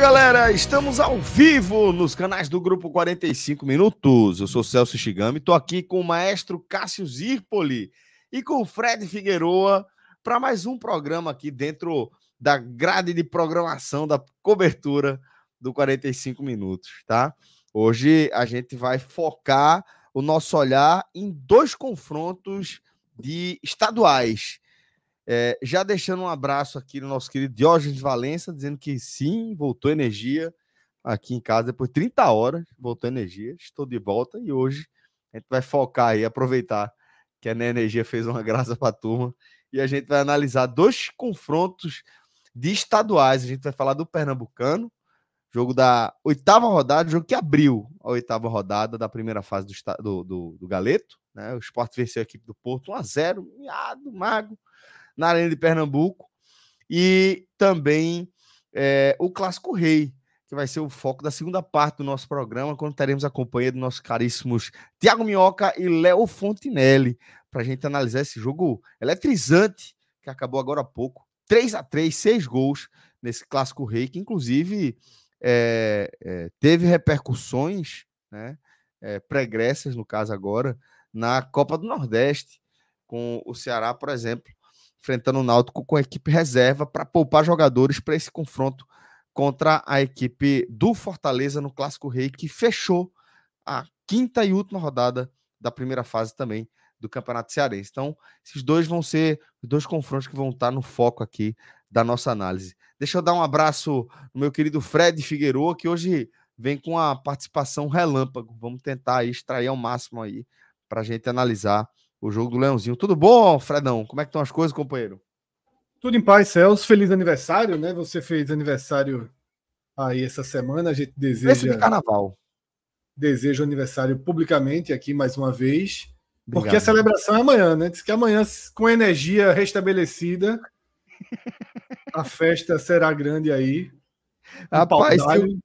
Galera, estamos ao vivo nos canais do Grupo 45 Minutos. Eu sou Celso Shigami, estou aqui com o maestro Cássio Zirpoli e com o Fred Figueroa para mais um programa aqui dentro da grade de programação da cobertura do 45 Minutos, tá? Hoje a gente vai focar o nosso olhar em dois confrontos de estaduais é, já deixando um abraço aqui no nosso querido Diógenes Valença, dizendo que sim, voltou energia aqui em casa depois de 30 horas, voltou energia, estou de volta e hoje a gente vai focar aí, aproveitar que a Energia fez uma graça para a turma e a gente vai analisar dois confrontos de estaduais. A gente vai falar do Pernambucano, jogo da oitava rodada, jogo que abriu a oitava rodada da primeira fase do, do, do, do Galeto. Né? O Sport venceu a equipe do Porto 1 a 0 miado, mago na Arena de Pernambuco. E também é, o Clássico Rei, que vai ser o foco da segunda parte do nosso programa, quando teremos a companhia dos nossos caríssimos Tiago Minhoca e Léo Fontinelli, para a gente analisar esse jogo eletrizante que acabou agora há pouco. 3 a 3 seis gols nesse Clássico Rei, que inclusive é, é, teve repercussões né, é, pregressas, no caso agora, na Copa do Nordeste, com o Ceará, por exemplo, enfrentando o Náutico com a equipe reserva para poupar jogadores para esse confronto contra a equipe do Fortaleza no Clássico Rei, que fechou a quinta e última rodada da primeira fase também do Campeonato Cearense. Então, esses dois vão ser os dois confrontos que vão estar no foco aqui da nossa análise. Deixa eu dar um abraço no meu querido Fred Figueroa, que hoje vem com a participação relâmpago. Vamos tentar extrair ao máximo aí para a gente analisar o jogo do Leãozinho. Tudo bom, Fredão? Como é que estão as coisas, companheiro? Tudo em paz, Celso. Feliz aniversário, né? Você fez aniversário aí essa semana. A gente deseja. Esse de carnaval. Desejo aniversário publicamente aqui mais uma vez. Obrigado. Porque a celebração é amanhã, né? Diz que amanhã, com energia restabelecida, a festa será grande aí. Rapaz, se,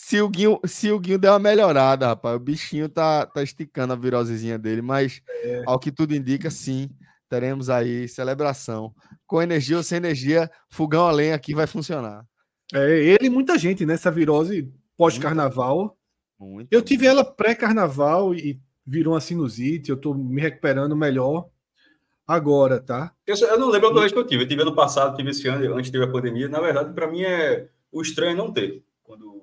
se o, Guinho, se o Guinho der uma melhorada, rapaz, o bichinho tá, tá esticando a virosezinha dele, mas é. ao que tudo indica, sim, teremos aí celebração. Com energia ou sem energia, fogão a lenha aqui vai funcionar. É, ele e muita gente nessa virose pós-carnaval. Eu tive ela pré-carnaval e virou uma sinusite, eu tô me recuperando melhor agora, tá? Eu, eu não lembro a vez que eu tive. Eu tive ano passado, tive esse ano, antes de ter a pandemia. Na verdade, para mim é o estranho é não ter. Quando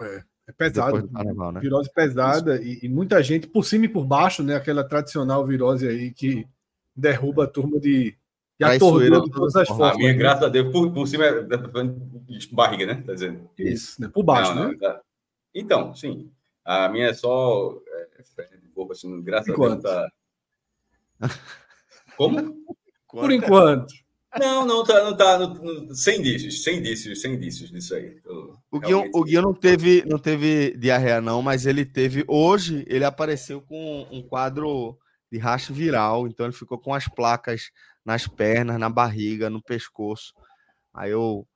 é, é pesado. Carnaval, né? Virose pesada e, e, muita gente por cima e por baixo, né? Aquela tradicional virose aí que derruba a turma de. E atordoa de todas as formas. A minha, né? graças a Deus, por, por cima é de barriga, né? Tá dizendo? Isso, né? Por baixo, não, né? Tá. Então, sim. A minha é só. É, assim, graças Enquanto. a Deus. Tá... Como? Por enquanto. Não, não tá, não tá no, sem indícios, sem indícios, sem indícios disso aí. Eu, o Guion, o Guion não teve, não teve diarreia não, mas ele teve hoje, ele apareceu com um quadro de racha viral, então ele ficou com as placas nas pernas, na barriga, no pescoço. Aí eu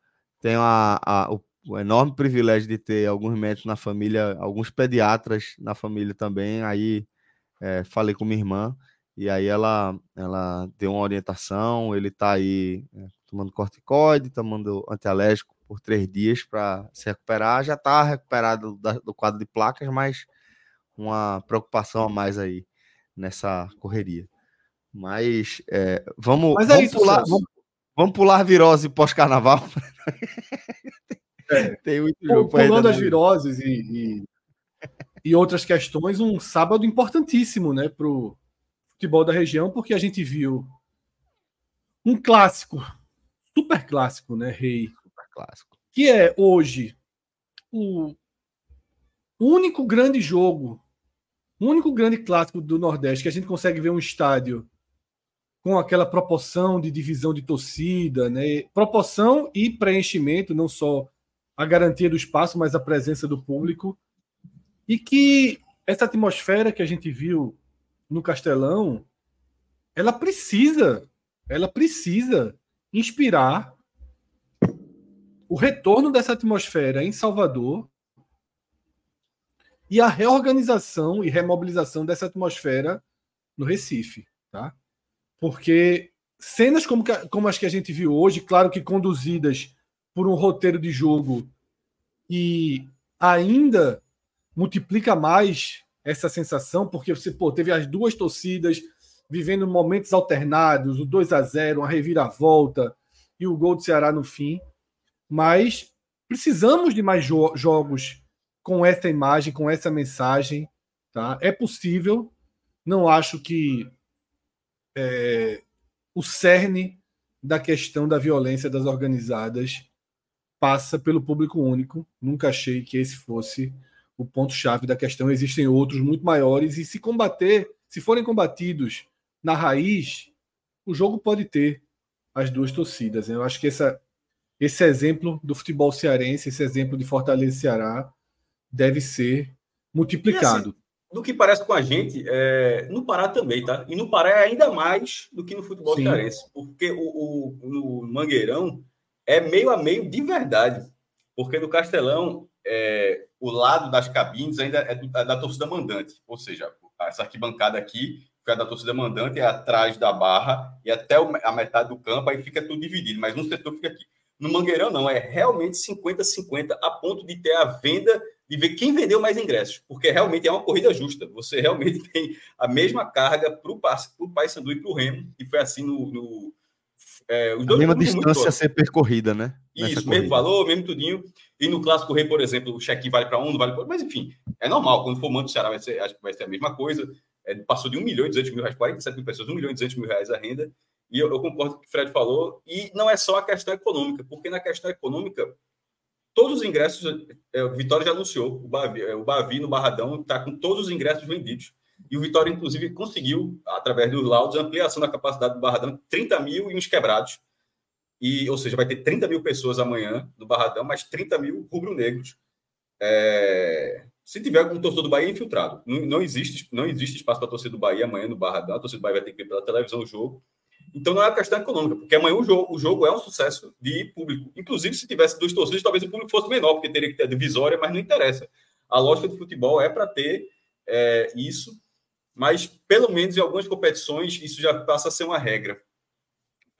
tenho a, a, o, o, enorme privilégio de ter alguns médicos na família, alguns pediatras na família também. Aí é, falei com minha irmã e aí ela, ela deu uma orientação, ele está aí é, tomando corticoide, tomando antialérgico por três dias para se recuperar. Já está recuperado da, do quadro de placas, mas uma preocupação a mais aí nessa correria. Mas é, vamos, mas é vamos, isso, pular, vamos, vamos, pular virose pós-carnaval. É, Tem muito jogo Pulando as viroses e, e, e, outras questões, um sábado importantíssimo né, para o futebol da região, porque a gente viu um clássico, super clássico, né, Rei? Super clássico. Que é hoje o único grande jogo, o único grande clássico do Nordeste que a gente consegue ver um estádio com aquela proporção de divisão de torcida, né? Proporção e preenchimento, não só a garantia do espaço, mas a presença do público. E que essa atmosfera que a gente viu no Castelão, ela precisa, ela precisa inspirar o retorno dessa atmosfera em Salvador e a reorganização e remobilização dessa atmosfera no Recife, tá? Porque cenas como, como as que a gente viu hoje, claro que conduzidas por um roteiro de jogo e ainda multiplica mais essa sensação, porque você pô, teve as duas torcidas vivendo momentos alternados, o 2 a 0 uma reviravolta e o gol do Ceará no fim. Mas precisamos de mais jo jogos com essa imagem, com essa mensagem. Tá? É possível. Não acho que é, o cerne da questão da violência das organizadas passa pelo público único. Nunca achei que esse fosse o ponto-chave da questão. Existem outros muito maiores, e se combater, se forem combatidos na raiz, o jogo pode ter as duas torcidas. Né? Eu acho que essa, esse exemplo do futebol cearense, esse exemplo de Fortaleza e Ceará, deve ser multiplicado do que parece com a gente, é, no Pará também, tá? E no Pará é ainda mais do que no futebol Sim. cearense, porque o, o, no Mangueirão é meio a meio de verdade, porque no Castelão é, o lado das cabines ainda é, do, é, da torcida mandante, ou seja, essa arquibancada aqui fica da torcida mandante, é atrás da barra e até a metade do campo, aí fica tudo dividido, mas um setor fica aqui. No Mangueirão, não, é realmente 50-50, a ponto de ter a venda de ver quem vendeu mais ingressos, porque realmente é uma corrida justa. Você realmente tem a mesma carga para o Paysandu e para o Remo, e foi assim no. no é, a mesma distância a ser percorrida, né? Isso, mesmo valor, mesmo tudinho. E no Clássico Rei, por exemplo, o cheque vale para um, não vale para Mas enfim, é normal. Quando for Manto do Ceará, vai ser, acho que vai ser a mesma coisa. É, passou de 1 milhão e 200 mil reais, 47 mil pessoas, 1 milhão e 200 mil reais a renda. E eu, eu concordo com o que o Fred falou. E não é só a questão econômica, porque na questão econômica todos os ingressos, é, o Vitória já anunciou, o Bavi, é, o Bavi no Barradão está com todos os ingressos vendidos. E o Vitória, inclusive, conseguiu, através dos laudos, ampliação da capacidade do Barradão, 30 mil e uns quebrados. E, ou seja, vai ter 30 mil pessoas amanhã no Barradão, mas 30 mil rubro-negros. É... Se tiver algum torcedor do Bahia infiltrado, não, não, existe, não existe espaço para a torcida do Bahia amanhã no Barradão. A torcida do Bahia vai ter que ver pela televisão o jogo. Então não é uma questão econômica, porque amanhã o jogo, o jogo é um sucesso de público. Inclusive, se tivesse dois torcidos, talvez o público fosse menor, porque teria que ter divisória, mas não interessa. A lógica do futebol é para ter é, isso, mas pelo menos em algumas competições isso já passa a ser uma regra.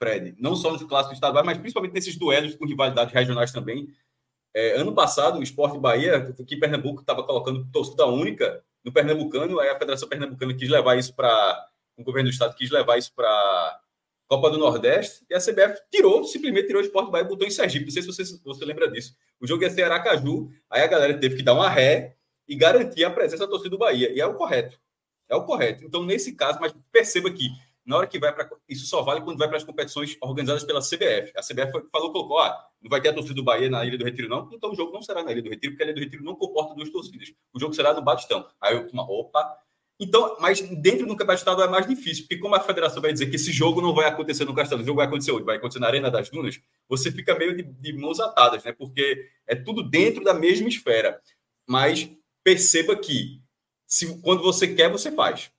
Fred, não só nos clássicos estaduais, mas principalmente nesses duelos com rivalidades regionais também. É, ano passado, o Esporte Bahia, que Pernambuco estava colocando torcida única, no Pernambucano, aí a Federação Pernambucana quis levar isso para. O governo do estado quis levar isso para Copa do Nordeste, e a CBF tirou, simplesmente tirou o Esporte Bahia e botou em Sergipe. Não sei se você, você lembra disso. O jogo ia ser Aracaju, aí a galera teve que dar uma ré e garantir a presença da torcida do Bahia. E é o correto. É o correto. Então, nesse caso, mas perceba que na hora que vai para. Isso só vale quando vai para as competições organizadas pela CBF. A CBF falou, colocou, ah, não vai ter a torcida do Bahia na Ilha do Retiro, não. Então o jogo não será na Ilha do Retiro, porque a Ilha do Retiro não comporta duas torcidas. O jogo será no Batistão. Aí eu, opa, então, mas dentro do campeonato estadual é mais difícil, porque como a federação vai dizer que esse jogo não vai acontecer no Castelo, o jogo vai acontecer hoje, vai acontecer na Arena das Dunas, você fica meio de, de mãos atadas, né? Porque é tudo dentro da mesma esfera. Mas perceba que se, quando você quer, você faz.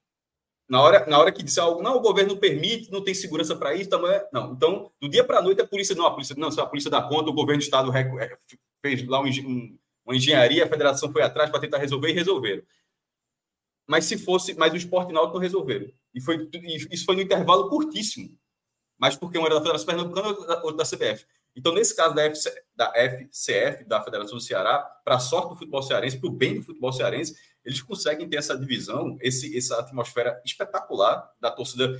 Na hora, na hora que disser algo, não, o governo permite, não tem segurança para isso, é, não. Então, do dia para a noite, a polícia não, a polícia não, a polícia dá conta, o governo do estado é, fez lá um, um, uma engenharia, a federação foi atrás para tentar resolver e resolveram mas se fosse, mas o esporte náutico não resolveram. E foi isso foi no intervalo curtíssimo. Mas porque um era da Federação Pernambucana, outro da CBF. Então, nesse caso da, FC, da FCF, da Federação do Ceará, para a sorte do futebol cearense, para o bem do futebol cearense, eles conseguem ter essa divisão, esse, essa atmosfera espetacular da torcida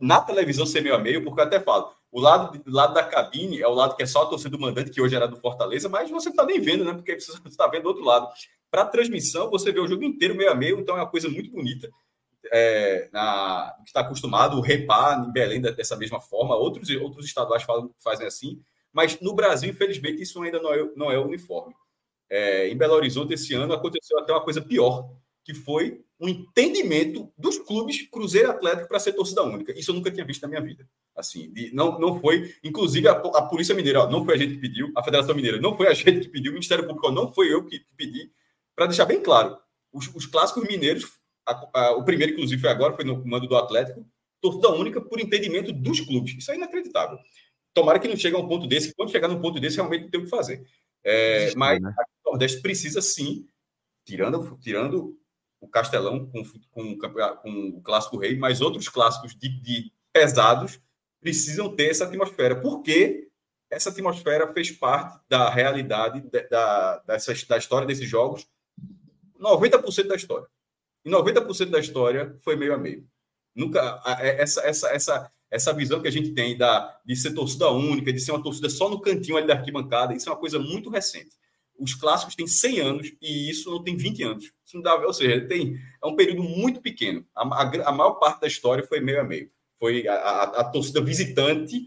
na televisão ser meio a meio, porque eu até falo, o lado, lado da cabine é o lado que é só a torcida do mandante, que hoje era do Fortaleza, mas você não está nem vendo, né? Porque você está vendo do outro lado. Para transmissão, você vê o jogo inteiro meio a meio, então é uma coisa muito bonita. é, na, que está acostumado, o repar em Belém dessa mesma forma, outros, outros estaduais falam, fazem assim, mas no Brasil, infelizmente, isso ainda não é, não é uniforme. É, em Belo Horizonte, esse ano, aconteceu até uma coisa pior, que foi um entendimento dos clubes Cruzeiro Atlético para ser torcida única. Isso eu nunca tinha visto na minha vida. Assim, não, não foi, inclusive a, a Polícia Mineira ó, não foi a gente que pediu, a Federação Mineira não foi a gente que pediu, o Ministério Público ó, não foi eu que, que pedi, para deixar bem claro, os, os clássicos mineiros, a, a, o primeiro, inclusive, foi agora, foi no comando do Atlético, torcida única por entendimento dos clubes. Isso é inacreditável. Tomara que não chegue a um ponto desse, quando chegar num ponto desse, realmente não tem o que fazer. É, mas né? O Nordeste precisa sim, tirando, tirando o Castelão com, com, com, o Clássico Rei, mas outros clássicos de, de pesados precisam ter essa atmosfera, porque essa atmosfera fez parte da realidade da, dessa, da história desses jogos 90% da história. E 90% da história foi meio a meio. Nunca é, essa essa essa essa visão que a gente tem da de ser torcida única, de ser uma torcida só no cantinho ali da arquibancada, isso é uma coisa muito recente. Os clássicos têm 100 anos e isso não tem 20 anos. Isso não dá, ou seja, tem é um período muito pequeno. A, a, a maior parte da história foi meio a meio. Foi a, a, a torcida visitante,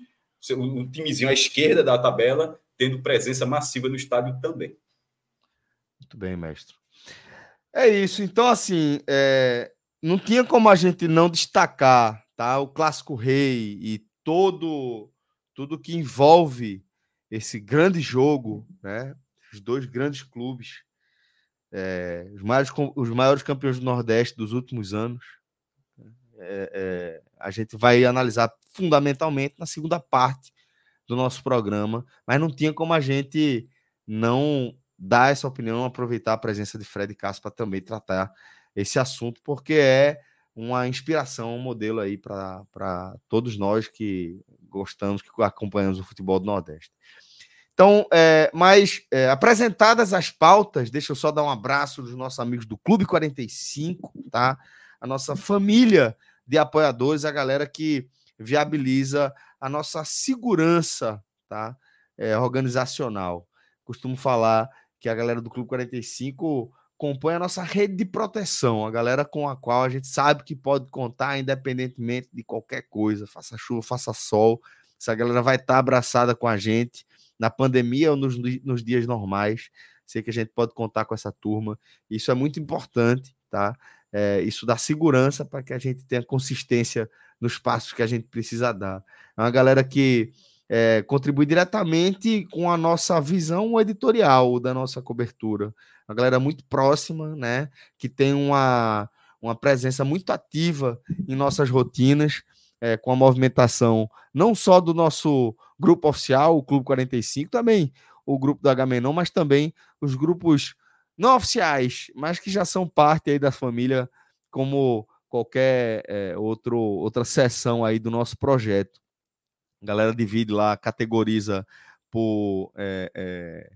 o timezinho à esquerda da tabela, tendo presença massiva no estádio também. Muito bem, mestre. É isso. Então, assim, é, não tinha como a gente não destacar tá, o Clássico Rei e todo tudo que envolve esse grande jogo, né? Os dois grandes clubes, é, os, maiores, os maiores campeões do Nordeste dos últimos anos. É, é, a gente vai analisar fundamentalmente na segunda parte do nosso programa, mas não tinha como a gente não dar essa opinião, aproveitar a presença de Fred Castro para também tratar esse assunto, porque é uma inspiração, um modelo aí para todos nós que gostamos, que acompanhamos o futebol do Nordeste. Então, é, mas é, apresentadas as pautas, deixa eu só dar um abraço dos nossos amigos do Clube 45, tá? A nossa família de apoiadores, a galera que viabiliza a nossa segurança, tá? É, organizacional. Costumo falar que a galera do Clube 45 compõe a nossa rede de proteção, a galera com a qual a gente sabe que pode contar independentemente de qualquer coisa, faça chuva, faça sol. Essa galera vai estar abraçada com a gente na pandemia ou nos, nos dias normais. Sei que a gente pode contar com essa turma. Isso é muito importante, tá? É, isso dá segurança para que a gente tenha consistência nos passos que a gente precisa dar. É uma galera que é, contribui diretamente com a nossa visão editorial da nossa cobertura. Uma galera muito próxima, né? Que tem uma, uma presença muito ativa em nossas rotinas, é, com a movimentação não só do nosso grupo oficial, o Clube 45, também o grupo do H-Menon, mas também os grupos não oficiais, mas que já são parte aí da família, como qualquer é, outro, outra seção aí do nosso projeto. A galera divide lá, categoriza por é,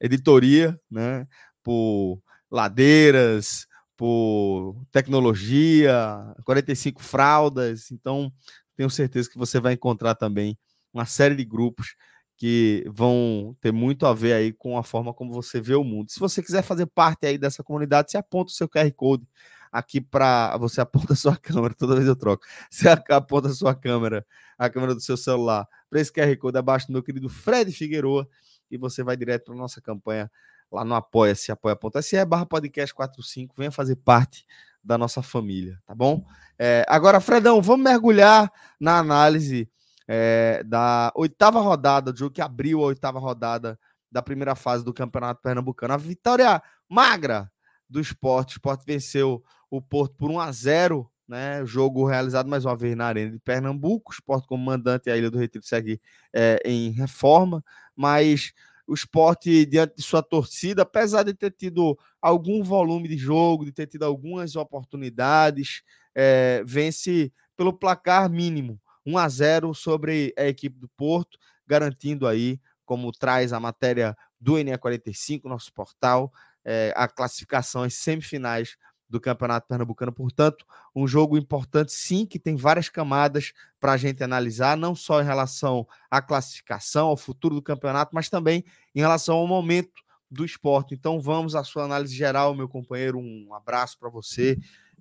editoria, né? por ladeiras, por tecnologia, 45 fraldas. Então, tenho certeza que você vai encontrar também uma série de grupos que vão ter muito a ver aí com a forma como você vê o mundo. Se você quiser fazer parte aí dessa comunidade, você aponta o seu QR Code aqui para você aponta a sua câmera, toda vez eu troco. Você aponta a sua câmera, a câmera do seu celular, para esse QR Code abaixo do meu querido Fred Figueroa e você vai direto para nossa campanha lá no apoia-se, apoia.se barra podcast 45, venha fazer parte da nossa família, tá bom? É, agora, Fredão, vamos mergulhar na análise é, da oitava rodada, do jogo que abriu a oitava rodada da primeira fase do Campeonato Pernambucano. A vitória magra do esporte. O esporte venceu o Porto por 1 a 0 né? Jogo realizado mais uma vez na Arena de Pernambuco. O esporte como mandante a Ilha do Retiro segue é, em reforma, mas o esporte, diante de sua torcida, apesar de ter tido algum volume de jogo, de ter tido algumas oportunidades, é, vence pelo placar mínimo, 1 a 0 sobre a equipe do Porto, garantindo aí, como traz a matéria do NE45, nosso portal, é, a classificação às semifinais do Campeonato Pernambucano. Portanto, um jogo importante, sim, que tem várias camadas para a gente analisar, não só em relação à classificação, ao futuro do campeonato, mas também em relação ao momento do esporte. Então, vamos à sua análise geral, meu companheiro. Um abraço para você.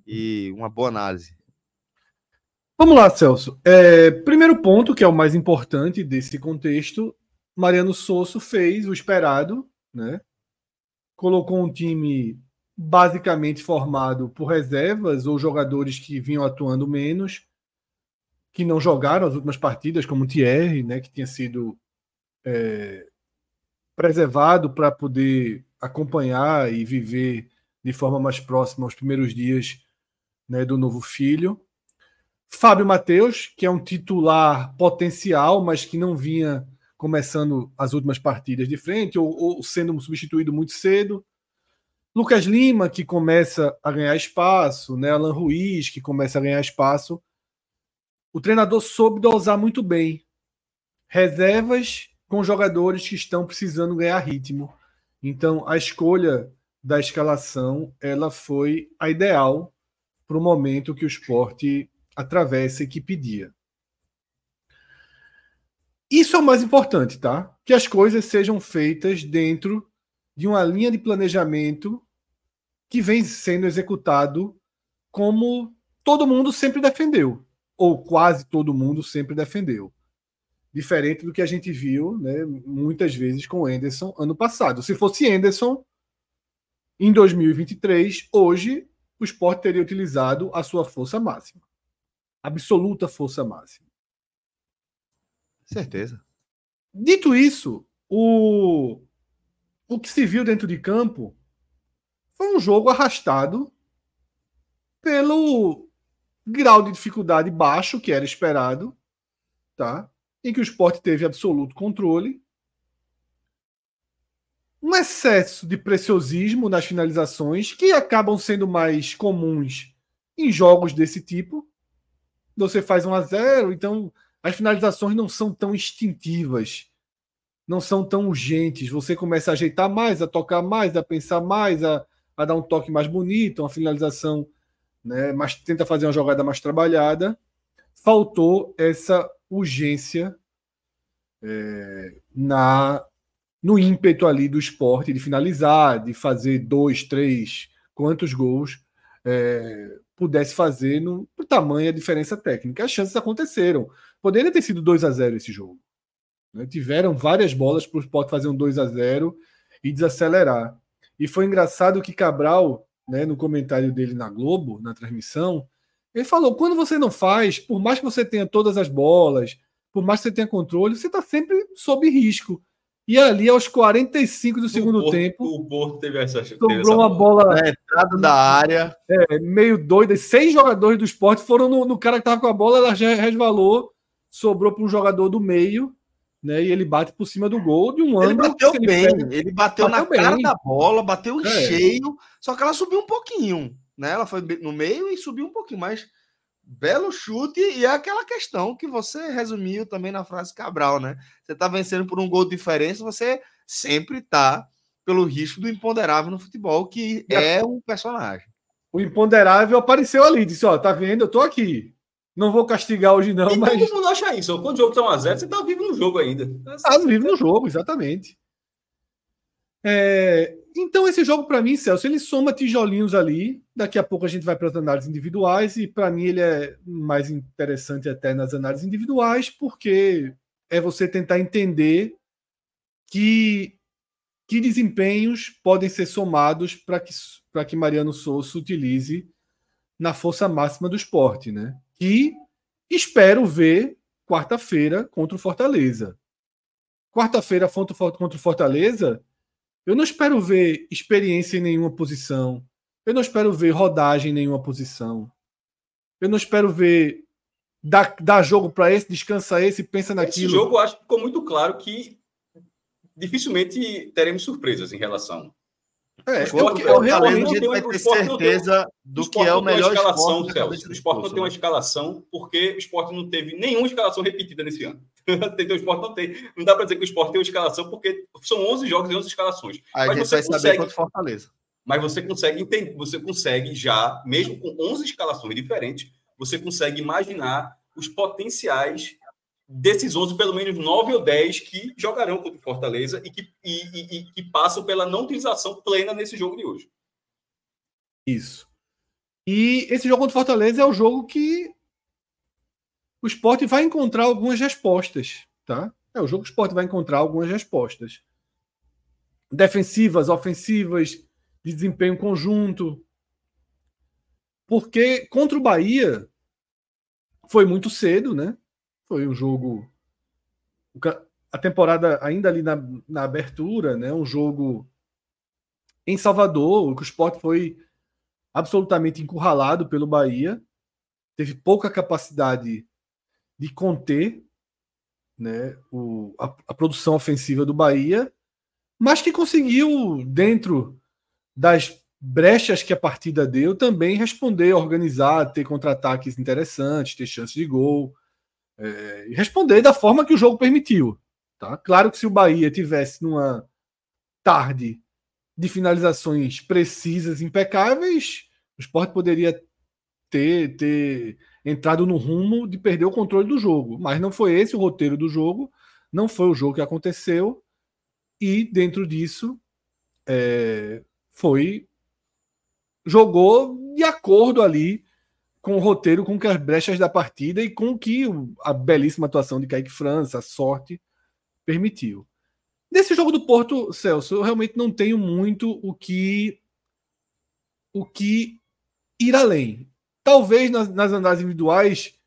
e uma boa análise. Vamos lá, Celso. É, primeiro ponto, que é o mais importante desse contexto, Mariano Sosso fez o esperado, né? Colocou um time basicamente formado por reservas ou jogadores que vinham atuando menos, que não jogaram as últimas partidas, como o Thierry, né, que tinha sido é, preservado para poder acompanhar e viver de forma mais próxima os primeiros dias né, do novo filho. Fábio Matheus, que é um titular potencial, mas que não vinha começando as últimas partidas de frente ou, ou sendo substituído muito cedo. Lucas Lima, que começa a ganhar espaço, né? Alan Ruiz, que começa a ganhar espaço. O treinador soube dosar muito bem. Reservas com jogadores que estão precisando ganhar ritmo. Então, a escolha da escalação ela foi a ideal para o momento que o esporte atravessa e que pedia. Isso é o mais importante, tá? Que as coisas sejam feitas dentro de uma linha de planejamento que vem sendo executado como todo mundo sempre defendeu, ou quase todo mundo sempre defendeu. Diferente do que a gente viu né, muitas vezes com o Anderson ano passado. Se fosse Anderson, em 2023, hoje, o esporte teria utilizado a sua força máxima. Absoluta força máxima. Certeza. Dito isso, o o que se viu dentro de campo foi um jogo arrastado pelo grau de dificuldade baixo que era esperado, tá? Em que o esporte teve absoluto controle. Um excesso de preciosismo nas finalizações que acabam sendo mais comuns em jogos desse tipo. Você faz um a zero, então as finalizações não são tão instintivas não são tão urgentes. Você começa a ajeitar mais, a tocar mais, a pensar mais, a, a dar um toque mais bonito, uma finalização, né? Mas tenta fazer uma jogada mais trabalhada. Faltou essa urgência é, na no ímpeto ali do esporte de finalizar, de fazer dois, três, quantos gols é, pudesse fazer no, no tamanho a diferença técnica. As chances aconteceram. Poderia ter sido 2 a 0 esse jogo. Né? Tiveram várias bolas para o Sport fazer um 2 a 0 e desacelerar. E foi engraçado que Cabral, né, no comentário dele na Globo, na transmissão, ele falou: quando você não faz, por mais que você tenha todas as bolas, por mais que você tenha controle, você está sempre sob risco. E ali, aos 45 do segundo Porto, tempo. O Porto teve essa Sobrou teve essa uma bola. bola na entrada da área. É, meio doida. Seis jogadores do esporte foram no, no cara que estava com a bola, ela já resvalou, sobrou para um jogador do meio né? E ele bate por cima do gol de um ângulo. Ele bateu bem, ele, ele bateu, bateu, na bem. cara da bola, bateu é. cheio, só que ela subiu um pouquinho, né? Ela foi no meio e subiu um pouquinho, mas belo chute e é aquela questão que você resumiu também na frase Cabral, né? Você tá vencendo por um gol de diferença, você sempre tá pelo risco do imponderável no futebol, que é um personagem. O imponderável apareceu ali, disse: Ó, tá vendo? Eu tô aqui. Não vou castigar hoje, não, e mas. Todo mundo acha isso. Quando o jogo está 1x0, você está vivo no jogo ainda. Está vivo no jogo, exatamente. É... Então, esse jogo, para mim, Celso, ele soma tijolinhos ali. Daqui a pouco a gente vai para as análises individuais, e para mim ele é mais interessante até nas análises individuais, porque é você tentar entender que, que desempenhos podem ser somados para que, que Mariano Souza utilize na força máxima do esporte, né? E espero ver quarta-feira contra o Fortaleza. Quarta-feira contra o Fortaleza, eu não espero ver experiência em nenhuma posição. Eu não espero ver rodagem em nenhuma posição. Eu não espero ver dar, dar jogo para esse, descansa esse, pensa naquilo. Esse jogo, acho que ficou muito claro que dificilmente teremos surpresas em relação é, eu, eu realmente vai ter certeza do que é o melhor escalação, Celso. O esporte não tem uma escalação porque o esporte não teve nenhuma escalação repetida nesse ano. o esporte não tem. Não dá para dizer que o esporte tem uma escalação porque são 11 jogos e 11 escalações. A mas gente vai consegue, saber quanto Fortaleza. Mas você consegue entender, você consegue já, mesmo com 11 escalações diferentes, você consegue imaginar os potenciais desses 11, pelo menos 9 ou 10 que jogarão contra o Fortaleza e que, e, e, e, que passam pela não utilização plena nesse jogo de hoje. Isso. E esse jogo contra o Fortaleza é o jogo que o esporte vai encontrar algumas respostas, tá? É o jogo que o esporte vai encontrar algumas respostas. Defensivas, ofensivas, de desempenho conjunto. Porque contra o Bahia foi muito cedo, né? Foi um jogo. A temporada ainda ali na, na abertura, né? Um jogo em Salvador, o esporte foi absolutamente encurralado pelo Bahia, teve pouca capacidade de conter né, o, a, a, produção ofensiva do Bahia, mas que conseguiu, dentro das brechas que a partida deu, também responder, organizar, ter contra-ataques interessantes, ter chances de gol, é, responder da forma que o jogo permitiu. Tá? Claro que se o Bahia tivesse numa tarde de finalizações precisas, impecáveis, o esporte poderia ter, ter entrado no rumo de perder o controle do jogo. Mas não foi esse o roteiro do jogo, não foi o jogo que aconteceu, e dentro disso é, foi. jogou de acordo ali com o roteiro, com as brechas da partida e com que a belíssima atuação de Kaique França, a sorte, permitiu. Nesse jogo do Porto, Celso, eu realmente não tenho muito o que o que ir além. Talvez nas, nas individuais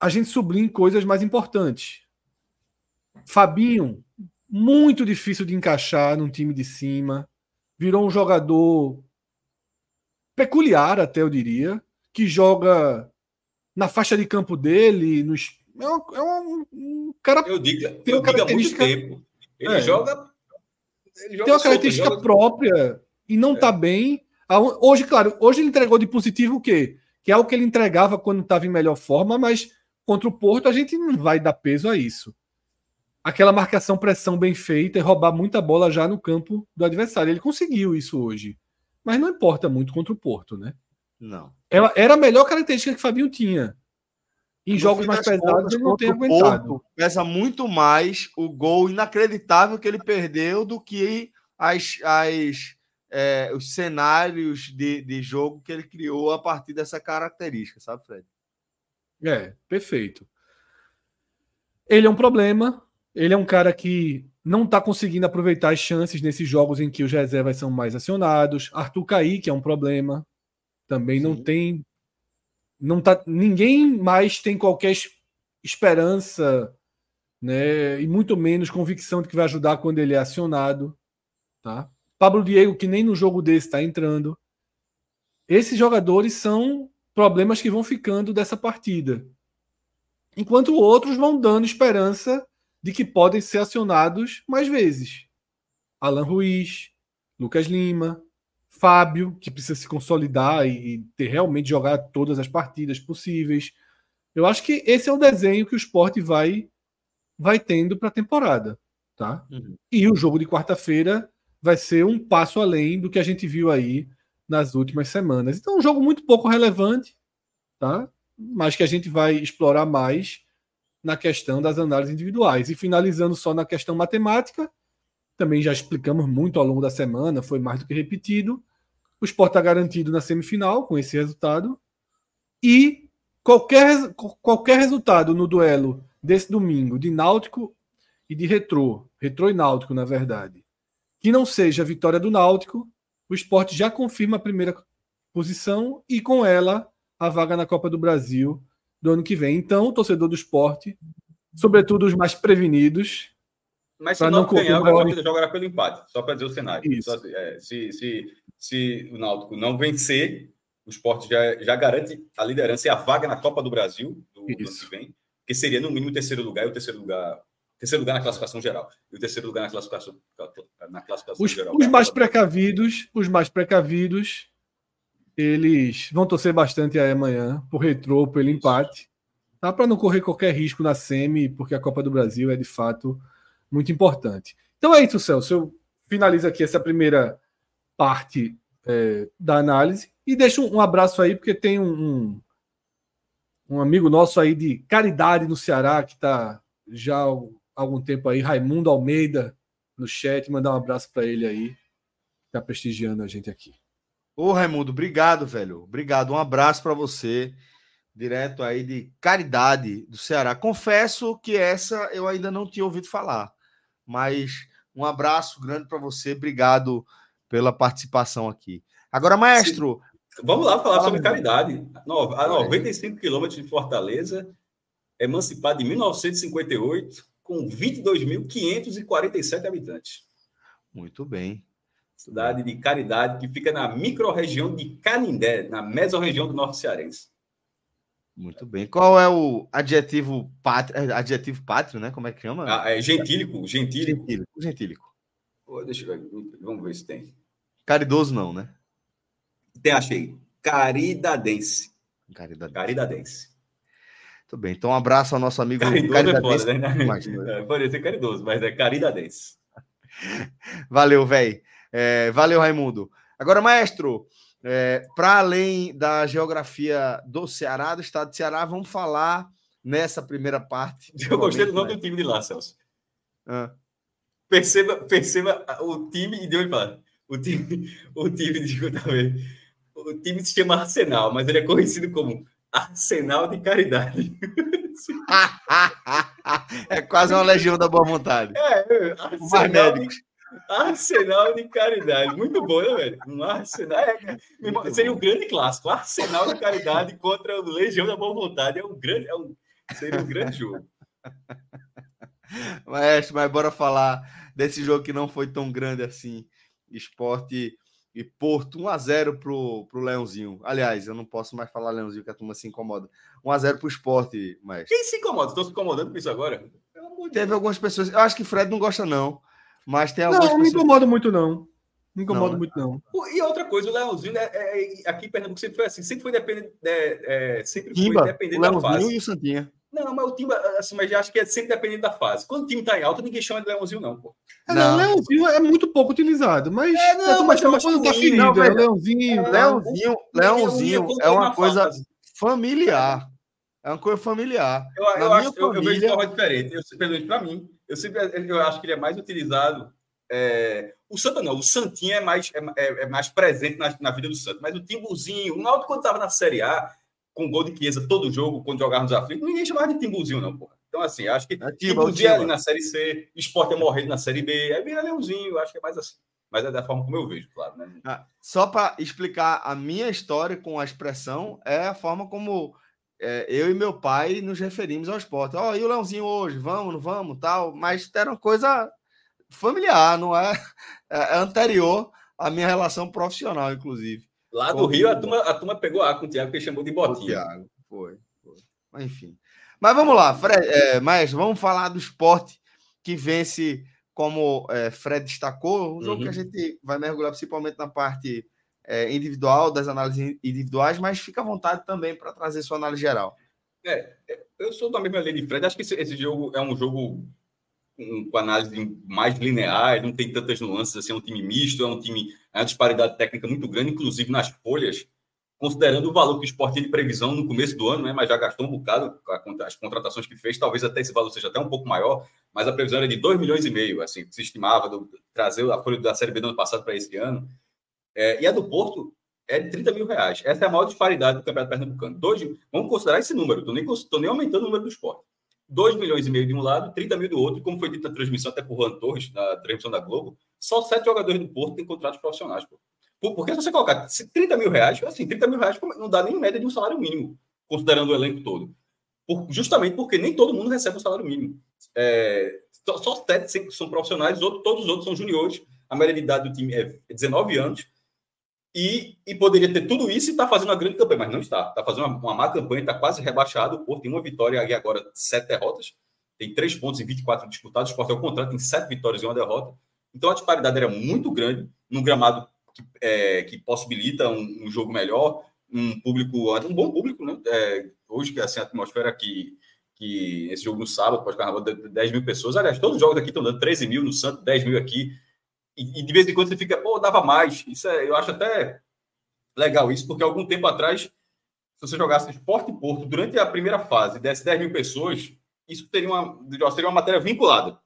a gente sublinhe coisas mais importantes. Fabinho, muito difícil de encaixar num time de cima, virou um jogador peculiar, até eu diria, que joga na faixa de campo dele, nos, é, um, é um, um cara. Eu digo, tem eu uma característica, muito tempo. Ele é. joga. Ele joga tem uma característica joga... própria e não está é. bem. Hoje, claro, hoje ele entregou de positivo o quê? Que é o que ele entregava quando estava em melhor forma, mas contra o Porto a gente não vai dar peso a isso. Aquela marcação pressão bem feita e roubar muita bola já no campo do adversário. Ele conseguiu isso hoje. Mas não importa muito contra o Porto, né? Não. Ela era a melhor característica que o Fabinho tinha. Em jogos mais pesados, ele não tem aguentado. Porto, pesa muito mais o gol inacreditável que ele perdeu do que as, as, é, os cenários de, de jogo que ele criou a partir dessa característica, sabe, Fred? É, perfeito. Ele é um problema. Ele é um cara que não está conseguindo aproveitar as chances nesses jogos em que os reservas são mais acionados. Arthur Kaique é um problema. Também Sim. não tem não tá, ninguém mais tem qualquer esperança, né, e muito menos convicção de que vai ajudar quando ele é acionado, tá? Pablo Diego que nem no jogo desse está entrando. Esses jogadores são problemas que vão ficando dessa partida. Enquanto outros vão dando esperança de que podem ser acionados mais vezes. Alan Ruiz, Lucas Lima, Fábio, que precisa se consolidar e, ter realmente jogar todas as partidas possíveis. Eu acho que esse é o desenho que o esporte vai vai tendo para a temporada. Tá? Uhum. E o jogo de quarta-feira vai ser um passo além do que a gente viu aí nas últimas semanas. Então, um jogo muito pouco relevante, tá? mas que a gente vai explorar mais na questão das análises individuais. E finalizando só na questão matemática, também já explicamos muito ao longo da semana, foi mais do que repetido. O Sport está garantido na semifinal com esse resultado. E qualquer, qualquer resultado no duelo desse domingo de Náutico e de Retrô, Retrô e Náutico, na verdade, que não seja a vitória do Náutico, o esporte já confirma a primeira posição e com ela a vaga na Copa do Brasil do ano que vem. Então, o torcedor do esporte, sobretudo os mais prevenidos, mas se não ganhar, o Náutico jogará pelo empate, só para dizer o cenário. Assim, é, se, se, se o Náutico não vencer, o esporte já, já garante a liderança e a vaga na Copa do Brasil do, do ano que vem, que seria no mínimo o terceiro lugar e o terceiro lugar. Terceiro lugar na classificação geral. E o terceiro lugar na classificação, na classificação os, geral. Os mais precavidos, os mais precavidos, eles vão torcer bastante aí amanhã por retrô, pelo empate. Tá? Para não correr qualquer risco na SEMI, porque a Copa do Brasil é de fato muito importante. Então é isso, Celso. Eu finalizo aqui essa primeira parte é, da análise e deixo um abraço aí, porque tem um, um, amigo nosso aí de caridade no Ceará, que está já há algum tempo aí, Raimundo Almeida, no chat. Mandar um abraço para ele aí, que está prestigiando a gente aqui. Ô, Raimundo, obrigado, velho. Obrigado. Um abraço para você, direto aí de Caridade do Ceará. Confesso que essa eu ainda não tinha ouvido falar, mas um abraço grande para você. Obrigado pela participação aqui. Agora, maestro. Sim. Vamos lá falar sobre Caridade. A 95 quilômetros de Fortaleza, emancipada em 1958, com 22.547 habitantes. Muito bem cidade de Caridade, que fica na microrregião de Canindé, na mesorregião do Norte Cearense. Muito bem. Qual é o adjetivo pátrio, é, adjetivo pátrio, né? Como é que chama? Ah, é gentílico, gentílico. Gentílico. gentílico. deixa eu ver, vamos ver se tem. Caridoso não, né? Tem, achei. Caridadense. Caridadense. Caridadense. Muito bem. Então, um abraço ao nosso amigo caridoso caridadense. É foda, né? É, pode ser caridoso, mas é caridadense. Valeu, velho. É, valeu, Raimundo. Agora, maestro, é, para além da geografia do Ceará, do estado de Ceará, vamos falar nessa primeira parte. Eu gostei do nome do time de lá, Celso. Ah. Perceba, perceba o time e deu falar. O time, o time, desculpa. O time se chama Arsenal, mas ele é conhecido como Arsenal de Caridade. é quase uma legião da boa vontade. É, Arsenal de, Arsenal de Caridade. Muito bom, né, velho? Um Arsenal. É, seria um grande clássico. Arsenal de Caridade contra o Legião da Boa Vontade. É um grande, é um, seria um grande jogo. Maestro, mas bora falar desse jogo que não foi tão grande assim. Esporte e Porto, 1x0 pro, pro Leãozinho. Aliás, eu não posso mais falar Leãozinho, que a turma se incomoda. 1x0 pro esporte, mas. Quem se incomoda? Estou se incomodando com isso agora? Teve algumas pessoas. Eu acho que Fred não gosta, não. Mas tem algumas. Não, não me incomoda muito, não. Não incomoda não, muito, não. E outra coisa, o Leãozinho, é, é, aqui em Pernambuco sempre foi assim, sempre foi dependente. É, é, sempre Timba, foi dependente da fase. e o Santinha. Não, mas o time, assim, mas já acho que é sempre dependente da fase. Quando o time tá em alta, ninguém chama de Leãozinho, não, pô. É, não, Leãozinho é muito pouco utilizado, mas. É, não, mas chama quando tá ferido, não, é Leãozinho. É, Leãozinho, Leãozinho é uma coisa familiar. É uma coisa familiar. Eu, eu, acho, família... eu, eu vejo de forma diferente. Eu, pelo menos para mim, eu sempre eu acho que ele é mais utilizado é, o Santa não, o Santinho é mais, é, é, é mais presente na, na, vida do Santos, mas o Timbuzinho, o Náutico quando estava na Série A, com gol de Chiesa todo jogo, quando jogava nos aflitos, ninguém chamava de Timbuzinho, não, porra. Então, assim, acho que é Timbuzinho ali na Série C, Esporte é morrer na Série B, aí vira Leãozinho, acho que é mais assim. Mas é da forma como eu vejo, claro. Né? Ah, só para explicar a minha história com a expressão, é a forma como é, eu e meu pai nos referimos ao esporte. Ó, oh, e o Leãozinho hoje? Vamos, não vamos, tal. Mas era uma coisa familiar, não é, é, é anterior à minha relação profissional, inclusive. Lá do Rio, a turma, a turma pegou a com o Thiago, que chamou de botinha. Thiago, foi, foi. Mas, enfim. Mas vamos lá, Fred, é, Maestro, vamos falar do esporte que vence, como é, Fred destacou, um jogo uhum. que a gente vai mergulhar principalmente na parte é, individual, das análises individuais, mas fica à vontade também para trazer sua análise geral. É, é, eu sou da mesma linha de Fred, acho que esse, esse jogo é um jogo com, com, análise mais linear, não tem tantas nuances assim, é um time misto, é um time, é uma disparidade técnica muito grande, inclusive nas folhas, considerando o valor que o esporte de previsão no começo do ano, né, mas já gastou um bocado as contratações que fez, talvez até esse valor seja até um pouco maior, mas a previsão era de 2 milhões e meio, assim, se estimava do, trazer a folha da Série B do ano passado para esse ano. É, e a do Porto é de 30 mil reais. Essa é a maior disparidade do Campeonato Pernambucano. Dois, vamos considerar esse número, estou nem, nem aumentando o número do esporte. 2 milhões e meio de um lado, 30 mil do outro, como foi dito na transmissão até por Juan Torres, na transmissão da Globo, só sete jogadores do Porto têm contratos profissionais. Pô. Porque se você colocar 30 mil reais, assim, 30 mil reais não dá nem média de um salário mínimo, considerando o elenco todo. Por, justamente porque nem todo mundo recebe um salário mínimo. É, só, sete são profissionais, todos os outros são juniores. A média de idade do time é 19 anos. E, e, poderia ter tudo isso e está fazendo uma grande campanha, mas não está. Está fazendo uma, uma má campanha, está quase rebaixado. O Porto tem uma vitória e agora sete derrotas. Tem três pontos em 24 disputados. O Sport é o contrário, tem sete vitórias e uma derrota. Então a disparidade era muito grande num gramado que, é, que possibilita um, um, jogo melhor, um público, um bom público, né? É, hoje, que assim, a atmosfera que, que esse jogo no sábado, pós-carnaval, 10 mil pessoas. Aliás, todos os jogos aqui estão dando 13 mil no Santos, 10 mil aqui e, de vez em quando você fica, pô, dava mais. Isso é, eu acho até legal isso, porque algum tempo atrás, se você jogasse Esporte e Porto durante a primeira fase, desse 10 mil pessoas, isso teria uma, seria uma matéria vinculada.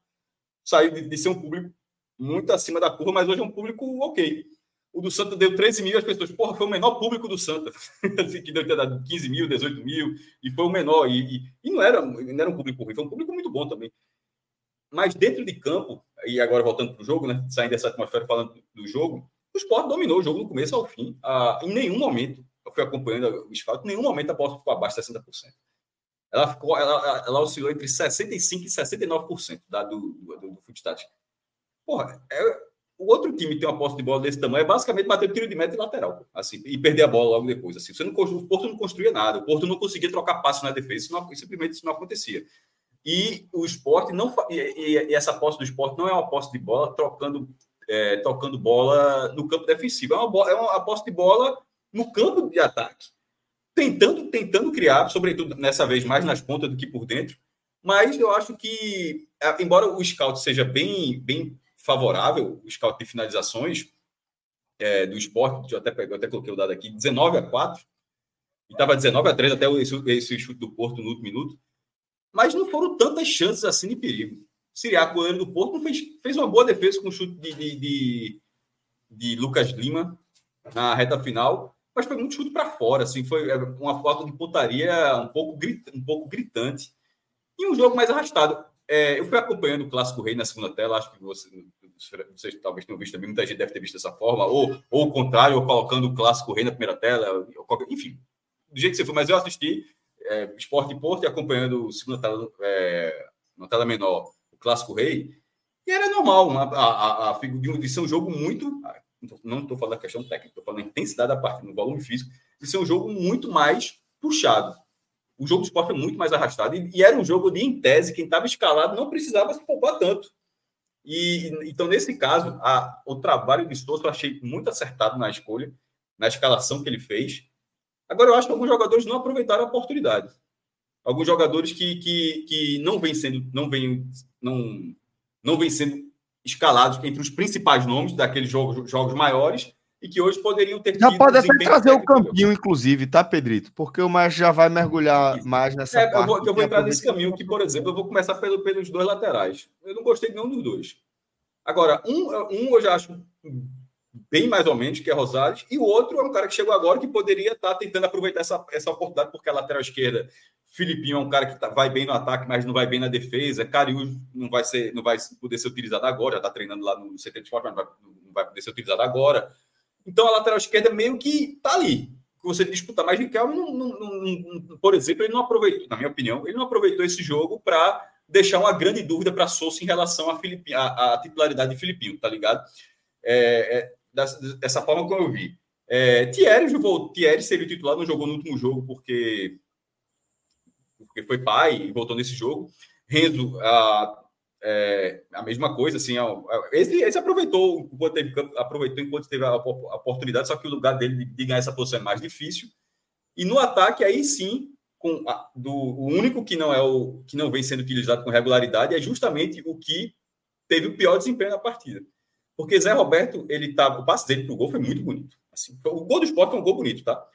Saiu de, de ser um público muito acima da curva, mas hoje é um público ok. O do Santa deu 13 mil, as pessoas, porra, foi o menor público do Santa. assim, que deu ter dado 15 mil, 18 mil, e foi o menor. E, e, e, não, era, não era um público ruim, foi um público muito bom também. Mas dentro de campo, e agora voltando para o jogo, né? Saindo dessa atmosfera falando do jogo, o Sport dominou o jogo do começo ao fim. Ah, em nenhum momento, eu fui acompanhando o scout, em nenhum momento a bola ficou abaixo de 60%. Ela, ficou, ela, ela oscilou entre 65% e 69% da, do, do, do, do Porra, é, o outro time tem uma posse de bola desse tamanho é basicamente bater tiro de meta e lateral, assim, e perder a bola logo depois. Assim, você não, o Porto não construía nada, o Porto não conseguia trocar passo na defesa, isso não, simplesmente isso não acontecia. E o esporte não e, e, essa posse do esporte não é uma posse de bola trocando, é, tocando bola no campo defensivo, é uma, é uma posse de bola no campo de ataque, tentando, tentando criar, sobretudo nessa vez mais nas pontas do que por dentro. Mas eu acho que, embora o scout seja bem, bem favorável, o scout de finalizações é, do esporte, eu até, eu até coloquei o dado aqui, 19 a 4, e estava 19 a 3 até esse, esse chute do Porto no último minuto, mas não foram tantas chances assim de perigo. Siriaco, goleiro do Porto, fez, fez uma boa defesa com o chute de, de, de, de Lucas Lima na reta final, mas foi muito chute para fora, assim, foi uma falta de pontaria um pouco, grit, um pouco gritante. E um jogo mais arrastado. É, eu fui acompanhando o Clássico Rei na segunda tela, acho que você, vocês talvez tenham visto também, muita gente deve ter visto dessa forma, ou, ou o contrário, ou colocando o Clássico Rei na primeira tela, enfim, do jeito que você for, mas eu assisti é, Esporte Porto e acompanhando segunda tela, é, na tela menor, o Clássico Rei, e era normal, uma, a, a, de ser um jogo muito, não estou falando da questão técnica, estou falando da intensidade da partida, no volume físico, de ser um jogo muito mais puxado o jogo do esporte é muito mais arrastado. E, e era um jogo de, em tese, quem estava escalado não precisava se poupar tanto. E então, nesse caso, a, o trabalho de Souza eu achei muito acertado na escolha, na escalação que ele fez. Agora, eu acho que alguns jogadores não aproveitaram a oportunidade. Alguns jogadores que, que, que não vêm sendo, não vêm, não, não vêm sendo escalados entre os principais nomes daqueles jogos, jogos maiores e que hoje poderiam ter Já pode até trazer o campinho, inclusive, tá, Pedrito? Porque o Maestro já vai mergulhar Isso. mais nessa é, parte. Eu vou, eu vou entrar nesse caminho que, por exemplo, eu vou começar pelo, pelos dois laterais. Eu não gostei de nenhum dos dois. Agora, um, um eu já acho bem mais ou menos, que é Rosales, e o outro é um cara que chegou agora que poderia estar tá tentando aproveitar essa, essa oportunidade, porque a lateral esquerda, Filipinho é um cara que tá, vai bem no ataque, mas não vai bem na defesa. Cariú não vai, ser, não vai poder ser utilizado agora, já está treinando lá no CT de esporte, mas não vai, não vai poder ser utilizado agora. Então a lateral esquerda meio que tá ali, que você disputa. Mas Riquelme, não, não, não, por exemplo, ele não aproveitou, na minha opinião, ele não aproveitou esse jogo para deixar uma grande dúvida para Souza em relação à titularidade de Filipinho, tá ligado? É, é, dessa, forma como eu vi. É, Thierry, Thierry seria o titular, não jogou no último jogo porque, porque foi pai e voltou nesse jogo. Renzo, a, é, a mesma coisa, assim, esse, esse aproveitou enquanto teve, aproveitou enquanto teve a, oportunidade, só que o lugar dele de, ganhar essa posição é mais difícil. E no ataque, aí sim, com a, do, o único que não é o que não vem sendo utilizado com regularidade é justamente o que teve o pior desempenho na partida. Porque Zé Roberto, ele tá, o passe dele pro gol foi muito bonito. Assim, o gol do esporte é um gol bonito, tá?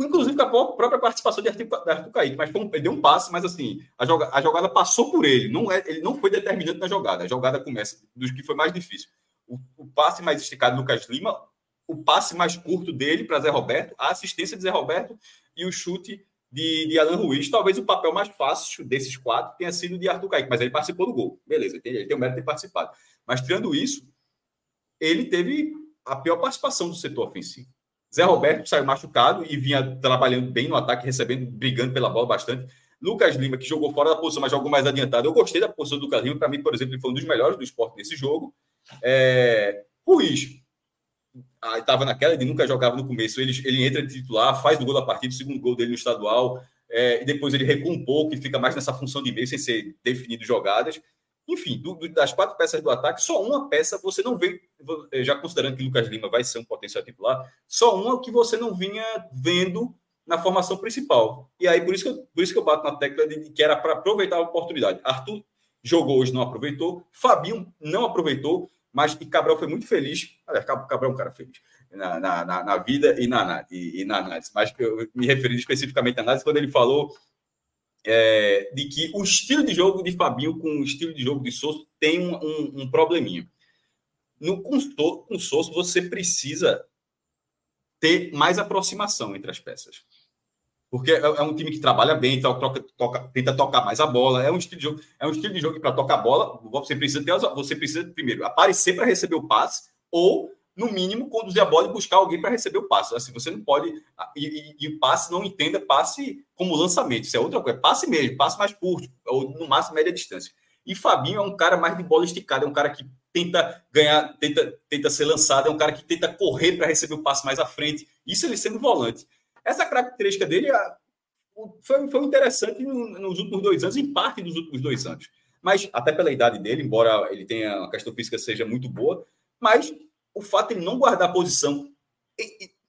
inclusive com a própria participação de Arthur, de Arthur Kaique, mas ele deu um passe, mas assim, a, joga, a jogada passou por ele, não é, ele não foi determinante na jogada, a jogada começa dos que foi mais difícil. O, o passe mais esticado do Lucas Lima, o passe mais curto dele para Zé Roberto, a assistência de Zé Roberto e o chute de, de Alan Ruiz. Talvez o papel mais fácil desses quatro tenha sido de Arthur Kaique, mas ele participou do gol. Beleza, ele tem, ele tem o mérito de ter participado. Mas tirando isso, ele teve a pior participação do setor ofensivo. Zé Roberto saiu machucado e vinha trabalhando bem no ataque, recebendo, brigando pela bola bastante. Lucas Lima, que jogou fora da posição, mas jogou mais adiantado. Eu gostei da posição do Lucas Lima. Para mim, por exemplo, ele foi um dos melhores do esporte nesse jogo. É... Ruiz estava naquela, ele nunca jogava no começo. Ele, ele entra de titular, faz o gol da partida, o segundo gol dele no estadual. É... e depois ele recua um pouco e fica mais nessa função de meio, sem ser definido jogadas. Enfim, do, das quatro peças do ataque, só uma peça você não vê, eh, já considerando que Lucas Lima vai ser um potencial titular, só uma que você não vinha vendo na formação principal. E aí, por isso que eu, por isso que eu bato na tecla de que era para aproveitar a oportunidade. Arthur jogou hoje, não aproveitou. Fabinho não aproveitou, mas e Cabral foi muito feliz. Aliás, Cabral é um cara feliz na, na, na vida e na, e, e na análise. Mas eu me referi especificamente à análise quando ele falou é, de que o estilo de jogo de Fabinho com o estilo de jogo de Souza tem um, um, um probleminha. No, com, com Souza, você precisa ter mais aproximação entre as peças. Porque é, é um time que trabalha bem, então toca, toca, tenta tocar mais a bola. É um estilo de jogo, é um estilo de jogo que para tocar a bola, você precisa ter, você precisa primeiro aparecer para receber o passe ou no mínimo, conduzir a bola e buscar alguém para receber o passe. Assim, você não pode. E, e, e, passe, não entenda passe como lançamento. Isso é outra coisa. Passe mesmo, passe mais curto, ou no máximo média distância. E Fabinho é um cara mais de bola esticada, é um cara que tenta ganhar, tenta, tenta ser lançado, é um cara que tenta correr para receber o passe mais à frente. Isso ele sendo volante. Essa característica dele foi, foi interessante nos últimos dois anos, em parte dos últimos dois anos. Mas até pela idade dele, embora ele tenha uma questão física seja muito boa, mas o fato de ele não guardar posição,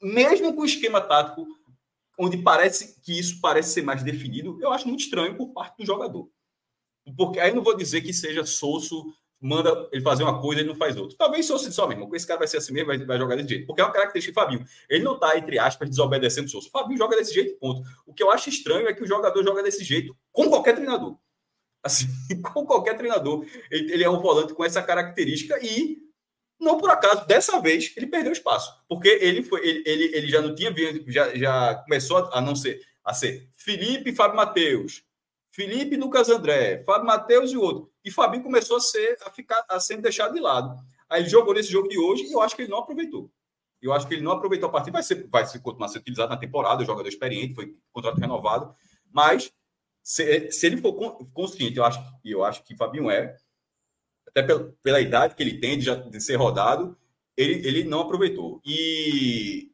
mesmo com o esquema tático, onde parece que isso parece ser mais definido, eu acho muito estranho por parte do jogador. Porque aí não vou dizer que seja Sosso, manda ele fazer uma coisa e não faz outra. Talvez Sosso só mesmo, esse cara vai ser assim mesmo, vai, vai jogar desse jeito. Porque é uma característica de Fabinho. Ele não está, entre aspas, desobedecendo o. O Fabinho joga desse jeito, ponto. O que eu acho estranho é que o jogador joga desse jeito com qualquer treinador. Assim, com qualquer treinador. Ele, ele é um volante com essa característica e não por acaso, dessa vez, ele perdeu espaço. Porque ele foi, ele, ele, ele já não tinha vindo, já, já começou a não ser a ser Felipe e Fábio Matheus, Felipe Lucas André, Fábio Matheus e outro. E Fabinho começou a ser a ficar a sendo deixado de lado. Aí ele jogou nesse jogo de hoje e eu acho que ele não aproveitou. Eu acho que ele não aproveitou a partida, vai ser vai ser, continuar sendo utilizado na temporada, jogador experiente, foi contrato renovado, mas se, se ele for consciente, eu acho, eu acho que Fabinho é, até pela, pela idade que ele tem de, já, de ser rodado, ele, ele não aproveitou. E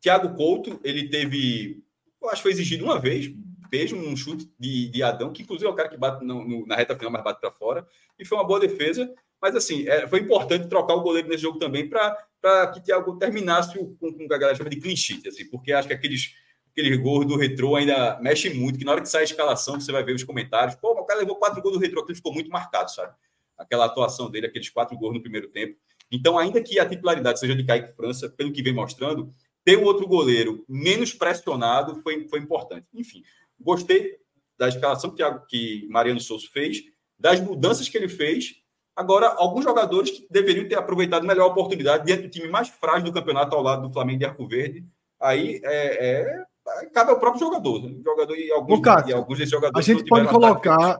Thiago Couto, ele teve, eu acho que foi exigido uma vez, beijo, um chute de, de Adão, que inclusive é o cara que bate no, no, na reta final, mas bate para fora, e foi uma boa defesa. Mas assim, é, foi importante trocar o goleiro nesse jogo também para que Thiago terminasse o, com, com a galera chama de clean assim, porque acho que aqueles aquele gol do retrô ainda mexe muito, que na hora que sai a escalação, você vai ver os comentários, pô, o cara levou quatro gols do retrô, ele ficou muito marcado, sabe? Aquela atuação dele, aqueles quatro gols no primeiro tempo. Então, ainda que a titularidade seja de Kaique França, pelo que vem mostrando, ter um outro goleiro menos pressionado foi, foi importante. Enfim, gostei da escalação que, que Mariano Souza fez, das mudanças que ele fez. Agora, alguns jogadores que deveriam ter aproveitado melhor a oportunidade diante do time mais frágil do campeonato ao lado do Flamengo de Arco Verde. Aí é, é cabe ao próprio jogador. Né? jogador e alguns, Cássio, e alguns desses jogadores. A gente pode colocar.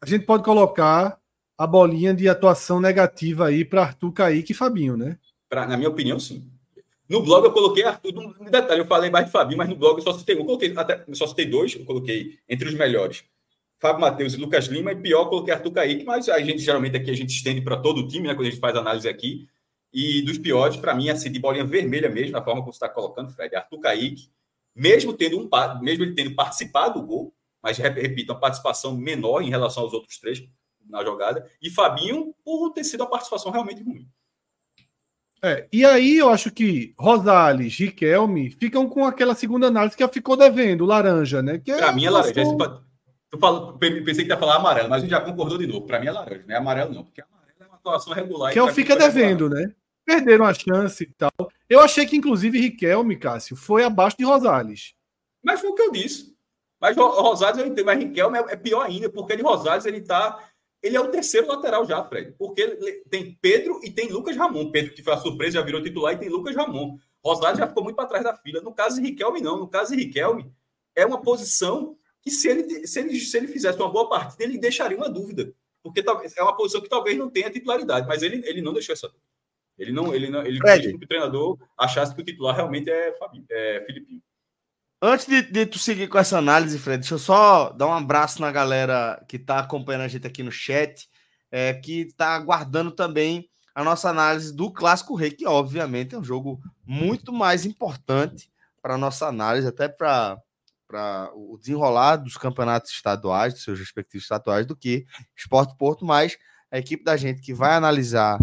A gente pode colocar a bolinha de atuação negativa aí para Arthur Kaique e Fabinho, né? Pra, na minha opinião, sim. No blog eu coloquei Arthur, no detalhe, eu falei mais de Fabinho, mas no blog eu só citei um, eu coloquei, até, só citei dois, eu coloquei entre os melhores. Fábio Matheus e Lucas Lima, e pior, coloquei Arthur Kaique, mas a gente geralmente aqui a gente estende para todo o time, né? Quando a gente faz análise aqui. E dos piores, para mim, assim, de bolinha vermelha mesmo, na forma como você está colocando, Fred, Arthur Kaique, mesmo tendo um mesmo ele tendo participado do gol, mas repito, uma participação menor em relação aos outros três, na jogada, e Fabinho por ter sido a participação realmente ruim. É, e aí eu acho que Rosales, Riquelme ficam com aquela segunda análise que ficou devendo, laranja, né? Que pra é, mim é laranja. Tu falou, pensei que ia falar amarelo, mas a gente já concordou de novo. Para mim é laranja, não é amarelo, não, porque amarelo é uma atuação regular. Que é o fica devendo, né? Perderam a chance e tal. Eu achei que, inclusive, Riquelme, Cássio, foi abaixo de Rosales. Mas foi o que eu disse. Mas Rosales eu entendo, mas Riquelme é, é pior ainda, porque de Rosales ele tá ele é o terceiro lateral já, Fred, porque tem Pedro e tem Lucas Ramon. Pedro, que foi a surpresa, já virou titular, e tem Lucas Ramon. Rosado já ficou muito para trás da fila. No caso de Riquelme, não. No caso de Riquelme, é uma posição que, se ele, se ele, se ele fizesse uma boa partida, ele deixaria uma dúvida. Porque talvez, é uma posição que talvez não tenha titularidade, mas ele, ele não deixou essa dúvida. Ele não, ele não, ele com que o treinador achasse que o titular realmente é, Fabinho, é Filipinho. Antes de, de, tu seguir com essa análise, Fred, deixa eu só dar um abraço na galera que está acompanhando a gente aqui no chat, é, que está aguardando também a nossa análise do Clássico Rei, que obviamente é um jogo muito mais importante para a nossa análise, até para o desenrolar dos campeonatos estaduais, dos seus respectivos estaduais, do que Esporte Porto, mas a equipe da gente que vai analisar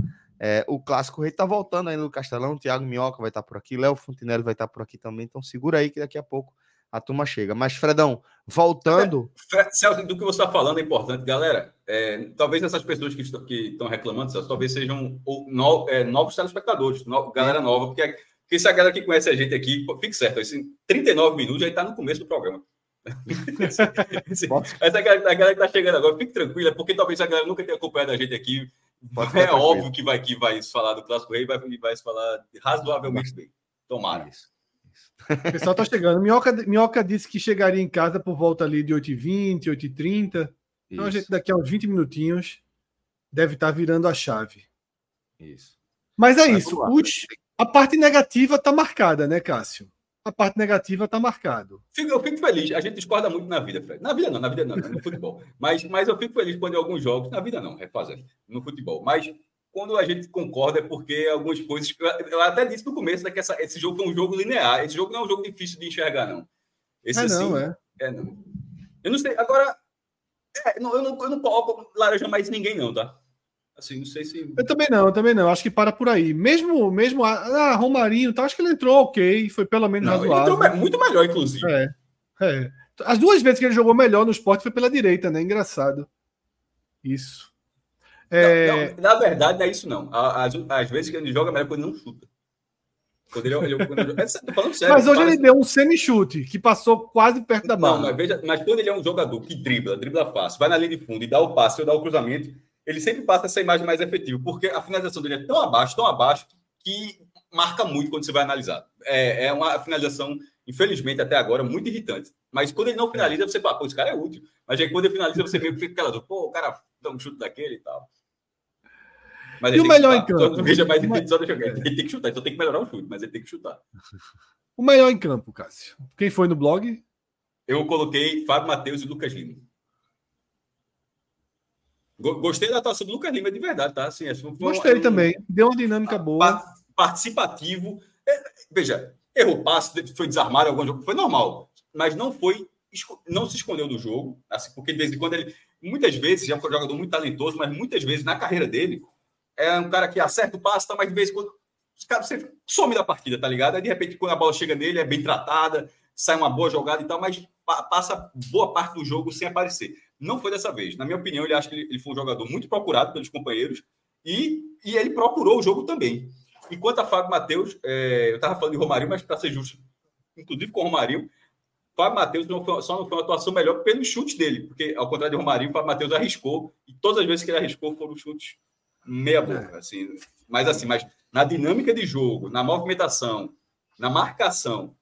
é, o Clássico Rei tá voltando ainda no Castelão. Thiago Minhoca vai estar tá por aqui. Léo Fontinelli vai estar tá por aqui também. Então segura aí que daqui a pouco a turma chega. Mas, Fredão, voltando. É, Celso, do que você está falando é importante, galera. É, talvez essas pessoas que estão reclamando, Celso, talvez sejam no, é, novos telespectadores, no, galera nova, porque, porque se a galera que conhece a gente aqui, fique certo, assim, 39 minutos já está no começo do programa. Essa galera, a galera que está chegando agora, fique tranquila, porque talvez a galera nunca tenha acompanhado a gente aqui é óbvio que vai, que vai se falar do Clássico Rei, vai, vai se falar razoavelmente bem. Tomara. Isso. O pessoal tá chegando. Minhoca, Minhoca disse que chegaria em casa por volta ali de 8h20, 8h30. Então a gente daqui a uns 20 minutinhos deve estar tá virando a chave. Isso. Mas é isso. Os, a parte negativa está marcada, né, Cássio? A parte negativa está marcada. Eu fico feliz. A gente discorda muito na vida, Fred. Na vida não, na vida não, no futebol. Mas, mas eu fico feliz quando em alguns jogos, na vida não, refazendo, no futebol. Mas quando a gente concorda é porque algumas coisas. Eu até disse no começo né, que essa, esse jogo foi um jogo linear. Esse jogo não é um jogo difícil de enxergar, não. Esse é não, assim, é. é não. Eu não sei. Agora, é, não, eu, não, eu não coloco laranja mais ninguém, não, tá? Assim, não sei se. Eu também não, eu também não. Acho que para por aí. Mesmo, mesmo ah, Romarinho, tá, acho que ele entrou ok, foi pelo menos não, razoável. Ele entrou muito melhor, inclusive. É, é. As duas vezes que ele jogou melhor no esporte foi pela direita, né? Engraçado. Isso. É... Não, não, na verdade, não é isso, não. Às, às vezes que ele joga melhor quando ele não chuta. Quando ele, ele, quando ele, é, sério, mas hoje ele deu um semi-chute que passou quase perto da. Não, mas, veja, mas quando ele é um jogador que dribla, dribla fácil, vai na linha de fundo e dá o passe ou dá o cruzamento, ele sempre passa essa imagem mais efetiva, porque a finalização dele é tão abaixo, tão abaixo, que marca muito quando você vai analisar. É, é uma finalização, infelizmente, até agora, muito irritante. Mas quando ele não finaliza, você fala, pô, esse cara é útil. Mas aí quando ele finaliza, você meio que fica aquela pô, o cara dá um chute daquele e tal. Mas e o melhor em campo? Veja mais só deixa eu... Ele tem que chutar, então tem que melhorar o chute, mas ele tem que chutar. O melhor em campo, Cássio. Quem foi no blog? Eu coloquei Fábio Matheus e Lucas Lima. Gostei da atuação do Lucas Lima de verdade, tá? Assim, Gostei um, também. Deu uma dinâmica boa. Participativo. É, veja, errou passe, foi desarmado algum jogo, foi normal. Mas não foi. Não se escondeu do jogo, assim, porque de vez em quando ele. Muitas vezes, já foi um jogador muito talentoso, mas muitas vezes na carreira dele, é um cara que acerta o passe, tá, mas de vez em quando. Os caras, você some da partida, tá ligado? Aí de repente, quando a bola chega nele, é bem tratada, sai uma boa jogada e tal, mas passa boa parte do jogo sem aparecer. Não foi dessa vez. Na minha opinião, ele acha que ele, ele foi um jogador muito procurado pelos companheiros e, e ele procurou o jogo também. Enquanto a Fábio Matheus, é, eu estava falando de Romário, mas para ser justo, inclusive com o Romário, Fábio Matheus só não foi uma atuação melhor pelos chutes dele, porque ao contrário de Romário, o Fábio Matheus arriscou e todas as vezes que ele arriscou foram chutes meia boca, assim. Mas assim, mas na dinâmica de jogo, na movimentação, na marcação,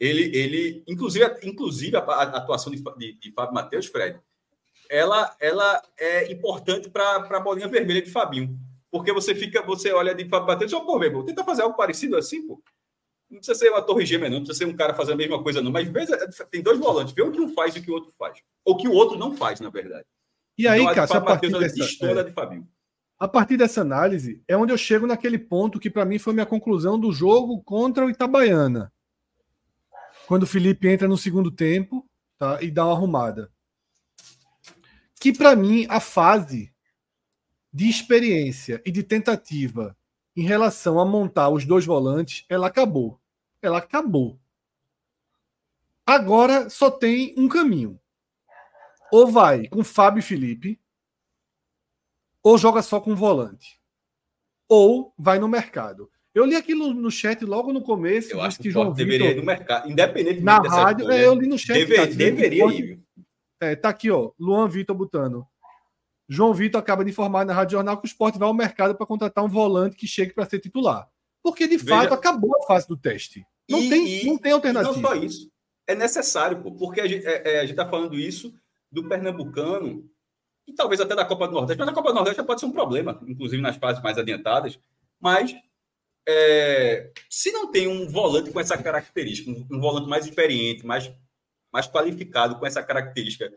ele, ele inclusive, inclusive a, a atuação de, de, de Fábio Matheus, Fred, ela, ela é importante para a bolinha vermelha de Fabinho. Porque você fica, você olha de Fábio Matheus e pô, meu tenta fazer algo parecido assim, pô. Não precisa ser uma torre gêmea, não, não precisa ser um cara fazendo a mesma coisa, não. Mas veja, tem dois volantes, vê o que um faz e o que o outro faz. Ou que o outro não faz, na verdade. E aí, então, Cássio, a, a partir Mateus, dessa, é, de Fabinho. A partir dessa análise, é onde eu chego naquele ponto que para mim foi minha conclusão do jogo contra o Itabaiana. Quando o Felipe entra no segundo tempo tá, e dá uma arrumada que para mim a fase de experiência e de tentativa em relação a montar os dois volantes, ela acabou. Ela acabou. Agora só tem um caminho. Ou vai com Fábio e Felipe, ou joga só com volante. Ou vai no mercado. Eu li aquilo no chat logo no começo. Eu acho que, que João deveria ir no mercado, independente na rádio. É, eu li no chat. Deve, tá, deveria ir. É, tá aqui, ó. Luan Vitor botando. João Vitor acaba de informar na Rádio Jornal que o esporte vai ao mercado para contratar um volante que chegue para ser titular. Porque, de Veja, fato, acabou a fase do teste. Não, e, tem, e, não tem alternativa. Não só isso. É necessário, pô, porque a gente é, é está falando isso do Pernambucano e talvez até da Copa do Nordeste. Mas na Copa do Nordeste já pode ser um problema, inclusive nas fases mais adiantadas. Mas é, se não tem um volante com essa característica, um, um volante mais experiente, mais mais qualificado com essa característica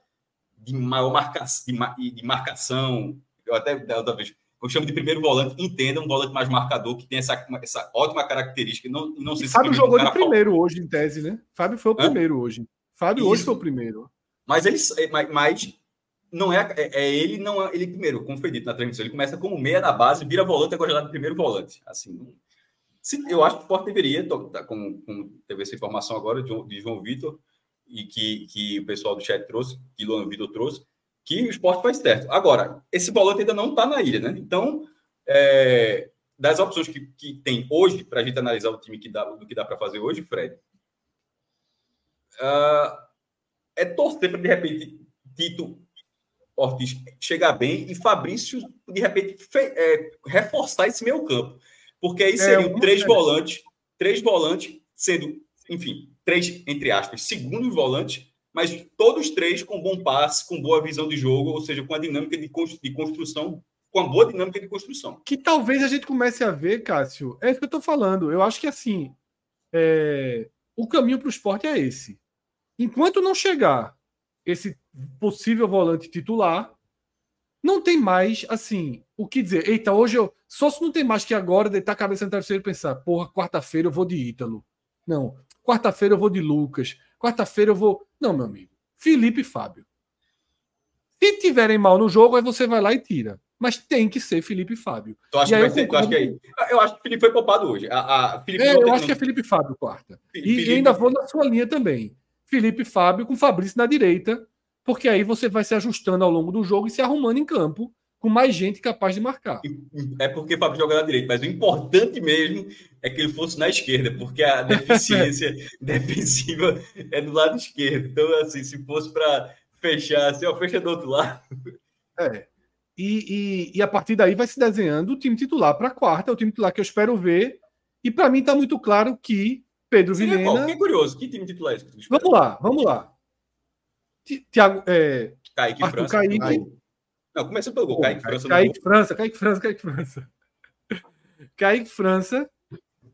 de maior marca, de, de marcação. Eu até outra vez, eu chamo de primeiro volante, entenda um volante mais marcador que tem essa, essa ótima característica. Não, não sei se Fábio jogou de primeiro hoje, em tese, né? Fábio foi o Hã? primeiro hoje. Fábio Isso. hoje foi o primeiro. Mas ele, mas, mas não é, é, é, ele não é ele primeiro, como foi dito na transmissão, ele começa como meia na base, vira volante agora já de primeiro volante. Assim, se, eu acho que o Sport deveria, tá, como, como teve essa informação agora de, de João Vitor, e que, que o pessoal do chat trouxe, que Luan Vitor trouxe, que o esporte faz certo. Agora, esse volante ainda não está na ilha, né? Então, é, das opções que, que tem hoje, para a gente analisar o time que dá, do que dá para fazer hoje, Fred, uh, é torcer para, de repente, Tito Ortiz chegar bem e Fabrício, de repente, fe, é, reforçar esse meio campo. Porque aí é, seriam é, três volantes, três volantes, sendo enfim, três, entre aspas, segundos volantes, mas todos três com bom passe, com boa visão de jogo, ou seja, com a dinâmica de construção, com a boa dinâmica de construção. Que talvez a gente comece a ver, Cássio, é isso que eu estou falando. Eu acho que assim, é... o caminho para o esporte é esse. Enquanto não chegar esse possível volante titular, não tem mais, assim, o que dizer. Eita, hoje eu. Só se não tem mais que agora deitar a cabeça no travesseiro e pensar, porra, quarta-feira eu vou de Ítalo. Não. Quarta-feira eu vou de Lucas. Quarta-feira eu vou. Não, meu amigo. Felipe e Fábio. Se tiverem mal no jogo, aí você vai lá e tira. Mas tem que ser Felipe e Fábio. Tu acha, que vai ser, tu acha que é Eu acho que o Felipe foi poupado hoje. A, a é, eu acho que é Felipe e Fábio quarta. Felipe... E, ainda vou na sua linha também. Felipe e Fábio com Fabrício na direita, porque aí você vai se ajustando ao longo do jogo e se arrumando em campo com mais gente capaz de marcar. É porque o Fábio joga na direita, mas o importante mesmo é que ele fosse na esquerda, porque a deficiência defensiva é do lado esquerdo. Então, assim, se fosse para fechar, assim, ó, fecha do outro lado. É. E, e, e, a partir daí vai se desenhando o time titular para a quarta, é o time titular que eu espero ver. E para mim está muito claro que Pedro Seria Vilhena. Qual? curioso, que time titular é esse? Vamos lá, vamos lá. Tiago. É... Kaique Arthur França. Kaique. Não, começa pelo gol. Kaique, França. Kaique França, Kaique França, Kaique França. Kaique França.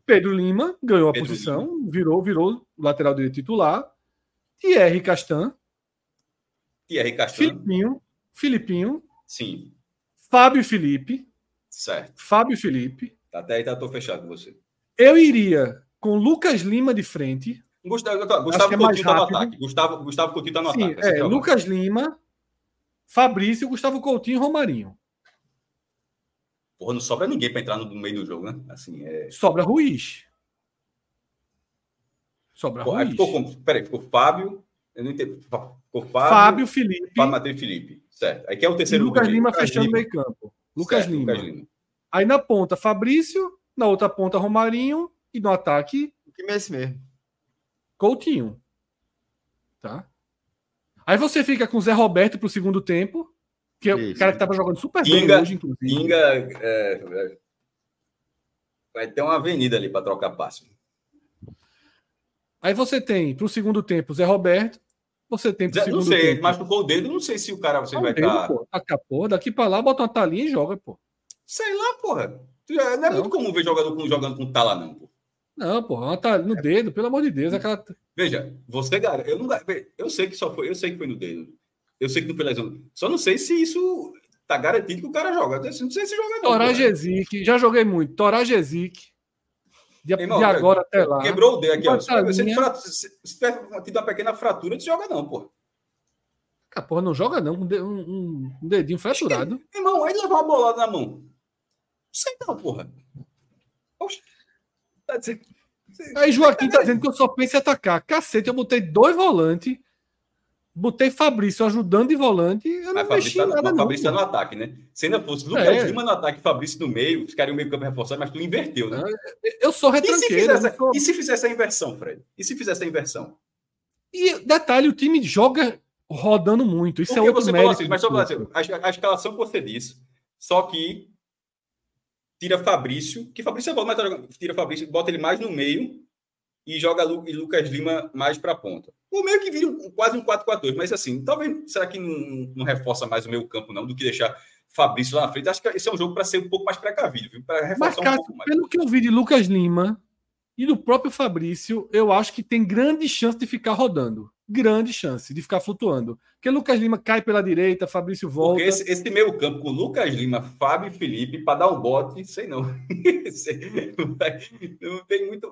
Pedro Lima ganhou a Pedro posição, Lima. virou, virou lateral direito titular. Thierry Castan. Thierry Castan. Filipinho. Filipinho. Sim. Fábio Felipe. Certo. Fábio Felipe. Tá, até aí tá, tô fechado com você. Eu iria com Lucas Lima de frente. Gustavo, Gustavo é Coutinho tá no ataque. Gustavo, Gustavo Coutinho tá no Sim, ataque. É, é Lucas Lima, Fabrício, Gustavo Coutinho e Romarinho. Porra, não sobra ninguém para entrar no meio do jogo, né? Assim, é... Sobra Ruiz. Sobra Pô, Ruiz. Ficou com... Peraí, ficou Fábio. Eu não entendi. Ficou Fábio, Fábio Felipe. Fábio Matheus Felipe. Certo. Aí que é o terceiro e Lucas Lima Lucas fechando o meio campo. Lucas, certo, Lima. Lucas Lima. Aí na ponta, Fabrício. Na outra ponta, Romarinho. E no ataque. O time é esse mesmo. Coutinho. Tá? Aí você fica com o Zé Roberto pro segundo tempo. Que é o cara que tava jogando super Inga, bem hoje, inclusive. Inga, é, vai ter uma avenida ali para trocar passe. Aí você tem pro segundo tempo Zé Roberto. Você tem pro Zé, segundo Não sei, tempo. machucou o dedo, não sei se o cara você vai estar. Tá... daqui para lá, bota uma talinha e joga, pô. Sei lá, porra. Não é não. muito comum ver jogador com, jogando com tala, não, pô. Não, pô, ela tá no dedo, pelo amor de Deus. Aquela... Veja, você, cara, eu não. Eu sei que só foi. Eu sei que foi no dedo. Eu sei que não foi lesão. Só não sei se isso tá garantido que o cara joga. Não sei se joga. Toragesic, já joguei muito. Toragesic. De, Irmão, de agora até lá. Quebrou o dedo aqui, ó. Se, se, se tiver tido uma pequena fratura, não joga, não, pô. Ah, porra, não joga, não. Um, um, um dedinho fraturado. Irmão, aí levar uma bolada na mão. Não sei não, porra. Poxa. Tá dizendo... Aí Joaquim tá dizendo que eu só penso em atacar. Cacete, eu botei dois volantes, botei Fabrício ajudando de volante. Eu mas não mexi tá, nada, mas Fabrício tá no ataque, né? Se ainda fosse Lucas é. Lima no ataque Fabrício no meio, ficaria o meio campo reforçado, mas tu inverteu, né? Eu sou retranqueiro. E se, sou... e se fizer essa inversão, Fred? E se fizer essa inversão? E detalhe, o time joga rodando muito. Isso é Porque é outro você mérito. Assim, mas só assim, a, a escalação que você disse, só que tira Fabrício, que Fabrício é bom, mas tira Fabrício, bota ele mais no meio e joga Lu, e Lucas Lima mais para a ponta. O meio que vira um, quase um 4-4-2, mas assim, talvez, será que não, não, reforça mais o meio campo não, do que deixar Fabrício lá na frente? Acho que esse é um jogo para ser um pouco mais precavido, para reforçar mas, um pouco mais. Pelo que eu vi de Lucas Lima e do próprio Fabrício, eu acho que tem grande chance de ficar rodando grande chance de ficar flutuando. Porque Lucas Lima cai pela direita, Fabrício volta. Porque esse, esse meio campo com Lucas Lima, Fábio e Felipe, para dar um bote, sei não. não tem muito.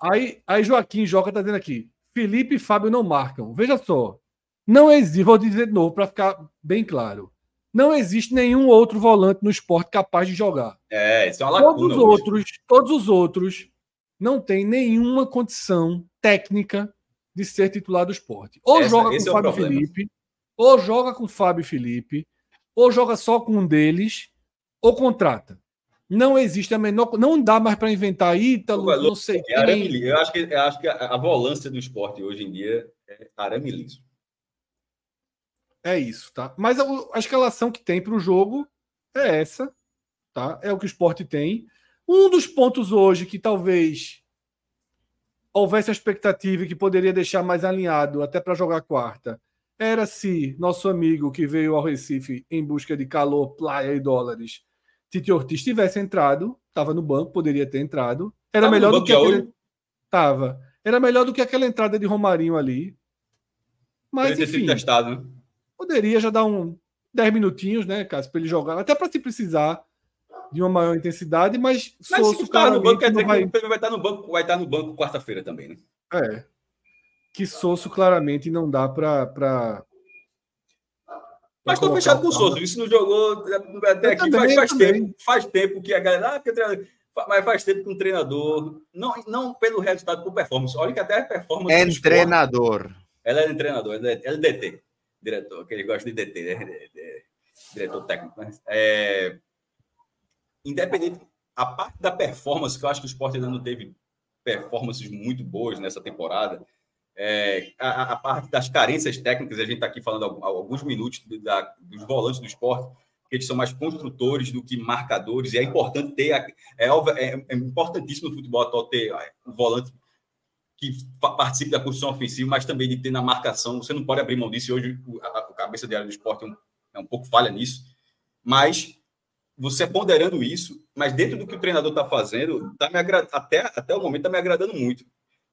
Aí, aí Joaquim Joca tá dizendo aqui: Felipe e Fábio não marcam. Veja só. Não existe, vou dizer de novo para ficar bem claro. Não existe nenhum outro volante no esporte capaz de jogar. É, isso é uma lacuna. Todos os outros, todos os outros não têm nenhuma condição técnica de ser titular do esporte. Ou Essa, joga com o é Fábio Felipe, ou joga com o Fábio Felipe, ou joga só com um deles, ou contrata. Não existe a menor. Não dá mais para inventar Ítalo, não sei é quem. Eu acho que, eu acho que a, a volância do esporte hoje em dia é arame liso. É isso, tá? Mas a, a escalação que tem para o jogo é essa, tá? É o que o esporte tem. Um dos pontos hoje que talvez houvesse a expectativa que poderia deixar mais alinhado até para jogar quarta, era se nosso amigo que veio ao Recife em busca de calor, praia e dólares, Tite Ortiz tivesse entrado, estava no banco, poderia ter entrado. Era tava melhor do que aquele... Tava. Era melhor do que aquela entrada de Romarinho ali. Mas poderia enfim, testado, poderia já dar um 10 minutinhos, né, Cássio, para ele jogar, até para se precisar de uma maior intensidade, mas, mas Sosso se no banco, quer dizer vai... que o vai estar no banco, vai estar no banco quarta-feira também, né? É. Que Sosso claramente não dá para mas estou fechado com o Souza. Isso não jogou até aqui também, faz, faz tempo. Faz tempo que a galera. Ah, que mas faz tempo que um treinador. Não, não pelo resultado, por performance. Olha que até a performance. É treinador. Ela é treinador, ela é, ela é DT. Diretor, que ele gosta de DT, né? Diretor técnico. Né? É, independente, a parte da performance, que eu acho que o Sport ainda não teve performances muito boas nessa temporada, é, a, a, parte das carências técnicas, a gente está aqui falando alguns minutos da, dos volantes do esporte, que eles são mais construtores do que marcadores, e é importante ter, é, é, é importantíssimo no futebol atual ter um volante que participe da construção ofensiva, mas também de ter na marcação, você não pode abrir mão disso, hoje a, a cabeça de área do esporte é um, é um pouco falha nisso, mas você ponderando isso, mas dentro do que o treinador está fazendo, tá me agra... até, até o momento está me agradando muito.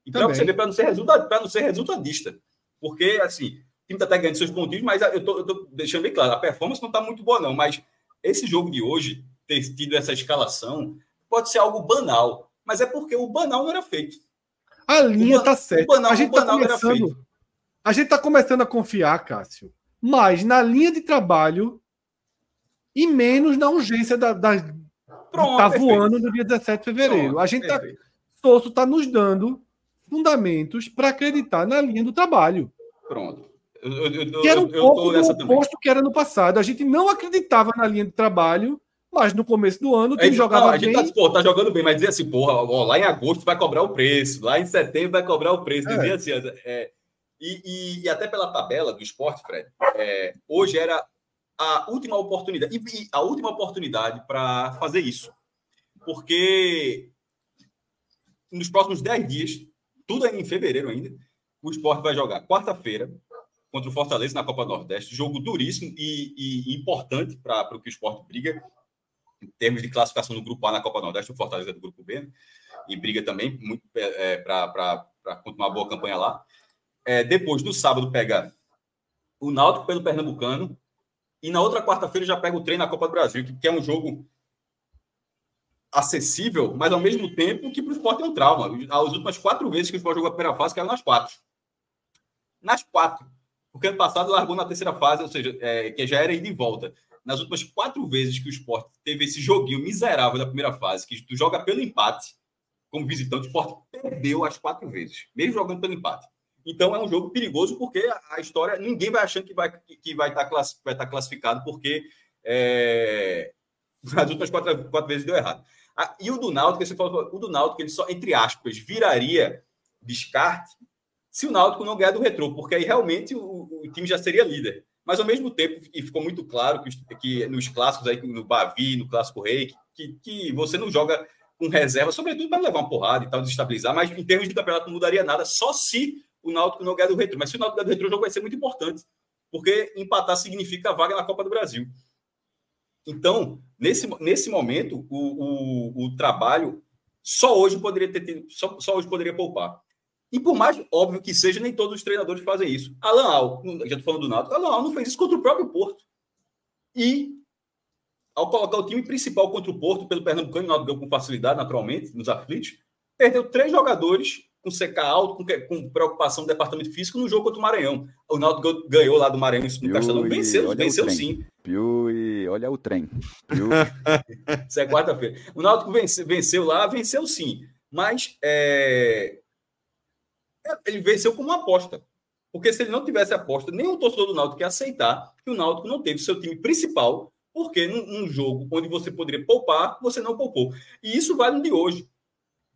E para você ver, para não, ser resultado, não ser resultadista. Porque, assim, o time está ganhando seus pontinhos, mas eu estou deixando bem claro, a performance não está muito boa, não. Mas esse jogo de hoje, ter tido essa escalação, pode ser algo banal. Mas é porque o banal não era feito. A linha está certa. a gente está começando, a gente tá começando a confiar, Cássio, mais na linha de trabalho e menos na urgência da, da Pronto, tá voando no dia 17 de fevereiro. Pronto, a gente tá, Sosso está nos dando fundamentos para acreditar na linha do trabalho. Pronto. Eu, eu, eu, que era um pouco do oposto que era no passado. A gente não acreditava na linha de trabalho, mas no começo do ano o time jogava não, a gente bem. Tá, tá jogando bem, mas dizer assim, porra, ó, lá em agosto vai cobrar o preço, lá em setembro vai cobrar o preço. É. assim, é, e, e, e, até pela tabela do esporte, Fred, é, hoje era a última oportunidade, e, a última oportunidade para fazer isso. Porque nos próximos 10 dias tudo em fevereiro ainda. O esporte vai jogar quarta-feira contra o Fortaleza na Copa Nordeste. Jogo duríssimo e, e importante para o que o esporte briga em termos de classificação no grupo A na Copa Nordeste. O Fortaleza é do grupo B né? e briga também muito é, é para continuar uma boa campanha lá. É, depois, no sábado, pega o Náutico pelo Pernambucano. E na outra quarta-feira já pega o treino na Copa do Brasil, que, é um jogo acessível, mas ao mesmo tempo que para o esporte é um trauma. As últimas quatro vezes que o esporte jogou a primeira fase, caiu nas quatro. Nas quatro. Porque ano passado largou na terceira fase, ou seja, é, que já era ida e volta. Nas últimas quatro vezes que o esporte teve esse joguinho miserável da primeira fase, que tu joga pelo empate, como visitante, o esporte perdeu as quatro vezes, mesmo jogando pelo empate. Então é um jogo perigoso porque a história, ninguém vai achando que vai, que vai, estar, tá vai estar tá classificado, porque é, as últimas quatro, quatro vezes deu errado. Ah, e o do Náutico, você falou, o do Náutico, ele só, entre aspas, viraria descarte se o Náutico não ganhar do retrô, porque aí realmente o, o time já seria líder. Mas ao mesmo tempo, e ficou muito claro que, que nos clássicos aí, no Bavi, no Clássico Rei, que, que você não joga com reserva, sobretudo para levar uma porrada e tal, desestabilizar, mas em termos de campeonato não mudaria nada, só se o Náutico não ganhar do retrô. Mas se o Náutico ganhar do retrô, o jogo vai ser muito importante, porque empatar significa vaga na Copa do Brasil. Então, nesse, nesse momento, o, o, o trabalho só hoje poderia ter tido, só, só hoje poderia poupar. E por mais óbvio que seja, nem todos os treinadores fazem isso. Alan Al, já estou falando do Nato, Alan Al não fez isso contra o próprio Porto. E ao colocar o time principal contra o Porto pelo Pernambucano, o Náutico ganhou com facilidade, naturalmente, nos aflitos, perdeu três jogadores com CK alto, com, com, preocupação do departamento físico no jogo contra o Maranhão. O Náutico ganhou lá do Maranhão no Castelão. Venceu, venceu sim. Piuí, olha o trem. Isso é quarta-feira. O Náutico venceu, venceu, lá, venceu sim. Mas é... ele venceu como uma aposta. Porque se ele não tivesse aposta, nem o torcedor do Náutico ia aceitar que o Náutico não teve seu time principal, porque num, num jogo onde você poderia poupar, você não poupou. E isso vale no de hoje.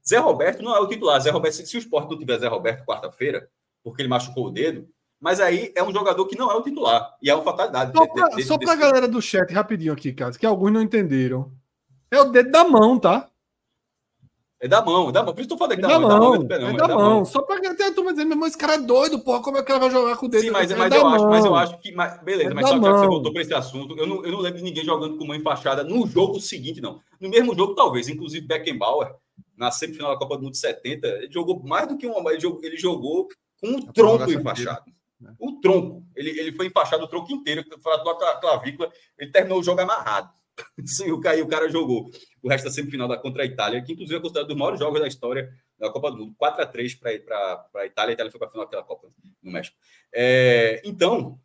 Zé Roberto não é o titular. Zé Roberto, se o esporte não tiver Zé Roberto quarta-feira, porque ele machucou o dedo, mas aí é um jogador que não é o titular. E é uma fatalidade. Só para a galera do chat, rapidinho aqui, cara, que alguns não entenderam. É o dedo da mão, tá? É da mão, é da mão. Por isso eu tô falando que é da, mão. É da mão, é, é da mão. Só pra ter a turma dizendo, meu irmão, esse cara é doido, porra, como é que ele vai jogar com o dedo? Sim, mas, mas, eu, acho, mas eu acho que. Mas, beleza, é mas só que você voltou para esse assunto. Eu não, eu não lembro de ninguém jogando com mão enfaixada no jogo seguinte, não. No mesmo jogo, talvez. Inclusive, Beckenbauer, na semifinal da Copa do Mundo 70, ele jogou mais do que uma. Ele jogou, ele jogou com um tronco enfaixado. Né? O tronco. Ele, ele foi enfaixado o tronco inteiro, fraturou a clavícula, ele terminou o jogo amarrado. Sim, o cara, o cara jogou o resto da semifinal da contra a Itália, que inclusive é considerado um dos maiores jogos da história da Copa do Mundo. 4 a 3 para a Itália, a Itália foi para a final daquela Copa no México. É, então,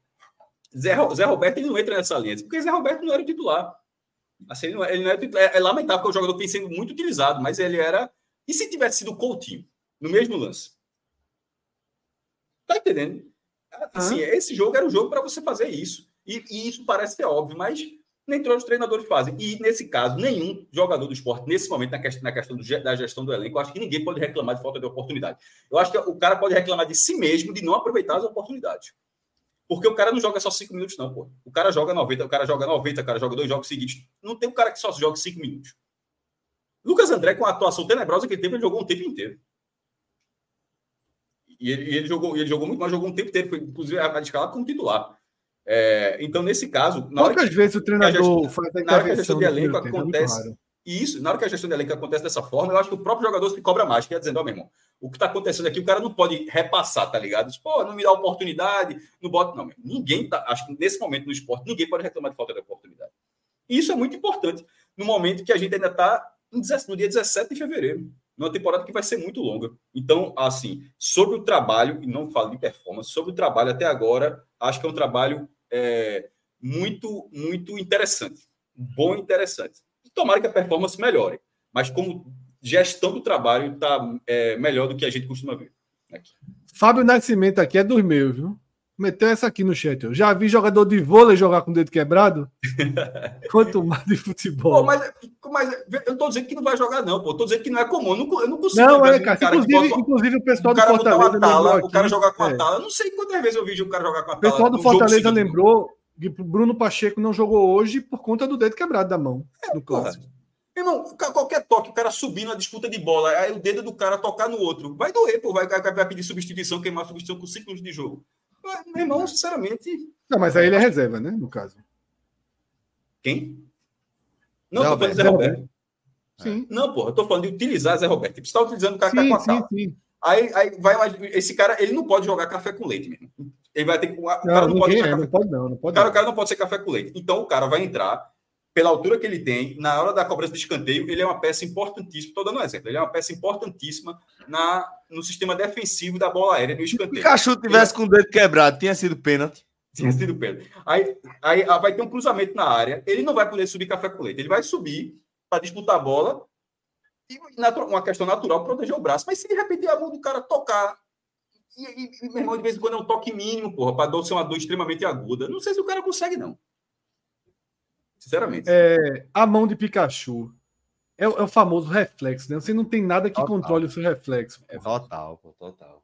Zé, Zé Roberto ele não entra nessa linha, porque Zé Roberto não era o titular. Assim, ele não, é, ele não era, é, é, lamentável porque o jogador tem sendo muito utilizado, mas ele era. E se tivesse sido o Coutinho no mesmo lance? Tá entendendo? Assim, ah. esse jogo era o jogo para você fazer isso. E, e, isso parece ser óbvio, mas nem todos os treinadores fazem. E nesse caso, nenhum jogador do esporte, nesse momento, na questão, na questão do, da gestão do elenco, acho que ninguém pode reclamar de falta de oportunidade. Eu acho que o cara pode reclamar de si mesmo de não aproveitar as oportunidades. Porque o cara não joga só cinco minutos, não, pô. O cara joga 90, o cara joga 90, o cara joga dois jogos seguidos. Não tem um cara que só joga cinco minutos. Lucas André, com a atuação tenebrosa que ele teve, ele jogou um tempo inteiro. E ele, ele jogou, ele jogou muito, mas jogou um tempo inteiro, foi inclusive a, a escalado como titular. É, então, nesse caso. Poucas vezes o treinador gestão, faz a Na hora que a gestão de elenco acontece. E isso, na hora que a gestão de elenco acontece dessa forma, eu acho que o próprio jogador se cobra mais, que é dizendo, ó, oh, meu irmão, o que está acontecendo aqui, o cara não pode repassar, tá ligado? Pô, não me dá oportunidade, não bota. Não, ninguém tá. Acho que nesse momento no esporte, ninguém pode reclamar de falta de oportunidade. E isso é muito importante no momento que a gente ainda está no dia 17 de fevereiro, numa temporada que vai ser muito longa. Então, assim, sobre o trabalho, e não falo de performance, sobre o trabalho até agora, acho que é um trabalho é, muito, muito interessante. Bom e interessante. Tomara que a performance melhore. Mas como gestão do trabalho está é, melhor do que a gente costuma ver. Aqui. Fábio Nascimento aqui é dos meus, viu? Meteu essa aqui no chat. Eu já vi jogador de vôlei jogar com o dedo quebrado. Quanto mais de futebol. Pô, mas, mas, eu não tô dizendo que não vai jogar, não, pô. Eu tô dizendo que não é comum. Eu não, eu não consigo. Não, é, cara. cara inclusive, bota, inclusive, o pessoal do Fortaleza. Tala, o cara jogar com a é. tala. Eu não sei quantas vezes eu vi o cara jogar com a tala. O pessoal do Fortaleza lembrou Bruno Pacheco não jogou hoje por conta do dedo quebrado da mão. É, no clássico. Irmão, qualquer toque, o cara subir na disputa de bola, aí o dedo do cara tocar no outro. Vai doer, pô. Vai, vai, pedir substituição, queimar substituição com 5 minutos de jogo. Meu irmão, sinceramente. Não, mas aí ele é reserva, né? No caso. Quem? Não, Zé tô falando de Zé Roberto. Sim. Não, porra, eu tô falando de utilizar Zé Roberto. Tipo, você tá utilizando o cara sim, que tá com a sim, sim. Aí, aí vai esse cara, ele não pode jogar café com leite mesmo. Ele vai ter que. O cara não, não pode, é, não pode não, não pode. Cara, o cara não pode ser café com leite. Então o cara vai entrar pela altura que ele tem, na hora da cobrança de escanteio, ele é uma peça importantíssima. Estou dando um exemplo. Ele é uma peça importantíssima na, no sistema defensivo da bola aérea no escanteio. Se o Cachu tivesse ele... com o dedo quebrado, tinha sido pênalti. Tinha sido pênalti. Aí, aí ah, vai ter um cruzamento na área. Ele não vai poder subir café com leite. Ele vai subir para disputar a bola e uma questão natural proteger o braço. Mas se de repente a mão do cara tocar. E, e, meu irmão, de vez em quando é um toque mínimo, porra, para ser uma dor extremamente aguda. Não sei se o cara consegue, não. Sinceramente. É, a mão de Pikachu é, é, o famoso reflexo, né? Você não tem nada que total. controle o seu reflexo. É total, pô, total.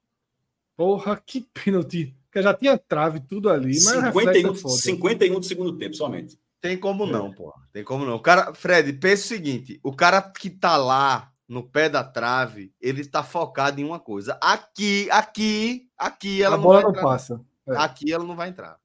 Porra, que pênalti. Porque já tinha trave tudo ali, mas 51, 51 do segundo tempo somente. Tem como não, é. pô. Tem como não. O cara, Fred, pensa o seguinte: o cara que tá lá no pé da trave, ele tá focado em uma coisa. Aqui, aqui, aqui ela a não bola não passa. É. Aqui ela não vai entrar.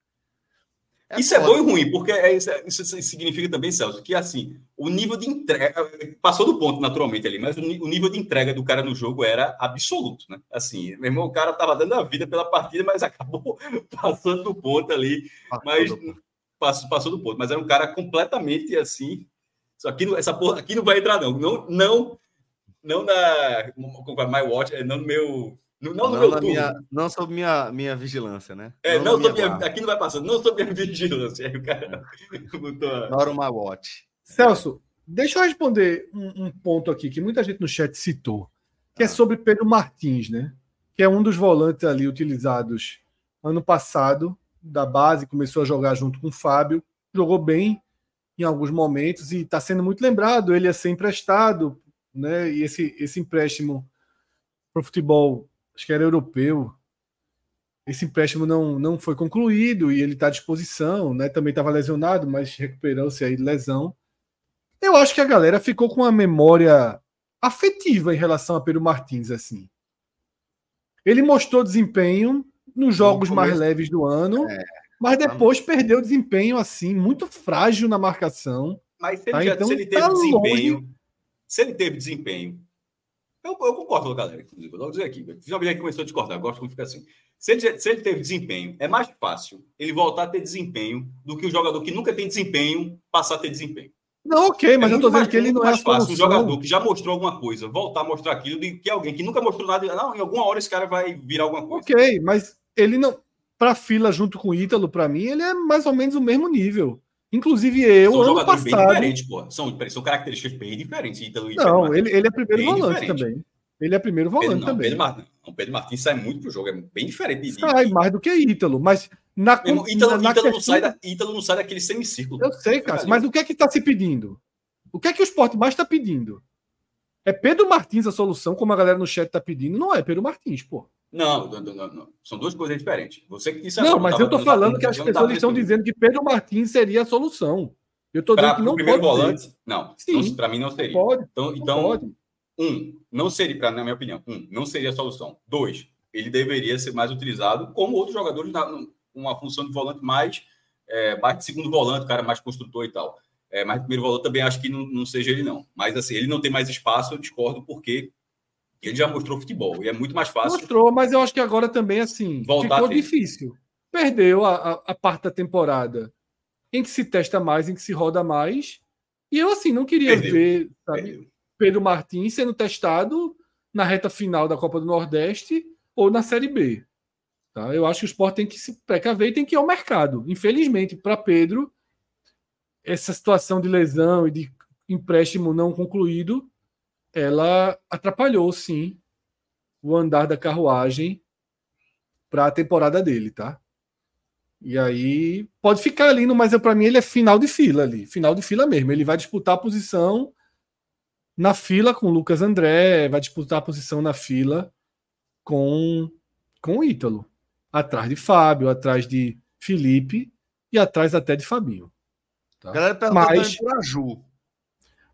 É isso foda. é bom e ruim, porque é, isso, isso, significa também, Celso, que assim, o nível de entrega. Passou do ponto, naturalmente, ali, mas o, o, nível de entrega do cara no jogo era absoluto, né? Assim, meu irmão, o cara tava dando a vida pela partida, mas acabou passando do ponto ali. Passou mas passou, passou do ponto. Mas era um cara completamente assim. Só que essa porra aqui não vai entrar, não. Não, não, não na. My Watch, não no meu não, não, não, meu minha, não sob minha, minha vigilância, né? É, não, não minha, aqui não vai passando, não sob minha vigilância. Aí o cara botou. A... my watch. Celso, deixa eu responder um, um, ponto aqui que muita gente no chat citou, que é ah. é sobre Pedro Martins, né? Que é um dos volantes ali utilizados ano passado da base, começou a jogar junto com o Fábio, jogou bem em alguns momentos e está sendo muito lembrado. Ele é ser emprestado, né? E esse, esse empréstimo para o futebol acho que era europeu. Esse empréstimo não, não foi concluído e ele está à disposição, né? Também estava lesionado, mas recuperou-se aí de lesão. Eu acho que a galera ficou com a memória afetiva em relação a Pedro Martins, assim. Ele mostrou desempenho nos jogos mais leves do ano, é, mas depois perdeu desempenho assim, muito frágil na marcação. Mas se ele, tá? já, então, se ele teve tá desempenho, longe. Se ele teve desempenho, eu, eu concordo, galera. Inclusive, vou dizer aqui, finalmente começou a discordar, gosto como fica assim. Se ele, se ele teve desempenho, é mais fácil ele voltar a ter desempenho do que o jogador que nunca tem desempenho passar a ter desempenho. Não, ok, mas é eu tô dizendo que ele não é mais fácil um jogador que já mostrou alguma coisa voltar a mostrar aquilo do que alguém que nunca mostrou nada. Não, em alguma hora esse cara vai virar alguma coisa. Ok, mas ele não. Para fila junto com o Ítalo, para mim, ele é mais ou menos o mesmo nível. Inclusive eu, são ano passado... bem diferentes, pô. São, são características bem diferentes. Ítalo e não, ele, ele é primeiro volante diferente. também. Ele é primeiro volante Pedro, não, também. Pedro, Martins, Pedro Martins sai muito pro jogo, é bem diferente. De, sai mais do que Ítalo, mas na, Ítalo, na, Ítalo, questão... não sai da, Ítalo não sai daquele semicírculo. Eu sei, Cássio, mas o que é que está se pedindo? O que é que o esporte mais está pedindo? É Pedro Martins a solução, como a galera no chat está pedindo? Não é Pedro Martins, pô. Não, não, não, não, São duas coisas diferentes. Você que disse Não, mas eu estou falando que as pessoas estão dizendo que Pedro Martins seria a solução. Eu estou dizendo que não primeiro pode volante, ser. não. não Para mim não seria. Pode. Então, então pode. um, não seria, pra, na minha opinião, um, não seria a solução. Dois, ele deveria ser mais utilizado como outros jogadores na, uma função de volante mais, é, mais de segundo volante, cara mais construtor e tal. É, mas primeiro volante também acho que não, não seja ele, não. Mas assim, ele não tem mais espaço, eu discordo, porque ele já mostrou futebol e é muito mais fácil. Mostrou, mas eu acho que agora também, assim, Voltar ficou difícil. Perdeu a, a, a, parte da temporada em que se testa mais, em que se roda mais. E eu, assim, não queria Perdeu. ver sabe, Pedro Martins sendo testado na reta final da Copa do Nordeste ou na Série B. Tá? Eu acho que o esporte tem que se precaver e tem que ir ao mercado. Infelizmente, para Pedro, essa situação de lesão e de empréstimo não concluído ela atrapalhou sim o andar da carruagem para a temporada dele, tá? E aí pode ficar ali, mas para mim ele é final de fila ali, final de fila mesmo. Ele vai disputar a posição na fila com o Lucas André, vai disputar a posição na fila com com o Ítalo, atrás de Fábio, atrás de Felipe e atrás até de Fabinho. Tá? galera Mas, por Aju.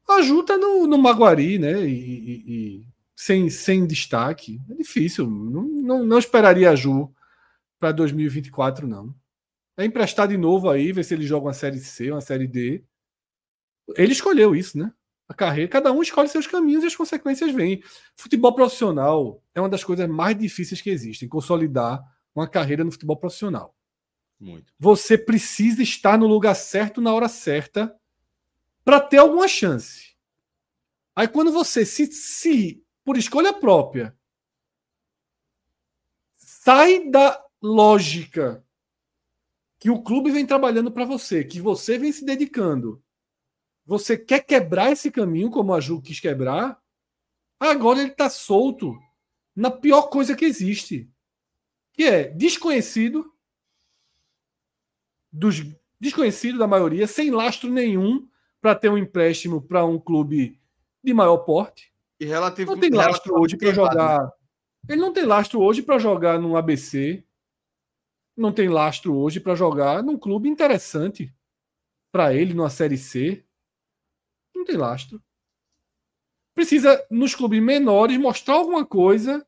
A Ju tá no, no Maguari, né? E, e, e, sem, sem destaque. É difícil. Não, não, não esperaria a Ju para 2024, não. É emprestar de novo aí, ver se ele joga uma série C, uma série D. Ele escolheu isso, né? A carreira, cada um escolhe seus caminhos e as consequências vêm. Futebol profissional é uma das coisas mais difíceis que existem, consolidar uma carreira no futebol profissional. Muito. Você precisa estar no lugar certo na hora certa para ter alguma chance. Aí quando você se, se por escolha própria sai da lógica que o clube vem trabalhando para você, que você vem se dedicando, você quer quebrar esse caminho como a Ju quis quebrar, agora ele está solto na pior coisa que existe, que é desconhecido dos desconhecido da maioria, sem lastro nenhum, para ter um empréstimo para um clube de maior porte. E relativo, não tem lastro hoje para jogar. Ele não tem lastro hoje para jogar num ABC. Não tem lastro hoje para jogar num clube interessante para ele numa série C. Não tem lastro. Precisa nos clubes menores mostrar alguma coisa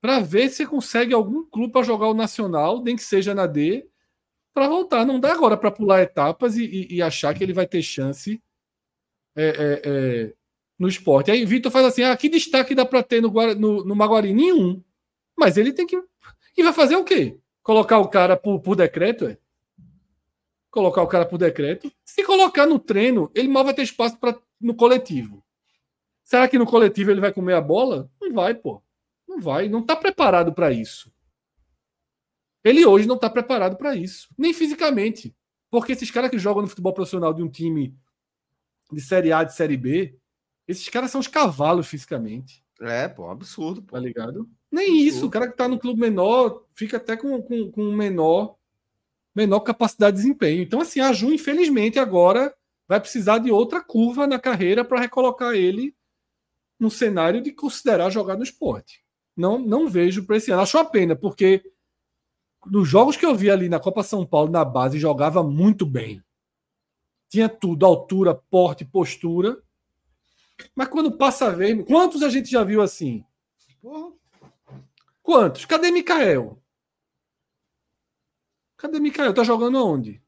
para ver se consegue algum clube para jogar o nacional, nem que seja na D, para voltar. Não dá agora para pular etapas e, e, e, achar que ele vai ter chance é, é, é, no esporte. Aí Vitor faz assim: ah, que destaque dá para ter no, no, no Maguari? Nenhum. Mas ele tem que. E vai fazer o quê? Colocar o cara por, por decreto? É? Colocar o cara por decreto. Se colocar no treino, ele mal vai ter espaço pra, no coletivo. Será que no coletivo ele vai comer a bola? Não vai, pô. Não vai. Não está preparado para isso. Ele hoje não está preparado para isso, nem fisicamente. Porque esses caras que jogam no futebol profissional de um time de Série A, de Série B, esses caras são os cavalos fisicamente. É, pô, absurdo. Pô. Tá ligado? Nem absurdo. isso. O cara que está no clube menor fica até com, com, com menor, menor capacidade de desempenho. Então, assim, a Ju, infelizmente, agora vai precisar de outra curva na carreira para recolocar ele no cenário de considerar jogar no esporte. Não, não vejo para esse ano. Acho a pena, porque nos jogos que eu vi ali na Copa São Paulo, na base, jogava muito bem. Tinha tudo, altura, porte, postura. Mas quando passa a ver, quantos a gente já viu assim? Porra. Quantos? Cadê Mikael? Cadê Mikael? Tá jogando onde?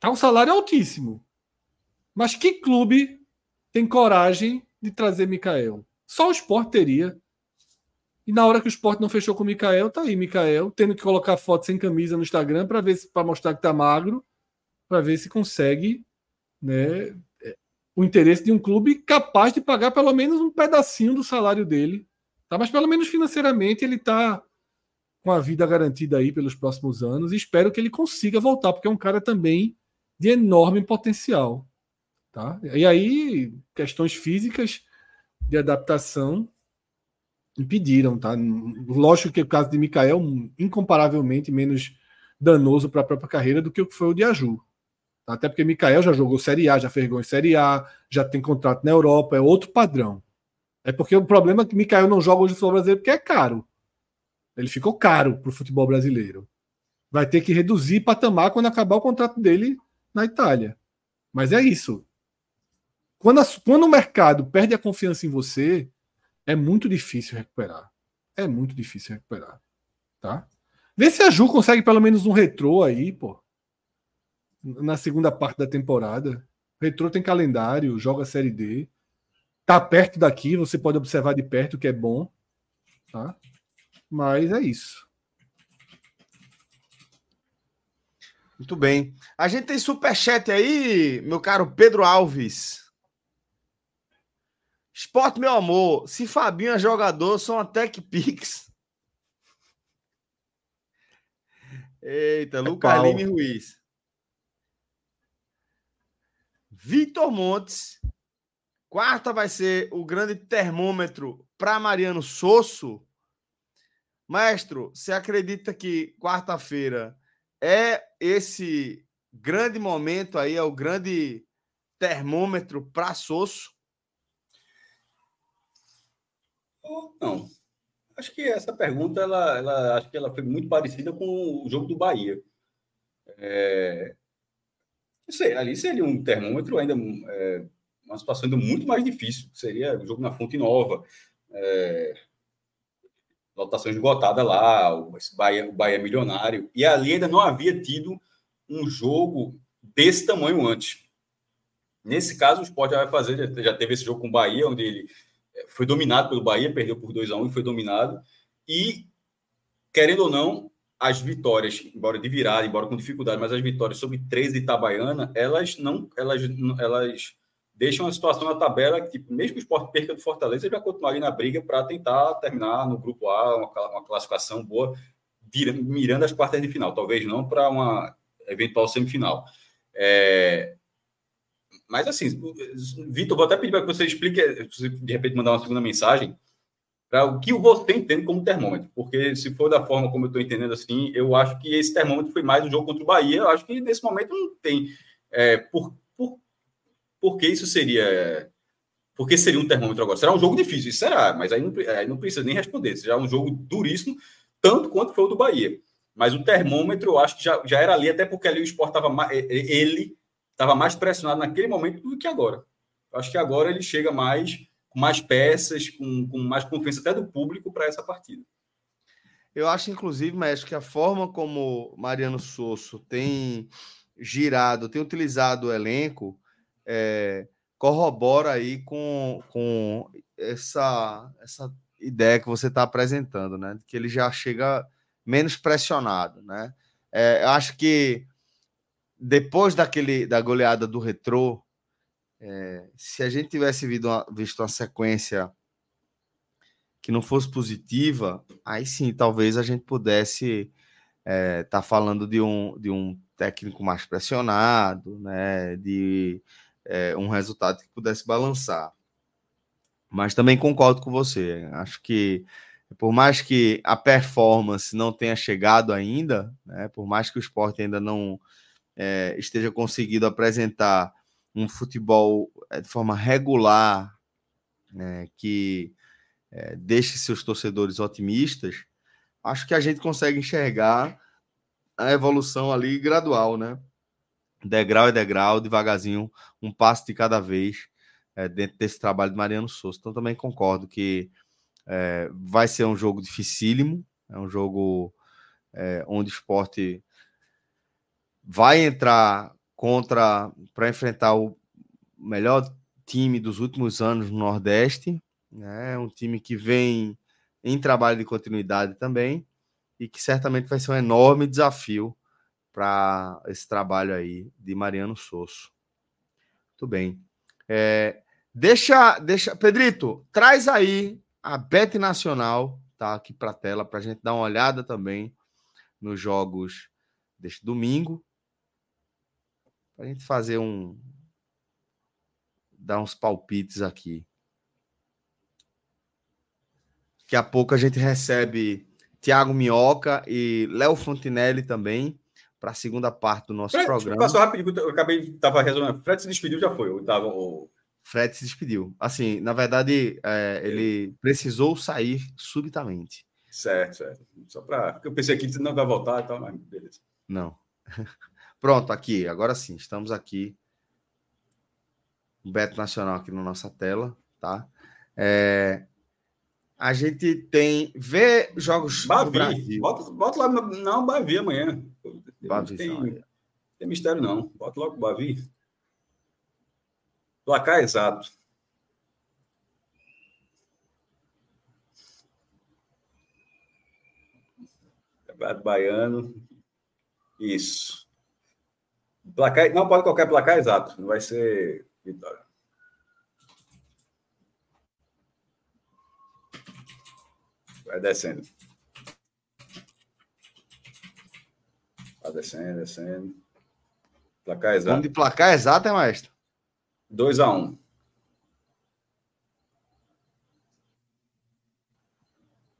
Tá um salário altíssimo. Mas que clube tem coragem de trazer Mikael? Só o Sport teria. E na hora que o Sport não fechou com o Mikael, tá aí Mikael, tendo que colocar foto sem camisa no Instagram para ver para mostrar que tá magro, para ver se consegue, né, o interesse de um clube capaz de pagar pelo menos um pedacinho do salário dele Tá? Mas pelo menos financeiramente ele está com a vida garantida aí pelos próximos anos e espero que ele consiga voltar, porque é um cara também de enorme potencial. Tá? E aí, questões físicas de adaptação impediram. Tá? Lógico que o caso de Mikael incomparavelmente menos danoso para a própria carreira do que o que foi o de Aju. Tá? Até porque Mikael já jogou Série A, já fez gol em Série A, já tem contrato na Europa, é outro padrão. É porque o problema é que Mikael não joga hoje no futebol brasileiro porque é caro. Ele ficou caro para o futebol brasileiro. Vai ter que reduzir patamar quando acabar o contrato dele na Itália. Mas é isso. Quando, a, quando o mercado perde a confiança em você, é muito difícil recuperar. É muito difícil recuperar. Tá? Vê se a Ju consegue pelo menos um retrô aí, pô. Na segunda parte da temporada. Retrô tem calendário, joga Série D. Tá perto daqui, você pode observar de perto, que é bom. Tá? Mas é isso. Muito bem. A gente tem superchat aí, meu caro Pedro Alves. Esporte, meu amor. Se Fabinho é jogador, são até que Pix. Eita, é Lucas Lima Ruiz. Vitor Montes Quarta vai ser o grande termômetro para Mariano Sosso. Maestro, você acredita que quarta-feira é esse grande momento aí, é o grande termômetro para Sosso? Não. Acho que essa pergunta, ela, ela, acho que ela foi muito parecida com o jogo do Bahia. É, não sei, ali seria um termômetro ainda é, uma situação ainda muito mais difícil, seria o jogo na Fonte Nova, é, lotação esgotada lá, o Bahia, o Bahia milionário, e ali ainda não havia tido um jogo desse tamanho antes. Nesse caso, o Sport já vai fazer, já teve esse jogo com o Bahia, onde ele é, foi dominado pelo Bahia, perdeu por 2 a 1 um, e foi dominado. E, querendo ou não, as vitórias, embora de virada, embora com dificuldade, mas as vitórias sobre 13 de Itabaiana, elas não, elas, elas deixa uma situação na tabela que, tipo, mesmo que o esporte perca do Fortaleza, ele vai continuar ali na briga para tentar terminar no grupo A, uma, uma classificação boa, mirando as quartas de final. Talvez não para uma eventual semifinal. É... Mas assim, Vitor, vou até pedir para que você explique, de repente mandar uma segunda mensagem, para o que você entende como termômetro. Porque se for da forma como eu estou entendendo assim, eu acho que esse termômetro foi mais o jogo contra o Bahia. Eu acho que nesse momento não tem. É, por, por porque isso seria. Porque seria um termômetro agora? Será um jogo difícil, isso será, mas aí não, aí não precisa nem responder. Será um jogo duríssimo, tanto quanto foi o do Bahia. Mas o termômetro, eu acho que já, já era ali, até porque ali o esporte estava ele estava mais pressionado naquele momento do que agora. Eu acho que agora ele chega mais com mais peças, com, com mais confiança até do público para essa partida. Eu acho, inclusive, Mestre, que a forma como Mariano Sosso tem girado, tem utilizado o elenco, é, corrobora aí com, com essa, essa ideia que você está apresentando, né? Que ele já chega menos pressionado, né? É, eu acho que depois daquele da goleada do retrô, é, se a gente tivesse visto uma, visto uma sequência que não fosse positiva, aí sim, talvez a gente pudesse estar é, tá falando de um, de um técnico mais pressionado, né? De é, um resultado que pudesse balançar. Mas também concordo com você. Acho que por mais que a performance não tenha chegado ainda, né, por mais que o esporte ainda não é, esteja conseguindo apresentar um futebol é, de forma regular, né, que é, deixe seus torcedores otimistas, acho que a gente consegue enxergar a evolução ali gradual, né? degrau é degrau, devagarzinho, um passo de cada vez. é, dentro desse trabalho de Mariano Souza. Então também concordo que é, vai ser um jogo dificílimo, é um jogo é, onde o esporte vai entrar contra para enfrentar o melhor time dos últimos anos no Nordeste, né? um time que vem em trabalho de continuidade também e que certamente vai ser um enorme desafio para esse trabalho aí de Mariano Sosso. Muito bem. É, deixa, deixa, Pedrito, traz aí a Bet Nacional, tá aqui para tela para a gente dar uma olhada também nos jogos deste domingo, para a gente fazer um dar uns palpites aqui. Daqui a pouco a gente recebe Tiago Minhoca e Léo Fontinelli também para a segunda parte do nosso Fred, programa. Passou rapidinho, eu acabei, estava resolvendo. Fred se despediu, já foi. Eu tava, o... Fred se despediu. Assim, na verdade, é, ele precisou sair subitamente. Certo, certo. Só para. Eu pensei que não vai voltar e tal, mas beleza. Não. Pronto, aqui, agora sim, estamos aqui. O Beto Nacional aqui na nossa tela, tá? É, a gente tem. Vê jogos Bavi. do Brasil. Bota, bota lá, não, Bavi amanhã. Bavi tem, tem mistério, não. Bota logo o Bavi. Placar exato. Baiano. Isso. Placar, não pode qualquer placar exato. Não vai ser vitória. Vai descendo. Vai descendo, descendo. Placar exato. Vamos de placar exato, é, maestro? 2x1. Um.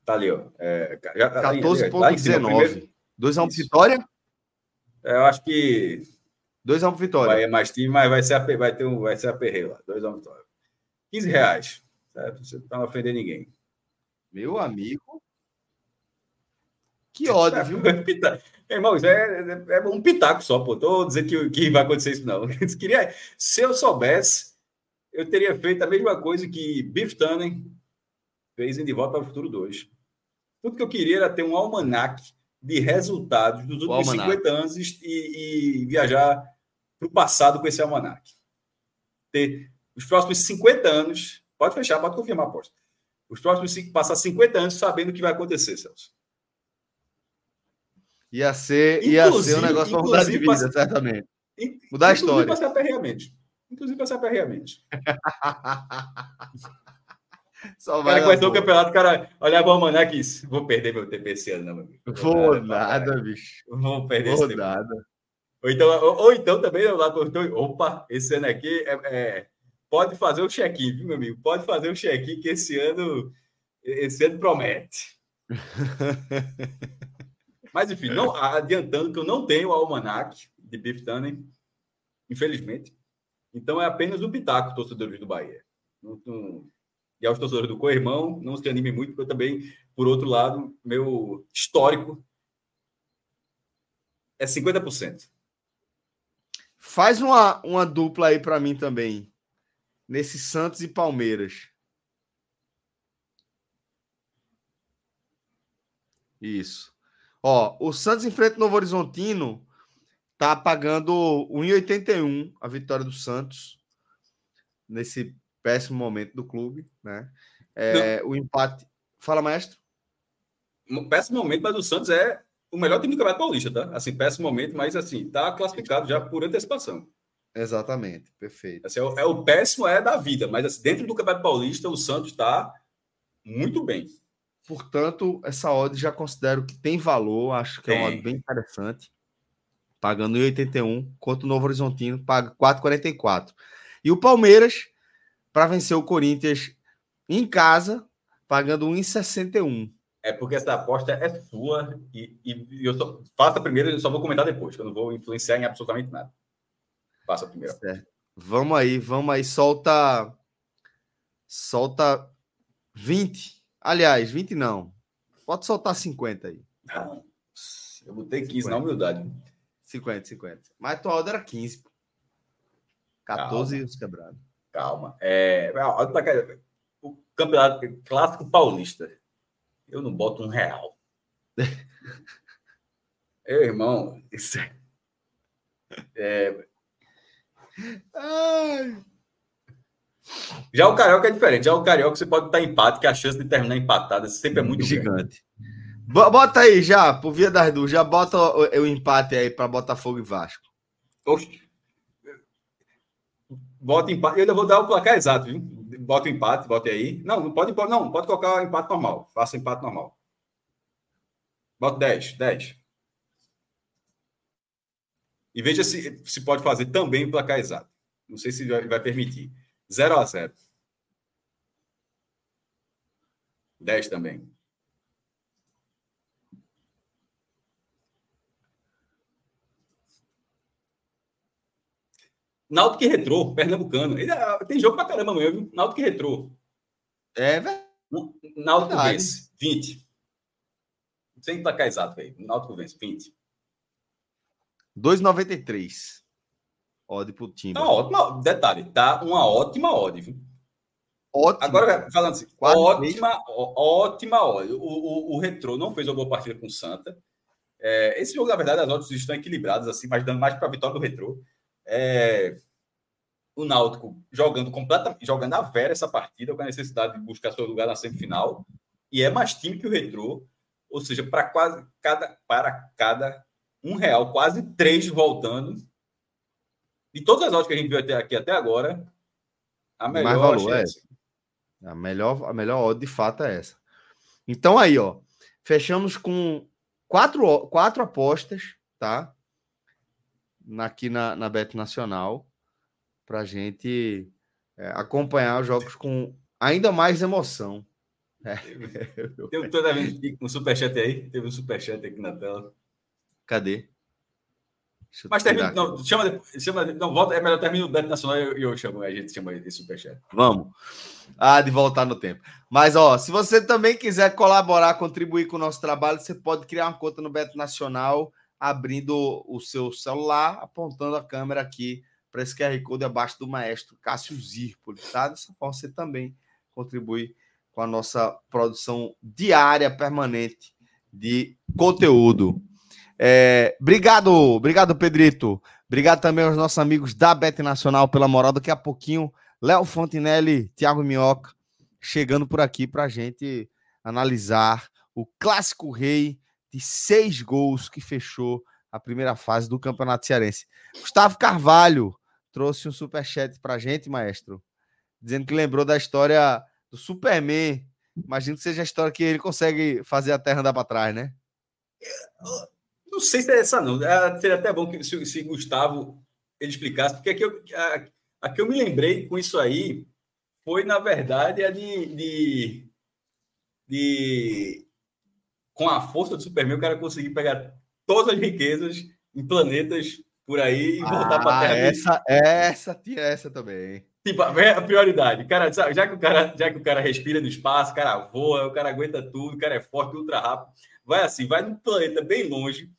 Tá ali, ó. É, 14,19. 2x1 um vitória? É, eu acho que. 2x1 um vitória. Vai mais time, mas vai ser a, vai ter um, vai ser a perreira lá. 2x1 um vitória. 15 reais. Certo? Você não ofender ninguém. Meu amigo. Que ódio, viu? Irmão, isso é, é, é, um pitaco só, pô. Tô dizendo que, que vai acontecer isso, não. Queria, se eu soubesse, eu teria feito a mesma coisa que Biff Tannen fez em De Volta para o Futuro 2. Tudo que eu queria era ter um almanac de resultados dos últimos 50 anos e, e viajar para o passado com esse almanac. Ter os próximos 50 anos, pode fechar, pode confirmar a aposta os próximos passar 50 anos sabendo o que vai acontecer, Celso. Ia ser, ia ser um negócio para mudar de vida, passa, certamente. Mudar a história. Inclusive para aperreamente. Inclusive para aperreamente. Só o cara começou o campeonato, o cara olhava o mané e vou perder meu TP esse ano, não, meu amigo. Vou, nada, nada, bicho. Vou perder vou esse nada. Ou então, ou, ou então também, lá, opa, esse ano aqui é, é pode fazer o check-in, viu, meu amigo? Pode fazer o check-in que esse ano, esse ano promete. Mas, enfim, não, adiantando que eu não tenho o almanac de Biff Tannen, infelizmente. Então, é apenas um pitaco, torcedores do Bahia. Não, não... E aos torcedores do co-irmão, não se anime muito, porque eu também, por outro lado, meu histórico é 50%. Faz uma, uma dupla aí para mim também nesse Santos e Palmeiras. Isso. Ó, o Santos enfrenta o Novo Horizontino, tá pagando 1,81 a vitória do Santos nesse péssimo momento do clube, né? É, o empate. Fala, mestre. Um péssimo momento, mas o Santos é o melhor time do Campeonato Paulista, tá? Assim, péssimo momento, mas assim, tá classificado já por antecipação. Exatamente, perfeito. Assim, é, o, é, o, péssimo é da vida, mas assim, dentro do Campeonato Paulista, o Santos está muito bem. Portanto, essa odd já considero que tem valor, acho que tem. é uma odd bem interessante. Pagando 1,81, enquanto o Novo Horizontino paga 4,44. E o Palmeiras, para vencer o Corinthians em casa, pagando 1,61. É porque essa aposta é sua e, e eu só, faça primeiro, eu só vou comentar depois, que eu não vou influenciar em absolutamente nada. Passa primeiro. Certo. Vamos aí, vamos aí. Solta. Solta 20. Aliás, 20 não. Pode soltar 50 aí. Eu botei 15 50. na humildade. 50, 50. Mas tua ordem era 15. 14 e os quebrados. Calma. É, o campeonato clássico paulista. Eu não boto um real. Meu irmão, isso é. é... Já o Carioca é diferente. Já o Carioca você pode estar empate, que a chance de terminar empatada sempre é muito gigante. Grande. Bota aí já, por via das duas, já bota o, o empate aí para Botafogo e Vasco. Oxe. Bota empate. Eu ainda vou dar o placar exato, viu? Bota o empate, bota aí. Não, não pode, não, pode colocar empate normal. Faça empate normal. Bota 10, 10. E veja se, se pode fazer também o placar exato. Não sei se vai, vai permitir. 0 a 0. 10 também. Náutico e Retrô, Pernambucano. Ah, tem jogo pra caramba amanhã, viu? Náutico e Retrô. É, velho. Náutico Verdade. vence, 20. Sem placar exato, velho. Náutico vence, 20. 2,93. Odd pro time. Tá ótima, detalhe, tá uma ótima odd, viu? Ótimo. Agora, falando assim, ótima, ótima odd. O, o, o Retrô não fez uma boa partida com o Santa. É, esse jogo, na verdade, as odds estão equilibradas, assim, mas dando mais para a vitória do Retrô. É, o Náutico jogando completamente, jogando a vera essa partida, com a necessidade de buscar seu lugar na semifinal, e é mais time que o Retrô, ou seja, para quase cada para cada um real, quase três voltando. De todas as odds que a gente viu até aqui até agora, a melhor valor é essa. A melhor, a melhor odd de fato é essa. Então aí, ó, fechamos com quatro, quatro apostas, tá? Aqui na, na Bet Nacional para a gente é, acompanhar os jogos com ainda mais emoção. É. Tem toda vez um superchat aí? Teve um superchat aqui na tela. Cadê? Mas termina, não, chama, chama, não, volta, é melhor terminar o Bet Nacional e eu, eu, chamo, a gente chama de superchat. Vamos. Ah, de voltar no tempo. Mas, ó, se você também quiser colaborar, contribuir com o nosso trabalho, você pode criar uma conta no Bet Nacional abrindo o seu celular, apontando a câmera aqui para esse QR Code abaixo do maestro Cássio Zirpoli, tá? Dessa forma você também contribui com a nossa produção diária, permanente de conteúdo. É, obrigado, obrigado, Pedrito. Obrigado também aos nossos amigos da Bet Nacional pela moral. Daqui a pouquinho, Léo Fontinelli, Thiago Minhoca, chegando por aqui para a gente analisar o clássico rei de seis gols que fechou a primeira fase do Campeonato Cearense. Gustavo Carvalho trouxe um superchat para a gente, maestro, dizendo que lembrou da história do Superman. Imagino que seja a história que ele consegue fazer a terra andar para trás, né? Não sei se é essa, não. É, seria até bom que se, se Gustavo ele explicasse, porque aqui eu, a, a que eu me lembrei com isso aí foi, na verdade, a de, de, de com a força do Superman, o cara conseguir pegar todas as riquezas em planetas por aí e voltar ah, para a Terra. Essa, essa, tinha essa também. Tipo, a prioridade. Cara, já que o cara, já que o cara respira no espaço, o cara voa, o cara aguenta tudo, o cara é forte, ultra rápido. Vai assim, vai num planeta bem longe,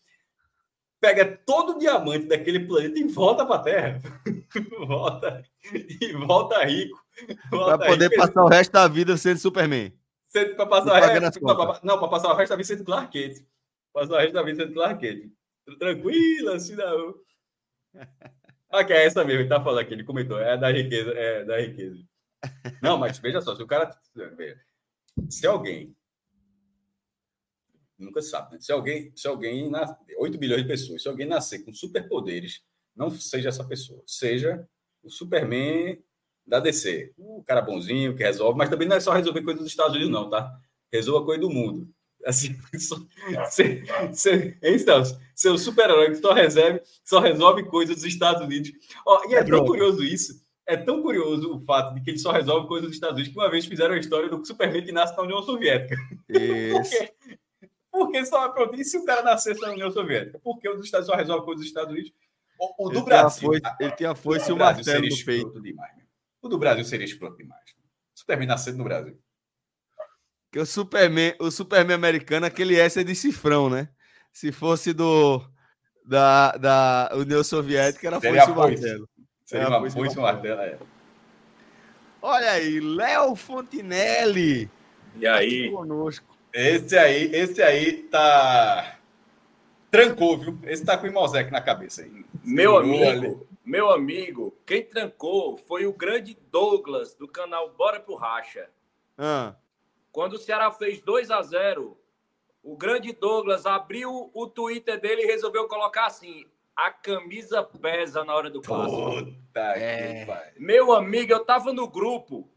pega todo o diamante daquele planeta e volta para a Terra. volta e volta rico. Para poder rico. passar o resto da vida sendo Superman para passar o resto. Não, para passar o resto da vida sendo Clark Kent. Passar o resto da vida sendo Clark Kent. Tranquilo, assim, não. Ah, que é essa mesmo, ele tá falando aqui, ele comentou, é da riqueza, é da riqueza. Não, mas veja só, se o cara. Se alguém. Nunca sabe, né? Se alguém, se alguém, 8 bilhões de pessoas, se alguém nascer com superpoderes, não seja essa pessoa, seja o Superman da DC. O cara bonzinho que resolve, mas também não é só resolver coisas dos Estados Unidos, não, tá? Resolva coisa do mundo. Assim, só, cê, cê, então, seu super-herói que só resolve, só resolve coisas dos Estados Unidos. Ó, e é, é tão curioso isso. É tão curioso o fato de que ele só resolve coisas dos Estados Unidos que uma vez fizeram a história do Superman que nasce na União Soviética. Por quê? Porque só pronto. E se o cara nascesse na União Soviética? Porque o dos Estados só resolve coisas dos Estados Unidos. O, o do Brasil. Foice, ele tinha a foice e o martelo no peito. Demais, o do Brasil seria escroto demais. Superman nascendo no Brasil. Que o Superman, o Superman americano, aquele S é de cifrão, né? Se fosse do da, da União Soviética, era seria foice o martelo. Seria uma foice martelo, é. Olha aí, Léo Fontinelli. E aí? Conosco. Esse aí, esse aí tá. Trancou, viu? Esse tá com o Imosec na cabeça aí. Meu amigo, ali. Meu amigo, quem trancou foi o grande Douglas do canal Bora pro Racha. Ah. Quando o Ceará fez 2 a 0 o grande Douglas abriu o Twitter dele e resolveu colocar assim: a camisa pesa na hora do clássico. Puta é. que pai. Meu amigo, eu tava no grupo.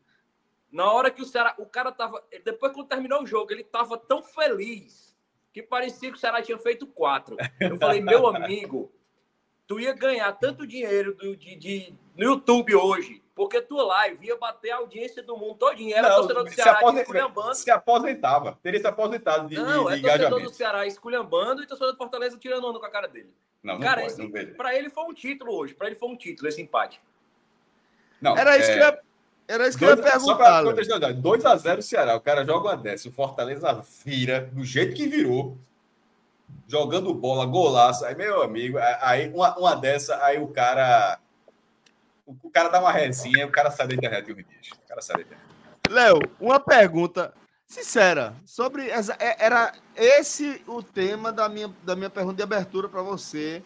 Na hora que o Ceará. O cara tava. Depois que terminou o jogo, ele tava tão feliz que parecia que o Ceará tinha feito quatro. Eu falei, meu amigo, tu ia ganhar tanto dinheiro do, de, de, no YouTube hoje, porque tua live ia bater a audiência do mundo todinho. Era não, torcedor do Ceará se esculhambando. Se aposentava. Teria se aposentado de Não, de, é torcedor do Ceará esculhambando e torcedor do Fortaleza tirando onda com a cara dele. Não, cara, não pode, esse, pra ele foi um título hoje. Pra ele foi um título, esse empate. Não, era isso é... que eu ia, era isso que dois, eu ia perguntar. Só pra 2x0 Ceará. O cara joga uma dessa. O Fortaleza vira do jeito que virou jogando bola, golaço. Aí, meu amigo, aí uma, uma dessa, aí o cara. O, cara dá uma resinha, o cara sai da internet um dia. O cara sai da internet. Léo, uma pergunta sincera sobre essa, é, era esse o tema da minha, da minha pergunta de abertura para você.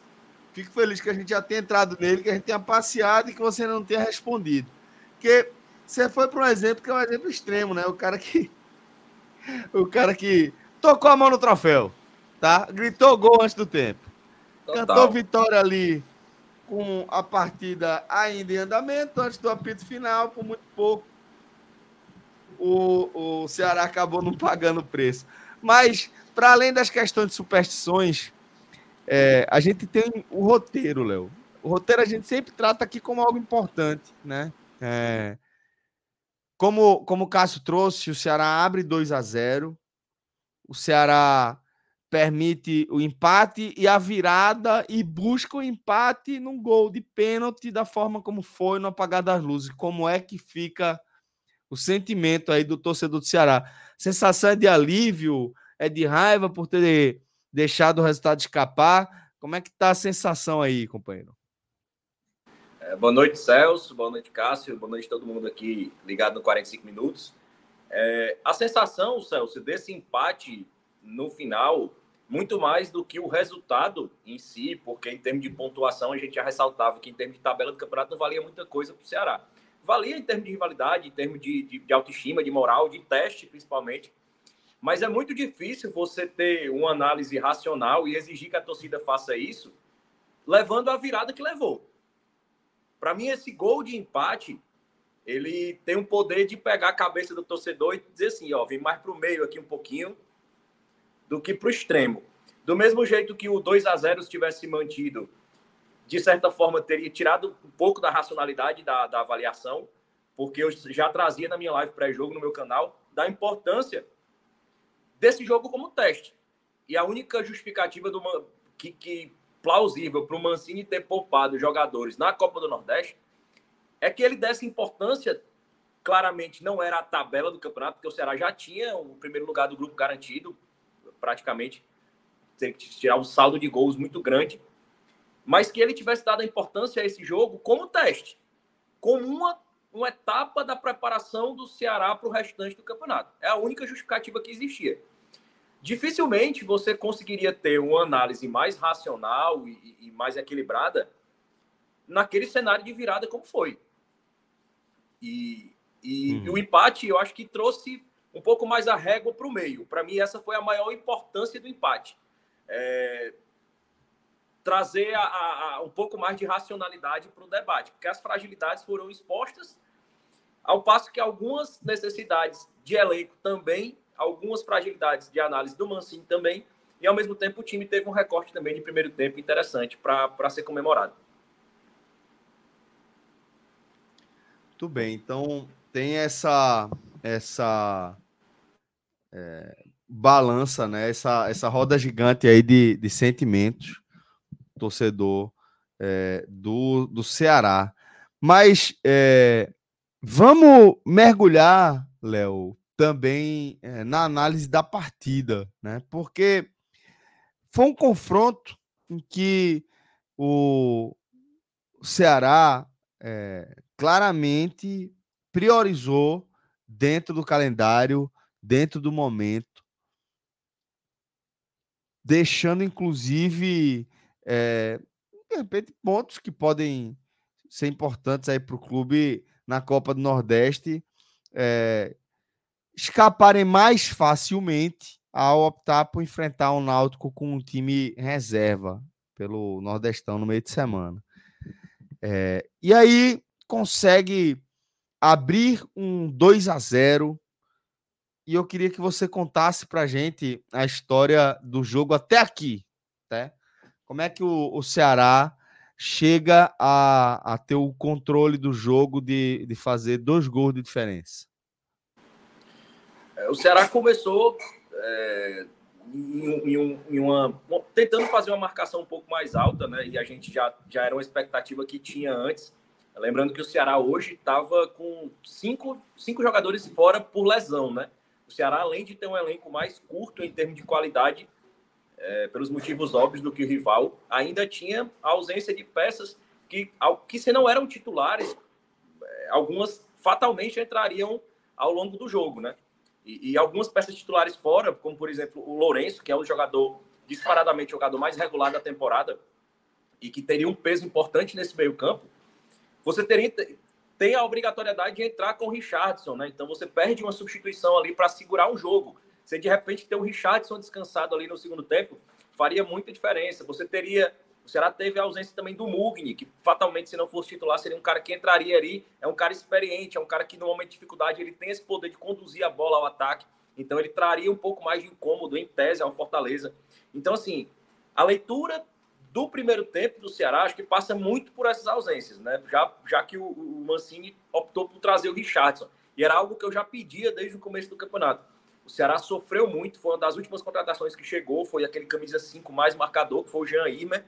Fico feliz que a gente já tenha entrado nele, que a gente tenha passeado e que você não tenha respondido. Porque você foi para um exemplo que é um exemplo extremo, né? O cara que o cara que tocou a mão no troféu tá? Gritou gol antes do tempo. Total. Cantou vitória ali com a partida ainda em andamento, antes do apito final, por muito pouco. O, o Ceará acabou não pagando o preço. Mas, para além das questões de superstições, é, a gente tem o roteiro, Léo. O roteiro a gente sempre trata aqui como algo importante, né? É, como, como o Cássio trouxe, o Ceará abre 2 a 0 O Ceará permite o empate e a virada e busca o empate num gol de pênalti da forma como foi no apagar das luzes. Como é que fica o sentimento aí do torcedor do Ceará? Sensação é de alívio, é de raiva por ter deixado o resultado escapar. Como é que tá a sensação aí, companheiro? É, boa noite, Celso. Boa noite, Cássio. Boa noite todo mundo aqui ligado no 45 minutos. É, a sensação, Celso, desse empate no final, muito mais do que o resultado em si, porque em termos de pontuação a gente já ressaltava que em termos de tabela do campeonato não valia muita coisa para o Ceará. Valia em termos de rivalidade, em termos de, de, de autoestima, de moral, de teste principalmente. Mas é muito difícil você ter uma análise racional e exigir que a torcida faça isso, levando a virada que levou. Para mim, esse gol de empate, ele tem um poder de pegar a cabeça do torcedor e dizer assim, ó, vem mais para o meio aqui um pouquinho, do que para o extremo. Do mesmo jeito que o 2 a 0 se tivesse mantido, de certa forma, teria tirado um pouco da racionalidade da, da avaliação, porque eu já trazia na minha live pré-jogo no meu canal da importância desse jogo como teste. E a única justificativa do que, que plausível para o Mancini ter poupado jogadores na Copa do Nordeste é que ele desse importância. Claramente não era a tabela do campeonato, porque o Ceará já tinha o primeiro lugar do grupo garantido, praticamente ter que tirar um saldo de gols muito grande, mas que ele tivesse dado a importância a esse jogo como teste, como uma, uma etapa da preparação do Ceará para o restante do campeonato. É a única justificativa que existia. Dificilmente você conseguiria ter uma análise mais racional e, e mais equilibrada naquele cenário de virada como foi. E, e, uhum. e o empate, eu acho que trouxe um pouco mais a régua para o meio. Para mim, essa foi a maior importância do empate. É... Trazer a, a, a, um pouco mais de racionalidade para o debate, porque as fragilidades foram expostas, ao passo que algumas necessidades de elenco também, algumas fragilidades de análise do Mancini também, e ao mesmo tempo o time teve um recorte também de primeiro tempo interessante para ser comemorado. Muito bem, então tem essa essa é, balança, né? Essa, essa roda gigante aí de, de sentimentos, torcedor é, do, do Ceará. Mas é, vamos mergulhar, Léo, também é, na análise da partida, né? Porque foi um confronto em que o Ceará é, claramente priorizou dentro do calendário, dentro do momento, deixando inclusive é, de repente pontos que podem ser importantes aí para o clube na Copa do Nordeste é, escaparem mais facilmente ao optar por enfrentar o um Náutico com um time reserva pelo Nordestão no meio de semana. É, e aí consegue abrir um 2 a 0 e eu queria que você contasse para gente a história do jogo até aqui, tá? Como é que o, o Ceará chega a, a, ter o controle do jogo de, de fazer dois gols de diferença? É, o Ceará começou é, em, em, em uma, tentando fazer uma marcação um pouco mais alta, né? E a gente já, já era uma expectativa que tinha antes. Lembrando que o Ceará hoje estava com cinco, cinco jogadores fora por lesão, né? O Ceará, além de ter um elenco mais curto em termos de qualidade, é, pelos motivos óbvios do que o rival, ainda tinha a ausência de peças que, que se não eram titulares, é, algumas fatalmente entrariam ao longo do jogo, né? E, e, algumas peças titulares fora, como por exemplo o Lourenço, que é o jogador disparadamente jogador mais regular da temporada e que teria um peso importante nesse meio campo, você teria, tem a obrigatoriedade de entrar com o Richardson, né? Então você perde uma substituição ali para segurar um jogo. Você de repente ter o Richardson descansado ali no segundo tempo, faria muita diferença. Você teria. O Ceará teve a ausência também do Mugni, que fatalmente, se não fosse titular, seria um cara que entraria ali. É um cara experiente, é um cara que no momento de dificuldade ele tem esse poder de conduzir a bola ao ataque. Então ele traria um pouco mais de incômodo em tese ao Fortaleza. Então, assim, a leitura do primeiro tempo do Ceará, acho que passa muito por essas ausências, né? Já, já que o, o Mancini optou por trazer o Richardson. E era algo que eu já pedia desde o começo do campeonato. O Ceará sofreu muito, foi uma das últimas contratações que chegou, foi aquele camisa 5 mais marcador, que foi o Jean Imer.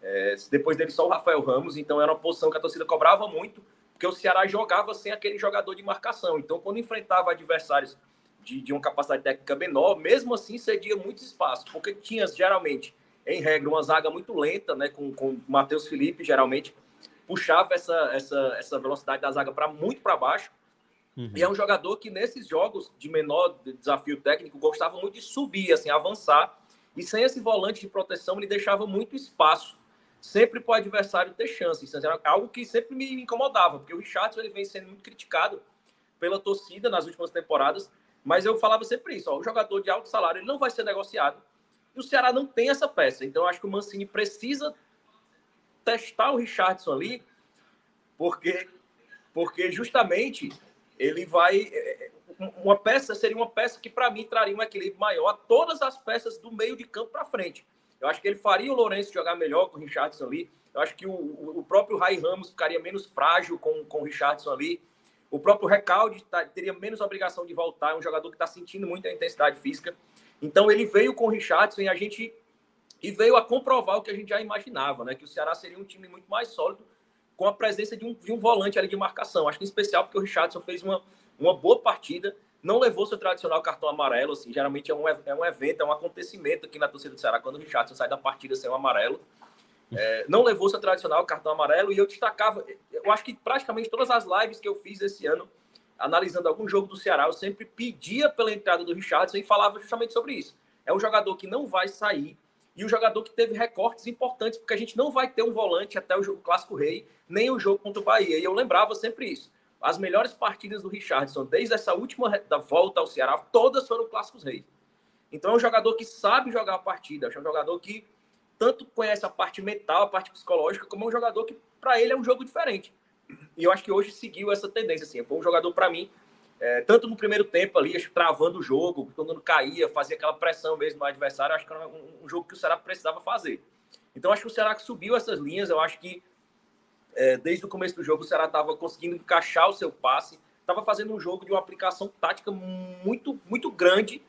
É, depois dele só o Rafael Ramos, então era uma posição que a torcida cobrava muito, porque o Ceará jogava sem aquele jogador de marcação. Então, quando enfrentava adversários de, de uma capacidade técnica menor, mesmo assim cedia muito espaço, porque tinha geralmente em regra, uma zaga muito lenta, né, com, com o Matheus Felipe, geralmente, puxava essa, essa, essa velocidade da zaga para muito para baixo. Uhum. E é um jogador que, nesses jogos de menor desafio técnico, gostava muito de subir, assim, avançar. E sem esse volante de proteção, ele deixava muito espaço, sempre para o adversário ter chance. Isso era algo que sempre me incomodava, porque o Richardson ele vem sendo muito criticado pela torcida nas últimas temporadas, mas eu falava sempre isso: ó, o jogador de alto salário ele não vai ser negociado o Ceará não tem essa peça. Então, acho que o Mancini precisa testar o Richardson ali, porque, porque justamente ele vai. É, é, uma peça seria uma peça que, para mim, traria um equilíbrio maior a todas as peças do meio de campo para frente. Eu acho que ele faria o Lourenço jogar melhor com o Richardson ali. Eu acho que o, o próprio Rai Ramos ficaria menos frágil com, com o Richardson ali. O próprio Recalde tá, teria menos obrigação de voltar. É um jogador que está sentindo muita intensidade física. Então ele veio com o Richardson e a gente e veio a comprovar o que a gente já imaginava, né? Que o Ceará seria um time muito mais sólido com a presença de um, de um volante ali de marcação. Acho que em especial porque o Richardson fez uma, uma boa partida, não levou seu tradicional cartão amarelo, assim, geralmente é um, é um evento, é um acontecimento aqui na torcida do Ceará quando o Richardson sai da partida sem o amarelo. É, não levou seu tradicional cartão amarelo e eu destacava, eu acho que praticamente todas as lives que eu fiz esse ano analisando algum jogo do Ceará, eu sempre pedia pela entrada do Richardson e falava justamente sobre isso. É um jogador que não vai sair e um jogador que teve recortes importantes, porque a gente não vai ter um volante até o jogo Clássico Rei, nem o jogo contra o Bahia. E eu lembrava sempre isso. As melhores partidas do Richardson, desde essa última da volta ao Ceará, todas foram Clássicos Rei. Então é um jogador que sabe jogar a partida, é um jogador que tanto conhece a parte mental, a parte psicológica, como é um jogador que, para ele, é um jogo diferente. E eu acho que hoje seguiu essa tendência. Assim. Foi um jogador, para mim, é, tanto no primeiro tempo ali, travando o jogo, quando caía, fazia aquela pressão mesmo no adversário. Acho que era um, um, jogo que o Ceará precisava fazer. Então, acho que o Ceará que subiu essas linhas. Eu acho que é, desde o começo do jogo, o Ceará estava conseguindo encaixar o seu passe, estava fazendo um jogo de uma aplicação tática muito, muito grande.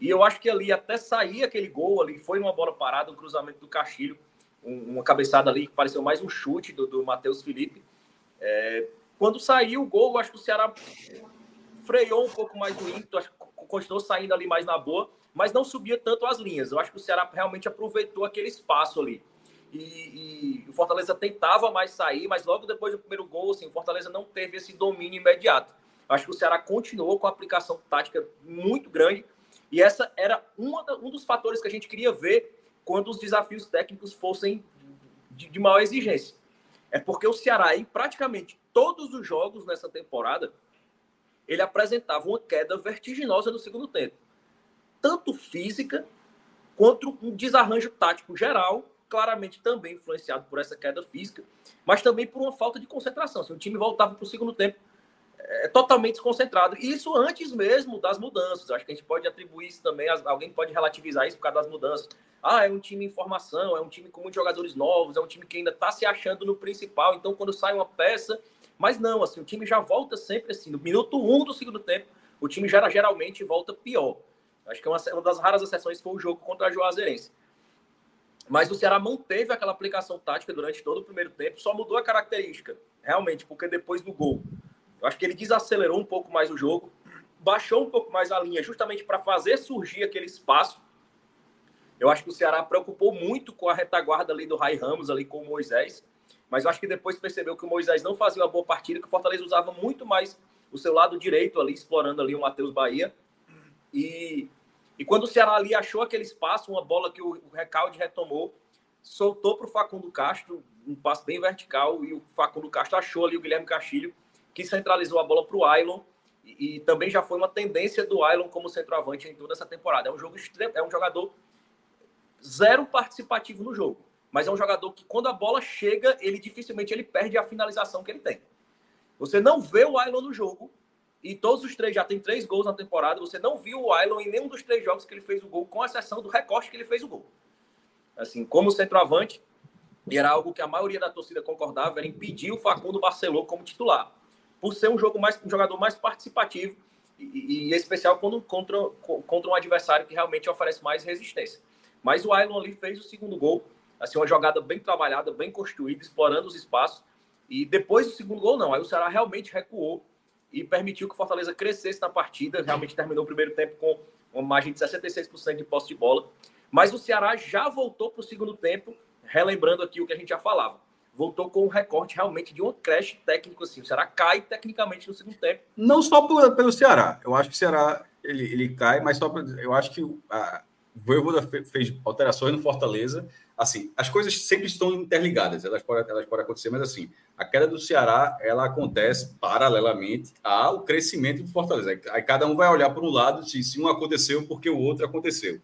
E eu acho que ali, até sair aquele gol ali, foi uma bola parada, um cruzamento do Castilho, um, uma cabeçada ali que pareceu mais um chute do, do Matheus Felipe é, quando saiu o gol, acho que o Ceará freou um pouco mais o ímpeto, acho que continuou saindo ali mais na boa, mas não subia tanto as linhas. Eu acho que o Ceará realmente aproveitou aquele espaço ali. e, e, o Fortaleza tentava mais sair, mas logo depois do primeiro gol, assim, o Fortaleza não teve esse domínio imediato. Acho que o Ceará continuou com a aplicação tática muito grande e essa era uma, um dos fatores que a gente queria ver quando os desafios técnicos fossem de, de maior exigência. É porque o Ceará, em praticamente todos os jogos nessa temporada, ele apresentava uma queda vertiginosa no segundo tempo. Tanto física quanto um desarranjo tático geral, claramente também influenciado por essa queda física, mas também por uma falta de concentração. Se o time voltava para o segundo tempo é, totalmente desconcentrado. E isso antes mesmo das mudanças. Acho que a gente pode atribuir isso também, alguém pode relativizar isso por causa das mudanças. Ah, é um time em formação, é um time com muitos jogadores novos, é um time que ainda está se achando no principal. Então, quando sai uma peça. Mas não, assim, o time já volta sempre assim. No minuto um do segundo tempo, o time já geralmente volta pior. Acho que uma, uma das raras exceções foi o jogo contra a Juazeirense. Mas o Ceará manteve aquela aplicação tática durante todo o primeiro tempo, só mudou a característica, realmente, porque depois do gol eu acho que ele desacelerou um pouco mais o jogo, baixou um pouco mais a linha, justamente para fazer surgir aquele espaço. Eu acho que o Ceará preocupou muito com a retaguarda ali do Rai Ramos, ali com o Moisés, mas eu acho que depois percebeu que o Moisés não fazia uma boa partida, que o Fortaleza usava muito mais o seu lado direito ali, explorando ali o Matheus Bahia. E, e quando o Ceará ali achou aquele espaço, uma bola que o, Recalde retomou, soltou para o Facundo Castro, um passo bem vertical, e o Facundo Castro achou ali o Guilherme Castilho que centralizou a bola para o Ailon e, e, também já foi uma tendência do Ailon como centroavante em toda essa temporada. É um jogo é um jogador zero participativo no jogo, mas é um jogador que quando a bola chega, ele dificilmente ele perde a finalização que ele tem. Você não vê o Ailon no jogo e todos os três já tem três gols na temporada. Você não viu o Ailon em nenhum dos três jogos que ele fez o gol, com exceção do recorte que ele fez o gol. Assim, como centroavante, era algo que a maioria da torcida concordava, era impedir o Facundo Barceló como titular por ser um jogo mais um jogador mais participativo e, e especial quando contra, contra um adversário que realmente oferece mais resistência. Mas o Ailon ali fez o segundo gol, assim, uma jogada bem trabalhada, bem construída, explorando os espaços. E depois do segundo gol, não. Aí o Ceará realmente recuou e permitiu que o Fortaleza crescesse na partida. Realmente terminou o primeiro tempo com uma margem de 66% de posse de bola. Mas o Ceará já voltou para o segundo tempo, relembrando aqui o que a gente já falava voltou com um recorte realmente de um crash técnico assim. O Ceará cai tecnicamente no segundo tempo. Não só por, pelo Ceará. Eu acho que o Ceará ele, ele cai, mas só eu acho que a Voivoda fez alterações no Fortaleza. Assim, as coisas sempre estão interligadas. Elas podem, elas podem acontecer, mas assim, a queda do Ceará ela acontece paralelamente ao crescimento do Fortaleza. Aí cada um vai olhar para um lado se, se um aconteceu porque o outro aconteceu.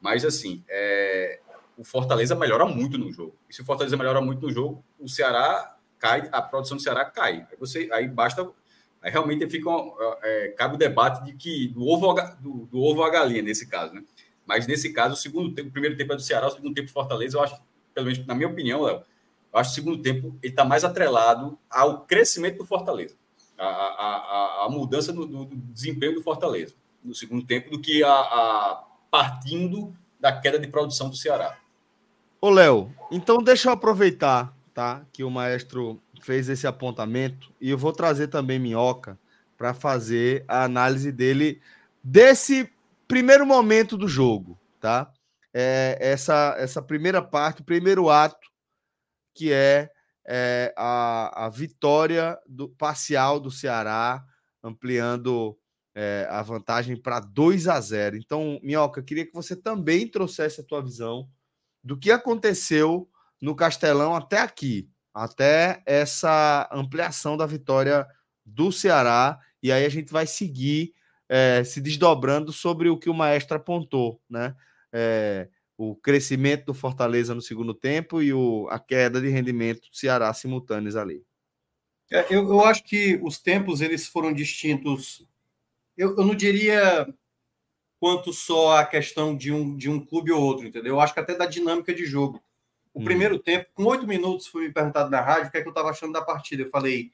Mas assim, é, o Fortaleza melhora muito no jogo. E se o Fortaleza melhora muito no jogo, o Ceará cai, a produção do Ceará cai. Aí, você, aí basta. Aí realmente fica é, cabe o debate de que do ovo, do, do ovo à galinha, nesse caso, né? Mas nesse caso, o segundo tempo, o primeiro tempo é do Ceará, o segundo tempo do Fortaleza, eu acho, pelo menos na minha opinião, Léo, eu acho que o segundo tempo ele está mais atrelado ao crescimento do Fortaleza, a, a, a, a mudança do, do, do, desempenho do Fortaleza no segundo tempo do que a, a partindo da queda de produção do Ceará. Ô, Léo, então deixa eu aproveitar, tá? Que o maestro fez esse apontamento e eu vou trazer também Minhoca para fazer a análise dele desse primeiro momento do jogo, tá? É, essa, essa primeira parte, o primeiro ato, que é, é a, a vitória do, parcial do Ceará, ampliando é, a vantagem para 2 a 0. Então, Minhoca, queria que você também trouxesse a tua visão do que aconteceu no Castelão até aqui, até essa ampliação da vitória do Ceará. E aí a gente vai seguir é, se desdobrando sobre o que o maestro apontou, né? É, o crescimento do Fortaleza no segundo tempo e o, a queda de rendimento do Ceará simultâneos ali. É, eu, eu, acho que os tempos eles foram distintos. Eu, eu não diria quanto só a questão de um, de um clube ou outro, entendeu? Eu acho que até da dinâmica de jogo. O hum. primeiro tempo, com oito minutos, foi me perguntado na rádio o que, é que eu estava achando da partida. Eu falei,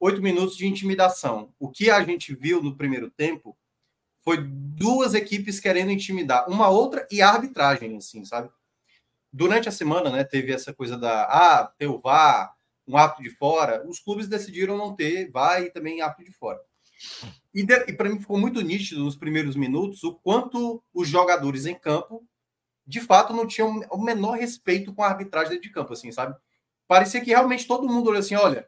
oito minutos de intimidação. O que a gente viu no primeiro tempo foi duas equipes querendo intimidar uma outra e a arbitragem, assim, sabe? Durante a semana, né, teve essa coisa da ah, ter o VAR, um ato de fora. Os clubes decidiram não ter VAR e também ato de fora. E, e para mim ficou muito nítido nos primeiros minutos o quanto os jogadores em campo de fato, não tinham o menor respeito com a arbitragem de campo, assim, sabe? Parecia que realmente todo mundo olhou assim: olha,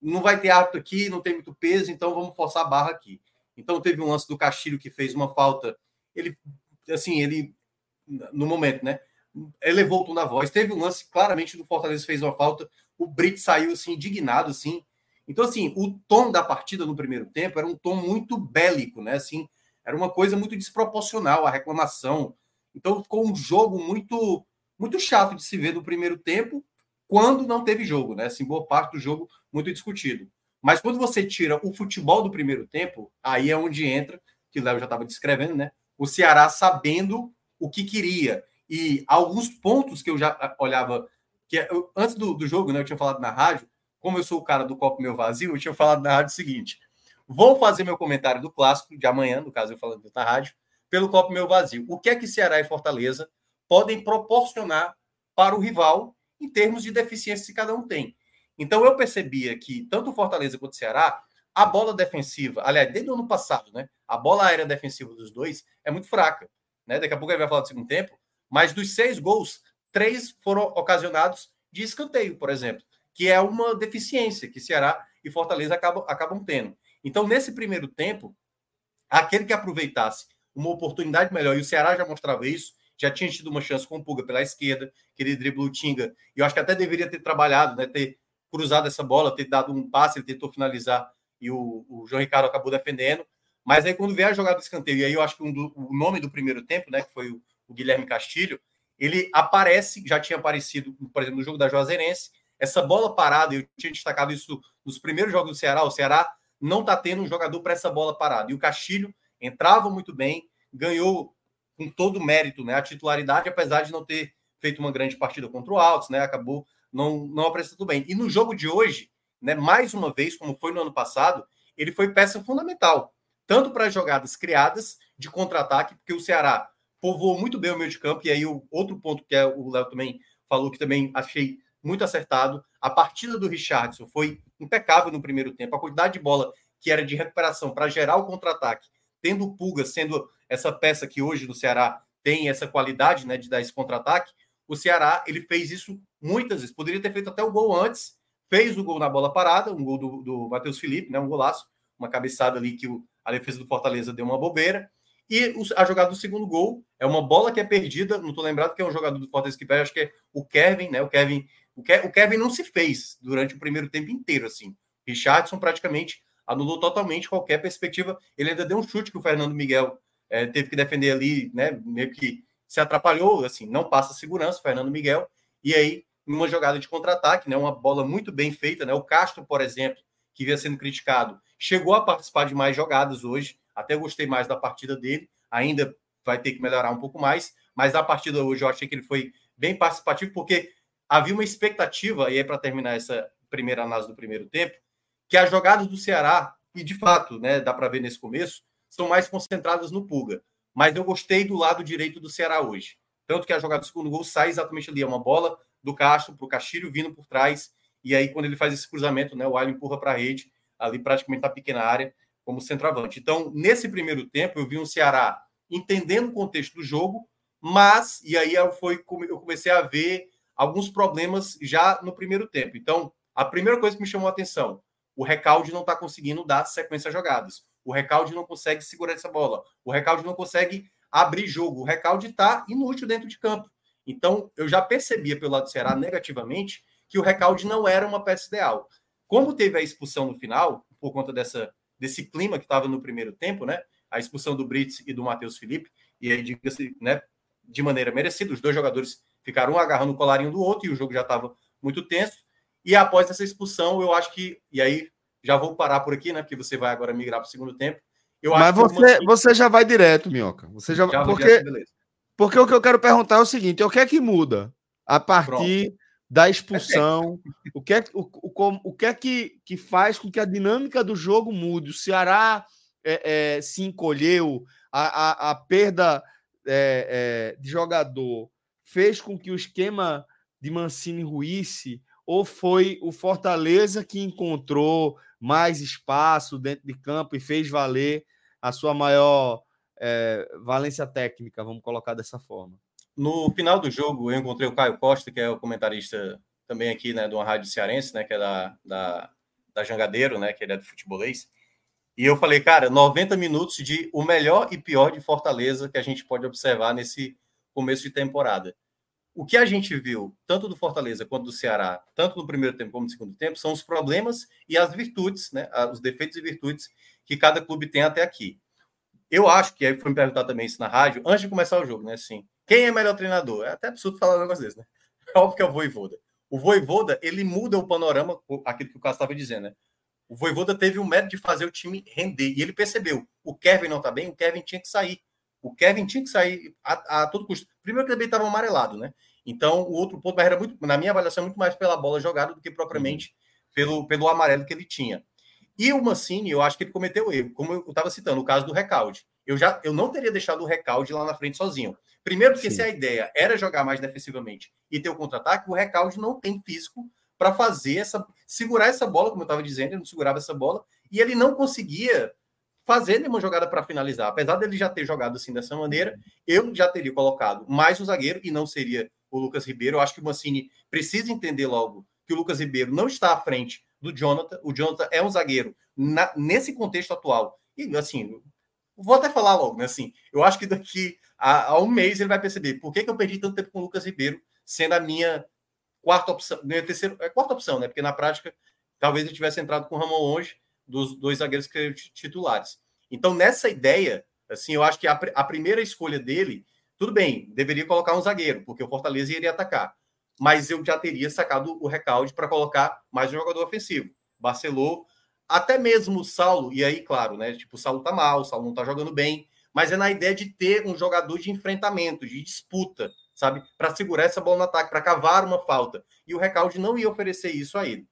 não vai ter árbitro aqui, não tem muito peso, então vamos forçar a barra aqui. Então teve um lance do Castilho que fez uma falta, ele, assim, ele, no momento, né? Elevou o tom da voz. Teve um lance claramente do Fortaleza fez uma falta, o Brit saiu assim, indignado, assim. Então, assim, o tom da partida no primeiro tempo era um tom muito bélico, né? Assim, era uma coisa muito desproporcional, a reclamação. Então, ficou um jogo muito muito chato de se ver no primeiro tempo, quando não teve jogo, né? Assim, boa parte do jogo muito discutido. Mas quando você tira o futebol do primeiro tempo, aí é onde entra, que o Léo já estava descrevendo, né? O Ceará sabendo o que queria. E alguns pontos que eu já olhava, que eu, antes do, do jogo, né? Eu tinha falado na rádio, como eu sou o cara do copo meu vazio, eu tinha falado na rádio o seguinte: vou fazer meu comentário do clássico de amanhã, no caso eu falando na rádio, pelo copo meu vazio. O que é que Ceará e Fortaleza podem proporcionar para o rival em termos de deficiência que cada um tem. Então eu percebia que tanto Fortaleza quanto Ceará, a bola defensiva, aliás, desde o ano passado, né? A bola aérea defensiva dos dois é muito fraca. Né? Daqui a pouco ele vai falar do segundo tempo, mas dos seis gols, três foram ocasionados de escanteio, por exemplo, que é uma deficiência que Ceará e Fortaleza acabam, acabam tendo. Então, nesse primeiro tempo, aquele que aproveitasse uma oportunidade melhor, e o Ceará já mostrava isso, já tinha tido uma chance com o Puga pela esquerda, que ele driblou o Tinga, e eu acho que até deveria ter trabalhado, né, ter cruzado essa bola, ter dado um passe, ele tentou finalizar e o, o João Ricardo acabou defendendo. Mas aí quando veio a jogada do escanteio, e aí eu acho que um do, o nome do primeiro tempo, né, que foi o, o, Guilherme Castilho, ele aparece, já tinha aparecido, por exemplo, no jogo da Juazeirense, essa bola parada, eu tinha destacado isso nos primeiros jogos do Ceará, o Ceará não está tendo um jogador para essa bola parada. E o Castilho entrava muito bem, ganhou com todo o mérito, né, a titularidade, apesar de não ter feito uma grande partida contra o Altos, né, acabou não, não apresentando bem. E no jogo de hoje, né, mais uma vez, como foi no ano passado, ele foi peça fundamental, tanto para jogadas criadas de contra-ataque, porque o Ceará povoou muito bem o meio de campo, e aí o outro ponto que é, o Léo também falou, que também achei muito acertado, a partida do Richardson foi impecável no primeiro tempo, a quantidade de bola que era de recuperação para gerar o contra-ataque, tendo o Pulga sendo essa peça que hoje no Ceará tem essa qualidade né, de dar esse contra-ataque, o Ceará ele fez isso muitas vezes. Poderia ter feito até o gol antes, fez o gol na bola parada, um gol do, do Matheus Felipe, né, um golaço, uma cabeçada ali que o, a defesa do Fortaleza deu uma bobeira. E a jogada do segundo gol é uma bola que é perdida, não estou lembrado que é um jogador do Fortaleza que perde, acho que é o Kevin, né? O Kevin, o, Ke, o Kevin não se fez durante o primeiro tempo inteiro, assim. Richardson praticamente anulou totalmente qualquer perspectiva. Ele ainda deu um chute que o Fernando Miguel é, teve que defender ali, né? Meio que se atrapalhou, assim, não passa segurança, Fernando Miguel. E aí, numa jogada de contra-ataque, né? Uma bola muito bem feita, né? O Castro, por exemplo, que vinha sendo criticado, chegou a participar de mais jogadas hoje. Até gostei mais da partida dele. Ainda vai ter que melhorar um pouco mais, mas a partida hoje eu achei que ele foi bem participativo, porque havia uma expectativa, e aí para terminar essa primeira análise do primeiro tempo, que as jogadas do Ceará, e de fato, né, dá para ver nesse começo, são mais concentradas no Pulga. Mas eu gostei do lado direito do Ceará hoje. Tanto que a jogada do segundo gol sai exatamente ali. É uma bola do Castro para o Castilho vindo por trás. E aí, quando ele faz esse cruzamento, né, o Alho empurra para a rede, ali praticamente na pequena área, como centroavante. Então, nesse primeiro tempo, eu vi um Ceará entendendo o contexto do jogo, mas, e aí eu, foi, eu comecei a ver alguns problemas já no primeiro tempo. Então, a primeira coisa que me chamou a atenção, o Recalde não está conseguindo dar sequência a jogadas. O Recalde não consegue segurar essa bola. O Recalde não consegue abrir jogo. O Recalde está inútil dentro de campo. Então, eu já percebia pelo lado do Ceará negativamente que o Recalde não era uma peça ideal. Como teve a expulsão no final, por conta dessa, desse clima que estava no primeiro tempo, né? A expulsão do Brits e do Matheus Felipe, e aí, diga-se, né, de maneira merecida, os dois jogadores ficaram um agarrando o colarinho do outro e o jogo já estava muito tenso. E após essa expulsão, eu acho que, e aí já vou parar por aqui, né? Porque você vai agora migrar para o segundo tempo. Eu Mas você, você já vai direto, Minhoca. Você já, já porque, porque o que eu quero perguntar é o seguinte: o que é que muda a partir Pronto. da expulsão? o que é, o, o, o que, é que, que faz com que a dinâmica do jogo mude? O Ceará é, é, se encolheu, a, a, a perda é, é de jogador fez com que o esquema de Mancini ruísse, ou foi o Fortaleza que encontrou mais espaço dentro de campo e fez valer a sua maior é, valência técnica, vamos colocar dessa forma? No final do jogo, eu encontrei o Caio Costa, que é o comentarista também aqui, né, de uma rádio cearense, né, que é da, da, da Jangadeiro, né, que ele é do futebolês. E eu falei, cara, 90 minutos de o melhor e pior de Fortaleza que a gente pode observar nesse começo de temporada. O que a gente viu, tanto do Fortaleza quanto do Ceará, tanto no primeiro tempo como no segundo tempo, são os problemas e as virtudes, né, os defeitos e virtudes que cada clube tem até aqui. Eu acho que aí foi me perguntar também isso na rádio, antes de começar o jogo, né? Assim, quem é melhor treinador? É até absurdo falar um negócio desse, né? É óbvio que é o Voivoda. O Voivoda, ele muda o panorama, aquilo que o Cássio estava dizendo, né? O Voivoda teve o mérito de fazer o time render. E ele percebeu: o Kevin não está bem, o Kevin tinha que sair. O Kevin tinha que sair a, a todo custo. Primeiro que ele estava amarelado, né? Então, o outro ponto, era muito, na minha avaliação, muito mais pela bola jogada do que propriamente pelo, pelo amarelo que ele tinha. E o Mancini, eu acho que ele cometeu erro, como eu estava citando, o caso do recalde. Eu já eu não teria deixado o recalde lá na frente sozinho. Primeiro, porque Sim. se a ideia era jogar mais defensivamente e ter o contra-ataque, o recalde não tem físico para fazer essa. segurar essa bola, como eu estava dizendo, ele não segurava essa bola, e ele não conseguia fazer nenhuma jogada para finalizar. Apesar dele já ter jogado assim dessa maneira, eu já teria colocado mais o zagueiro, e não seria o Lucas Ribeiro. Eu acho que o Mancini precisa entender logo que o Lucas Ribeiro não está à frente do Jonathan. O Jonathan é um zagueiro na, nesse contexto atual. E assim, vou até falar logo, né? Assim, eu acho que daqui a, a um mês ele vai perceber por que, que eu perdi tanto tempo com o Lucas Ribeiro, sendo a minha quarta opção, minha terceira, é quarta opção, né? Porque na prática, talvez eu tivesse entrado com o Ramon hoje, dos dois zagueiros que titulares. Então, nessa ideia, assim, eu acho que a, a primeira escolha dele, tudo bem, deveria colocar um zagueiro, porque o Fortaleza iria atacar mas eu já teria sacado o recalde para colocar mais um jogador ofensivo. Barcelou, até mesmo o Saulo, e aí, claro, né? Tipo, o Saulo tá mal, o Saulo não tá jogando bem, mas é na ideia de ter um jogador de enfrentamento, de disputa, sabe? Para segurar essa bola no ataque, para cavar uma falta. E o recalde não ia oferecer isso a ele.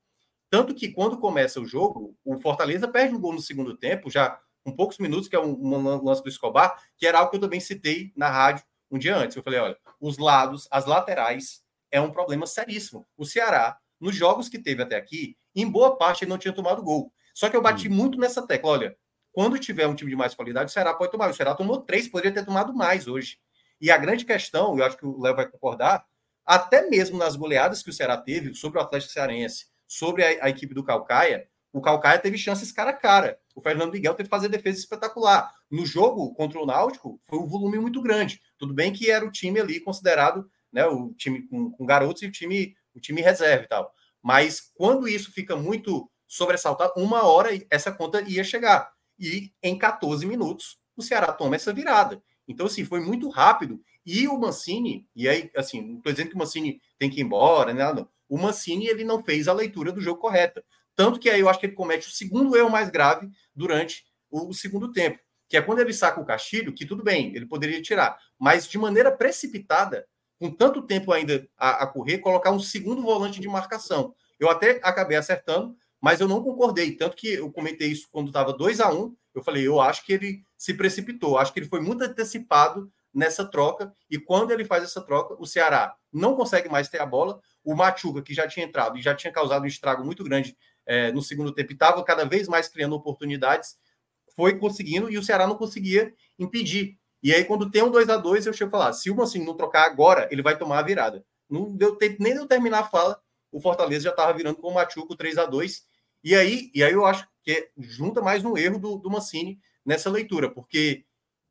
Tanto que quando começa o jogo, o Fortaleza perde um gol no segundo tempo, já com poucos minutos, que é um, um lance do Escobar, que era algo que eu também citei na rádio um dia antes. Eu falei: olha, os lados, as laterais é um problema seríssimo. O Ceará, nos jogos que teve até aqui, em boa parte ele não tinha tomado gol. Só que eu bati hum. muito nessa tecla. Olha, quando tiver um time de mais qualidade, o Ceará pode tomar. O Ceará tomou três, poderia ter tomado mais hoje. E a grande questão, eu acho que o Léo vai concordar, até mesmo nas goleadas que o Ceará teve sobre o Atlético Cearense, sobre a, a equipe do Calcaia, o Calcaia teve chances cara a cara. O Fernando Miguel teve que fazer defesa espetacular. No jogo contra o Náutico, foi um volume muito grande. Tudo bem que era o time ali considerado né? O time com, com garotos e o time, o time reserva e tal. Mas quando isso fica muito sobressaltado, uma hora essa conta ia chegar. E em 14 minutos o Ceará toma essa virada. Então, assim, foi muito rápido. E o Mancini, e aí, assim, não estou dizendo que o Mancini tem que ir embora, né? Não. O Mancini, ele não fez a leitura do jogo correta. Tanto que aí eu acho que ele comete o segundo erro mais grave durante o, segundo tempo, que é quando ele saca o Castilho, que tudo bem, ele poderia tirar, mas de maneira precipitada, com tanto tempo ainda a, a, correr, colocar um segundo volante de marcação. Eu até acabei acertando, mas eu não concordei. Tanto que eu comentei isso quando estava 2 a 1 um, Eu falei, eu acho que ele se precipitou, acho que ele foi muito antecipado nessa troca. E quando ele faz essa troca, o Ceará não consegue mais ter a bola. O Machuca, que já tinha entrado e já tinha causado um estrago muito grande é, no segundo tempo, estava cada vez mais criando oportunidades, foi conseguindo e o Ceará não conseguia impedir. E aí, quando tem um 2 a 2 eu chego a falar: se o Mancini não trocar agora, ele vai tomar a virada. Não deu tempo nem de eu terminar a fala, o Fortaleza já estava virando com o Machuco 3 a 2 E aí, e aí eu acho que junta mais no erro do, do Mancini nessa leitura, porque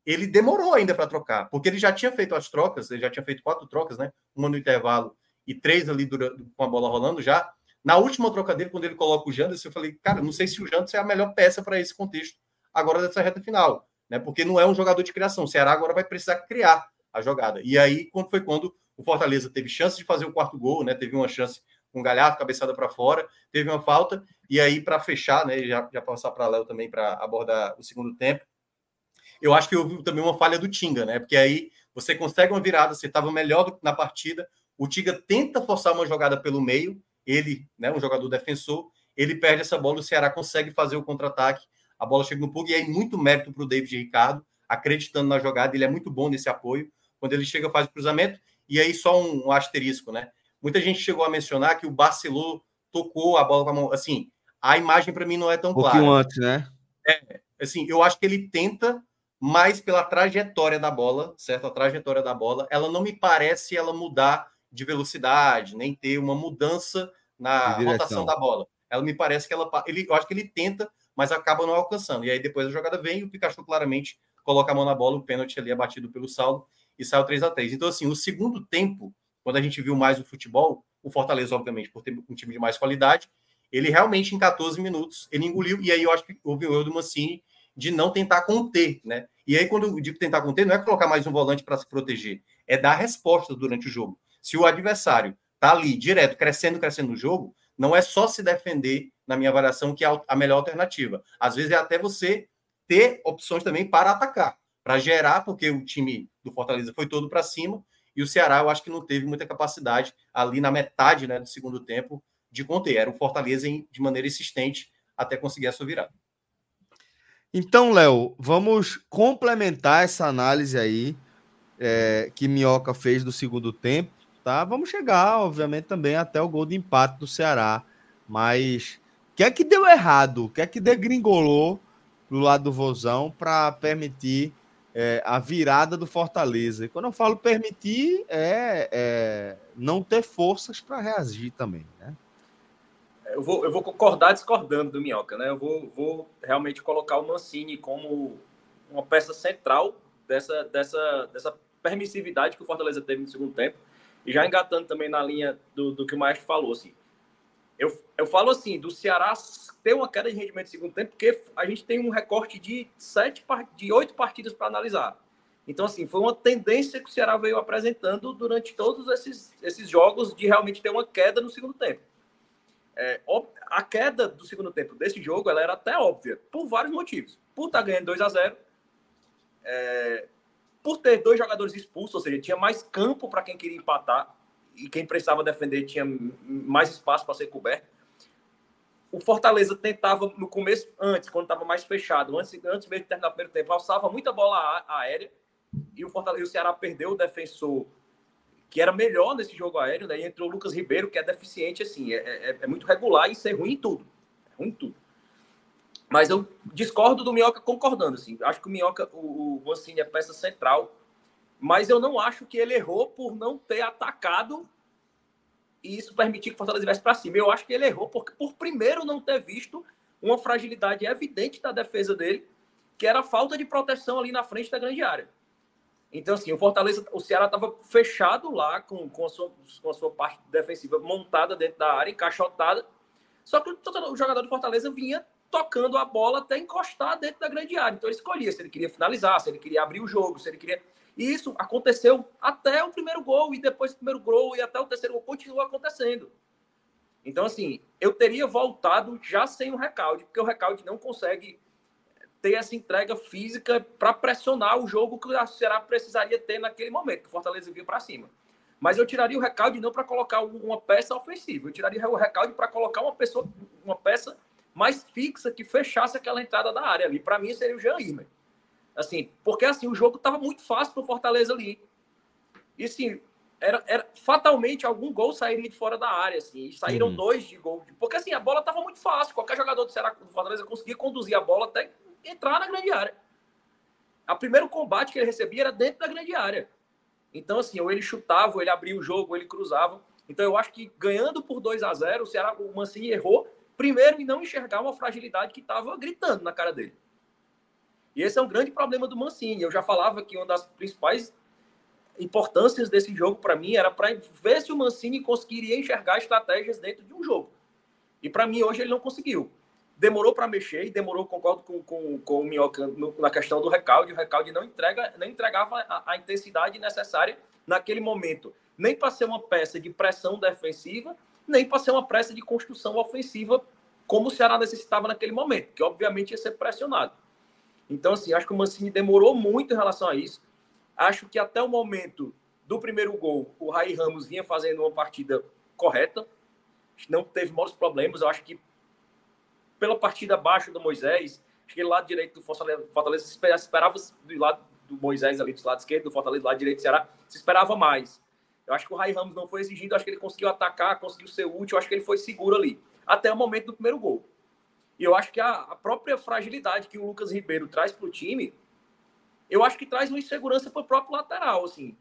ele demorou ainda para trocar, porque ele já tinha feito as trocas, ele já tinha feito quatro trocas, né? Uma no intervalo e três ali durante, com a bola rolando já. Na última troca dele, quando ele coloca o Janderson, eu falei, cara, não sei se o Janderson é a melhor peça para esse contexto agora dessa reta final né? Porque não é um jogador de criação. O Ceará agora vai precisar criar a jogada. E aí, quando foi quando o Fortaleza teve chance de fazer o quarto gol, né? Teve uma chance com um galhardo, cabeçada para fora, teve uma falta, e aí, para fechar, né? Já, já passar para Léo também para abordar o segundo tempo. Eu acho que houve também uma falha do Tinga, né? Porque aí você consegue uma virada, você estava melhor na partida. O Tinga tenta forçar uma jogada pelo meio, ele, né, um jogador defensor, ele perde essa bola, o Ceará consegue fazer o contra-ataque a bola chega no Pug e aí muito mérito para o David Ricardo, acreditando na jogada, ele é muito bom nesse apoio. Quando ele chega, faz o cruzamento, e aí só um, um asterisco, né? Muita gente chegou a mencionar que o Barcelona tocou a bola com a mão. Assim, a imagem para mim não é tão um clara. Um antes, né? É, assim, eu acho que ele tenta, mas pela trajetória da bola, certo? A trajetória da bola, ela não me parece ela mudar de velocidade, nem ter uma mudança na rotação da bola. Ela me parece que ela, ele, eu acho que ele tenta, mas acaba não alcançando. E aí depois a jogada vem e o Pikachu claramente coloca a mão na bola, o pênalti ali é batido pelo saldo e saiu 3 a 3 Então, assim, o segundo tempo, quando a gente viu mais o futebol, o Fortaleza, obviamente, por ter um time de mais qualidade, ele realmente, em 14 minutos, ele engoliu, e aí eu acho que houve o erro do Mancini de não tentar conter, né? E aí, quando eu digo tentar conter, não é colocar mais um volante para se proteger, é dar resposta durante o jogo. Se o adversário tá ali, direto, crescendo, crescendo no jogo, não é só se defender, na minha avaliação, que é a melhor alternativa. Às vezes é até você ter opções também para atacar, para gerar, porque o time do Fortaleza foi todo para cima, e o Ceará eu acho que não teve muita capacidade ali na metade né, do segundo tempo de conter. Era o Fortaleza de maneira insistente até conseguir a sua virada. Então, Léo, vamos complementar essa análise aí é, que Minhoca fez do segundo tempo, tá? Vamos chegar, obviamente, também até o gol de empate do Ceará. Mas o que é que deu errado? O que é que degringolou do lado do Vozão para permitir é, a virada do Fortaleza. E quando eu falo permitir, é, é não ter forças para reagir também, né? Eu vou, eu vou concordar discordando do Minhoca, né? Eu vou, vou realmente colocar o Mancini como uma peça central dessa, dessa, dessa permissividade que o Fortaleza teve no segundo tempo. E já engatando também na linha do, do que o Maestro falou, assim. Eu, eu falo assim, do Ceará ter uma queda de rendimento no segundo tempo, porque a gente tem um recorte de sete, de oito partidas para analisar. Então, assim, foi uma tendência que o Ceará veio apresentando durante todos esses, esses jogos de realmente ter uma queda no segundo tempo. É, a queda do segundo tempo desse jogo ela era até óbvia, por vários motivos. Por estar tá ganhando 2 a 0 é, por ter dois jogadores expulsos, ou seja, tinha mais campo para quem queria empatar e quem precisava defender tinha mais espaço para ser coberto. O Fortaleza tentava no começo, antes, quando estava mais fechado, antes, antes mesmo de terminar o primeiro tempo, alçava muita bola aérea e o, Fortaleza, o Ceará perdeu o defensor que era melhor nesse jogo aéreo, daí entrou o Lucas Ribeiro, que é deficiente, assim, é, é, é muito regular e ser ruim em tudo. É ruim em tudo. Mas eu discordo do Minhoca concordando, assim. Acho que o Minhoca, o, o Mancini é peça central mas eu não acho que ele errou por não ter atacado e isso permitir que o Fortaleza viesse para cima. Eu acho que ele errou porque, por primeiro, não ter visto uma fragilidade evidente da defesa dele, que era a falta de proteção ali na frente da grande área. Então, assim, o Fortaleza, o Ceará estava fechado lá com, com, a sua, com a sua parte defensiva montada dentro da área, encaixotada. Só que o jogador do Fortaleza vinha tocando a bola até encostar dentro da grande área. Então ele escolhia se ele queria finalizar, se ele queria abrir o jogo, se ele queria. E isso aconteceu até o primeiro gol, e depois do primeiro gol, e até o terceiro gol, continua acontecendo. Então, assim, eu teria voltado já sem o recalde, porque o recalde não consegue ter essa entrega física para pressionar o jogo que o Ceará precisaria ter naquele momento, que o Fortaleza viu para cima. Mas eu tiraria o recalde não para colocar uma peça ofensiva, eu tiraria o recalde para colocar uma pessoa, uma peça mais fixa que fechasse aquela entrada da área ali. Para mim seria o Jean Irmer. Assim, porque assim, o jogo estava muito fácil para o Fortaleza ali. E assim, era, era, fatalmente algum gol sairia de fora da área, assim. saíram uhum. dois de gol. Porque assim, a bola estava muito fácil. Qualquer jogador do Ceará do Fortaleza conseguia conduzir a bola até entrar na grande área. O primeiro combate que ele recebia era dentro da grande área. Então, assim, ou ele chutava, ou ele abria o jogo, ou ele cruzava. Então, eu acho que ganhando por 2 a 0 o Ceará, o Mancini errou primeiro em não enxergar uma fragilidade que estava gritando na cara dele. E esse é um grande problema do Mancini. Eu já falava que uma das principais importâncias desse jogo para mim era para ver se o Mancini conseguiria enxergar estratégias dentro de um jogo. E para mim hoje ele não conseguiu. Demorou para mexer e demorou, concordo com, com, com o Minhoca na questão do recalde. O recalde não, entrega, não entregava a, a intensidade necessária naquele momento. Nem para ser uma peça de pressão defensiva, nem para ser uma peça de construção ofensiva, como o Ceará necessitava naquele momento, que obviamente ia ser pressionado. Então, assim, acho que o Mancini demorou muito em relação a isso. Acho que até o momento do primeiro gol, o Rai Ramos vinha fazendo uma partida correta. Não teve muitos problemas. Eu acho que pela partida abaixo do Moisés, acho que do lado direito do Fortaleza, Fortaleza esperava do lado do Moisés ali do lado esquerdo, do Fortaleza do lado direito do Ceará, se esperava mais. Eu acho que o Rai Ramos não foi exigido, acho que ele conseguiu atacar, conseguiu ser útil, acho que ele foi seguro ali, até o momento do primeiro gol. E eu acho que a, a própria fragilidade que o Lucas Ribeiro traz para o time eu acho que traz uma insegurança para o próprio lateral, assim.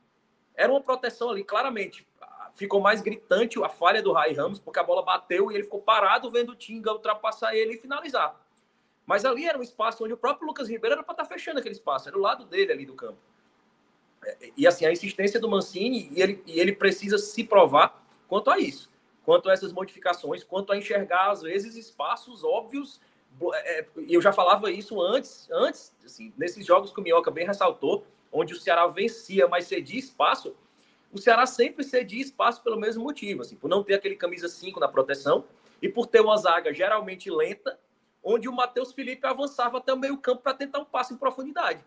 Era uma proteção ali, claramente. Ficou mais gritante a falha do Rai Ramos, porque a bola bateu e ele ficou parado vendo o Tinga ultrapassar ele e finalizar. Mas ali era um espaço onde o próprio Lucas Ribeiro era para estar tá fechando aquele espaço, era o lado dele ali do campo. E assim, a insistência do Mancini, e ele, e ele precisa se provar quanto a isso, quanto a essas modificações, quanto a enxergar, às vezes, espaços óbvios. É, eu já falava isso antes, antes assim, nesses jogos que o Minhoca bem ressaltou, onde o Ceará vencia, mas cedia espaço, o Ceará sempre cedia espaço pelo mesmo motivo, assim, por não ter aquele camisa 5 na proteção e por ter uma zaga geralmente lenta, onde o Matheus Felipe avançava até o meio campo para tentar um passe em profundidade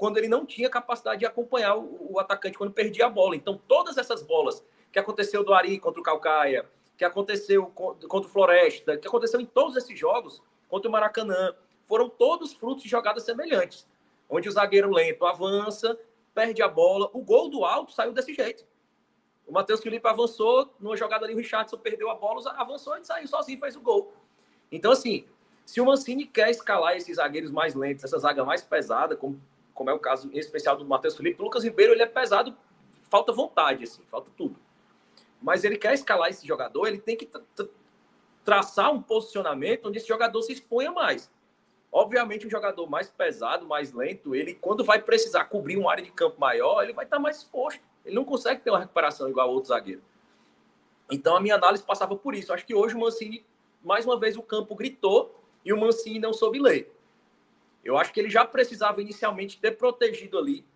quando ele não tinha capacidade de acompanhar o, o, atacante quando perdia a bola. Então, todas essas bolas que aconteceu do Ari contra o Calcaia, que aconteceu contra o Floresta, que aconteceu em todos esses jogos, contra o Maracanã, foram todos frutos de jogadas semelhantes, onde o zagueiro lento avança, perde a bola. O gol do alto saiu desse jeito. O Matheus Felipe avançou, numa jogada ali, o Richardson perdeu a bola, avançou e saiu sozinho, fez o gol. Então, assim, se o Mancini quer escalar esses zagueiros mais lentos, essa zaga mais pesada, como como é o caso em especial do Matheus Felipe. O Lucas Ribeiro ele é pesado, falta vontade, assim, falta tudo. Mas ele quer escalar esse jogador, ele tem que traçar um posicionamento onde esse jogador se exponha mais. Obviamente, um jogador mais pesado, mais lento, ele, quando vai precisar cobrir uma área de campo maior, ele vai estar mais exposto. Ele não consegue ter uma recuperação igual ao outro zagueiro. Então, a minha análise passava por isso. Acho que hoje o Mancini, mais uma vez, o campo gritou e o Mancini não soube ler. Eu acho que ele já precisava inicialmente ter protegido ali,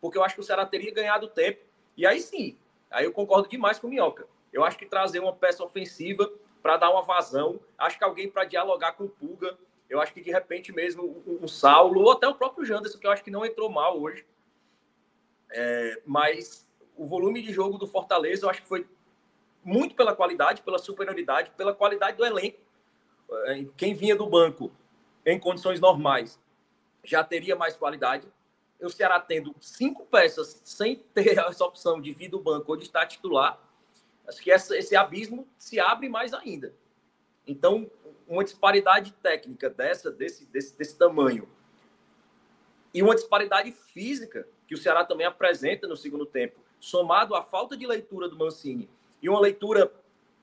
porque eu acho que o Ceará teria ganhado tempo. E aí sim, aí eu concordo demais com o Minhoca. Eu acho que trazer uma peça ofensiva para dar uma vazão, acho que alguém para dialogar com o Puga, eu acho que de repente mesmo o, o Saulo, ou até o próprio Janderson, que eu acho que não entrou mal hoje. É, mas o volume de jogo do Fortaleza, eu acho que foi muito pela qualidade, pela superioridade, pela qualidade do elenco. É, quem vinha do banco em condições normais já teria mais qualidade. O Ceará tendo cinco peças sem ter essa opção de vir do banco ou de estar titular, acho que essa, esse abismo se abre mais ainda. Então, uma disparidade técnica dessa, desse, desse, desse tamanho e uma disparidade física que o Ceará também apresenta no segundo tempo, somado à falta de leitura do Mancini e uma leitura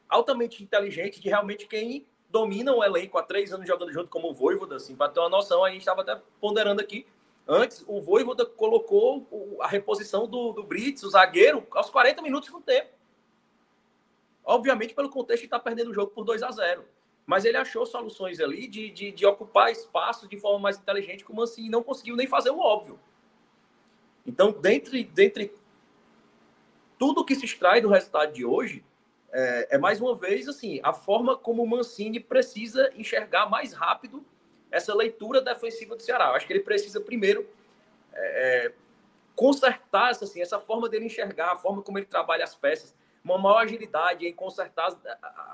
altamente inteligente de realmente quem dominam o elenco há três anos jogando junto como o Voivoda, assim, para ter uma noção, a gente estava até ponderando aqui. Antes, o Voivoda colocou a reposição do, do Brits, o zagueiro, aos 40 minutos do tempo. Obviamente, pelo contexto, está perdendo o jogo por 2 a 0 Mas ele achou soluções ali de, de, de ocupar espaços de forma mais inteligente, como assim, não conseguiu nem fazer o óbvio. Então, dentre, dentre tudo que se extrai do resultado de hoje, é, é, mais uma vez assim a forma como o Mancini precisa enxergar mais rápido essa leitura defensiva do Ceará. Eu acho que ele precisa primeiro é, é, consertar essa, assim, essa forma dele enxergar, a forma como ele trabalha as peças, uma maior agilidade em consertar as,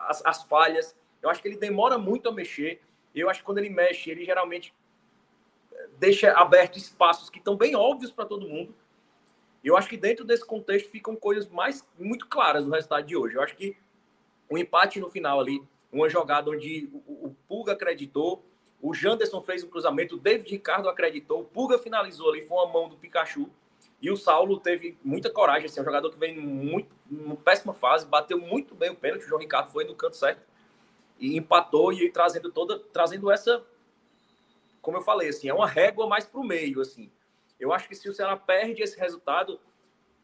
as, as falhas. Eu acho que ele demora muito a mexer. Eu acho que quando ele mexe, ele geralmente é, deixa aberto espaços que estão bem óbvios para todo mundo eu acho que dentro desse contexto ficam coisas mais muito claras no resultado de hoje. Eu acho que o empate no final ali, uma jogada onde o, o Pulga acreditou, o Janderson fez um cruzamento, o David Ricardo acreditou, o Pulga finalizou ali, foi uma mão do Pikachu. E o Saulo teve muita coragem, assim, é um jogador que vem muito, numa péssima fase, bateu muito bem o pênalti, o João Ricardo foi no canto certo e empatou e trazendo toda, trazendo essa, como eu falei, assim, é uma régua mais para o meio, assim. Eu acho que se o Ceará perde esse resultado,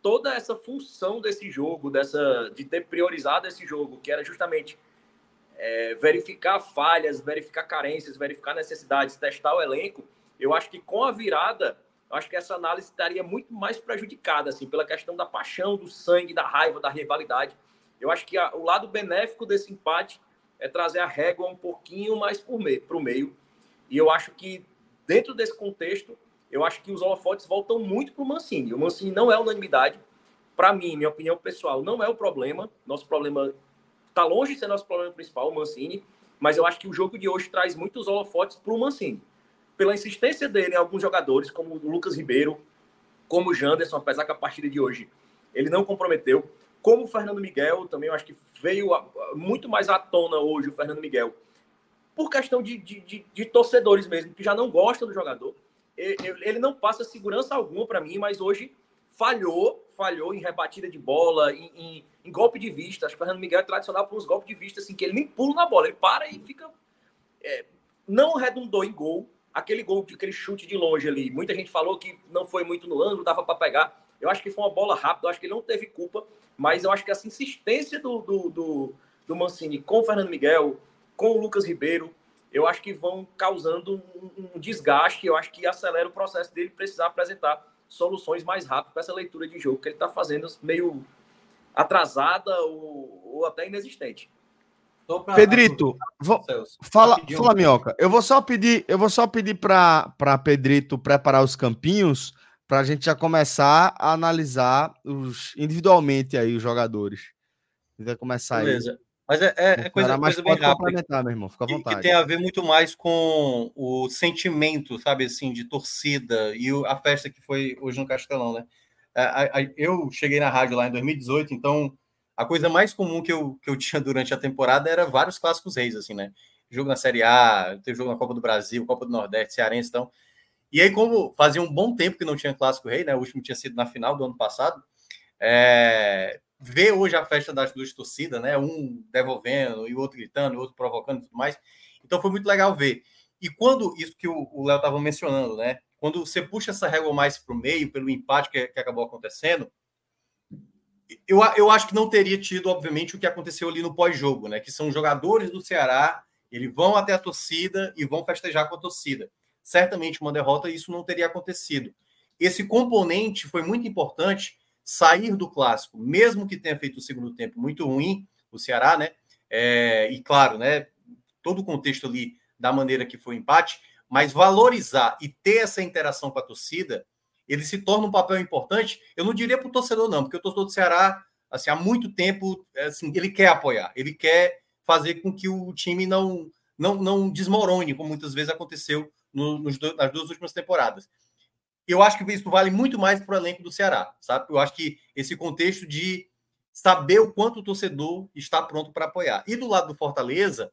toda essa função desse jogo, dessa de ter priorizado esse jogo, que era justamente é, verificar falhas, verificar carências, verificar necessidades, testar o elenco, eu acho que com a virada, eu acho que essa análise estaria muito mais prejudicada, assim, pela questão da paixão, do sangue, da raiva, da rivalidade. Eu acho que a, o lado benéfico desse empate é trazer a régua um pouquinho mais para o meio. E eu acho que, dentro desse contexto, eu acho que os holofotes voltam muito para o Mancini. O Mancini não é unanimidade. Para mim, minha opinião pessoal, não é o problema. Nosso problema está longe de ser nosso problema principal, o Mancini. Mas eu acho que o jogo de hoje traz muitos holofotes para o Mancini. Pela insistência dele em alguns jogadores, como o Lucas Ribeiro, como o Janderson, apesar que a partida de hoje ele não comprometeu. Como o Fernando Miguel, também eu acho que veio muito mais à tona hoje o Fernando Miguel, por questão de, de, de, de torcedores mesmo, que já não gostam do jogador ele não passa segurança alguma para mim, mas hoje falhou, falhou em rebatida de bola, em, em, em, golpe de vista. Acho que o Fernando Miguel é tradicional para os golpes de vista, assim, que ele nem pula na bola, ele para e fica. É, não redundou em gol. Aquele gol, aquele chute de longe ali. Muita gente falou que não foi muito no ângulo, dava para pegar. Eu acho que foi uma bola rápida, eu acho que ele não teve culpa, mas eu acho que essa insistência do, do, do, do Mancini com o Fernando Miguel, com o Lucas Ribeiro, eu acho que vão causando um, um desgaste, eu acho que acelera o processo dele precisar apresentar soluções mais rápidas para essa leitura de jogo que ele está fazendo meio atrasada ou, ou até inexistente. Pra... Pedrito, vou... fala, fala minhoca. Eu vou só pedir, eu vou só pedir para Pedrito preparar os campinhos para a gente já começar a analisar os individualmente aí os jogadores. Vai começar Beleza. aí. Mas é, é, é coisa, mais coisa bem rápida. meu irmão. Fica à vontade. Que, que tem a ver muito mais com o sentimento, sabe, assim, de torcida e a festa que foi hoje no Castelão, né? É, eu cheguei na rádio lá em 2018, então a coisa mais comum que eu, que eu tinha durante a temporada era vários clássicos reis, assim, né? Jogo na Série A, teve jogo na Copa do Brasil, Copa do Nordeste, Cearense, então. E aí, como fazia um bom tempo que não tinha clássico rei, né? O último tinha sido na final do ano passado, é, ver hoje a festa das duas torcidas, né? Um devolvendo e o outro gritando, o outro provocando e tudo mais. Então foi muito legal ver. E quando isso que o Léo estava mencionando, né? Quando você puxa essa régua mais para o meio, pelo empate que, que, acabou acontecendo, eu, eu acho que não teria tido, obviamente, o que aconteceu ali no pós-jogo, né? Que são jogadores do Ceará, eles vão até a torcida e vão festejar com a torcida. Certamente uma derrota, isso não teria acontecido. Esse componente foi muito importante sair do clássico, mesmo que tenha feito o segundo tempo muito ruim, o Ceará, né? É, e claro, né? Todo o contexto ali da maneira que foi o empate, mas valorizar e ter essa interação com a torcida, ele se torna um papel importante. Eu não diria para o torcedor, não, porque o torcedor do Ceará, assim, há muito tempo, assim, ele quer apoiar, ele quer fazer com que o time não, não, não desmorone, como muitas vezes aconteceu no, nos, nas duas últimas temporadas eu acho que isso vale muito mais para o elenco do Ceará, sabe? Eu acho que esse contexto de saber o quanto o torcedor está pronto para apoiar. E do lado do Fortaleza,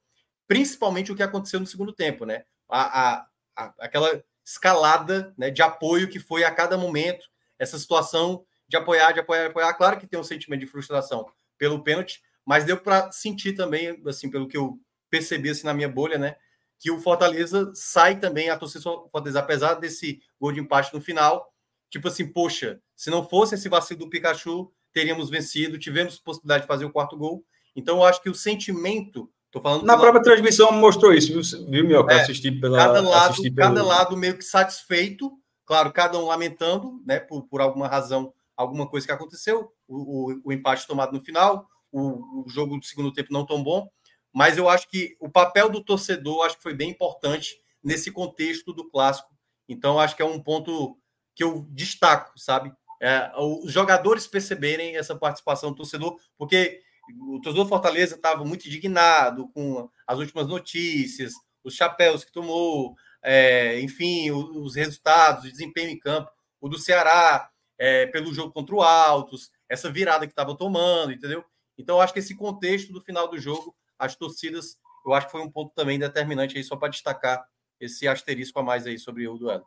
principalmente o que aconteceu no segundo tempo, né? A, a, a, aquela escalada né, de apoio que foi a cada momento, essa situação de apoiar, de apoiar, de apoiar. Claro que tem um sentimento de frustração pelo pênalti, mas deu para sentir também, assim, pelo que eu percebi assim, na minha bolha, né? Que o Fortaleza sai também, a torcida Fortaleza, apesar desse gol de empate no final, tipo assim, poxa, se não fosse esse vacilo do Pikachu, teríamos vencido, tivemos possibilidade de fazer o quarto gol. Então, eu acho que o sentimento. Tô falando Na própria transmissão mostrou isso, viu, viu meu? É, assisti pela. Cada lado, pelo... cada lado meio que satisfeito, claro, cada um lamentando, né, por, por alguma razão, alguma coisa que aconteceu, o, o, o empate tomado no final, o, o jogo do segundo tempo não tão bom, mas eu acho que o papel do torcedor acho que foi bem importante nesse contexto do clássico. Então, acho que é um ponto que eu destaco, sabe? É, os jogadores perceberem essa participação do torcedor, porque o torcedor Fortaleza estava muito indignado com as últimas notícias, os chapéus que tomou, é, enfim, os, os, resultados, o desempenho em campo, o do Ceará, é, pelo jogo contra o Altos, essa virada que estava tomando, entendeu? Então, acho que esse contexto do final do jogo as torcidas, eu acho que foi um ponto também determinante aí, só para destacar esse asterisco a mais aí sobre o duelo.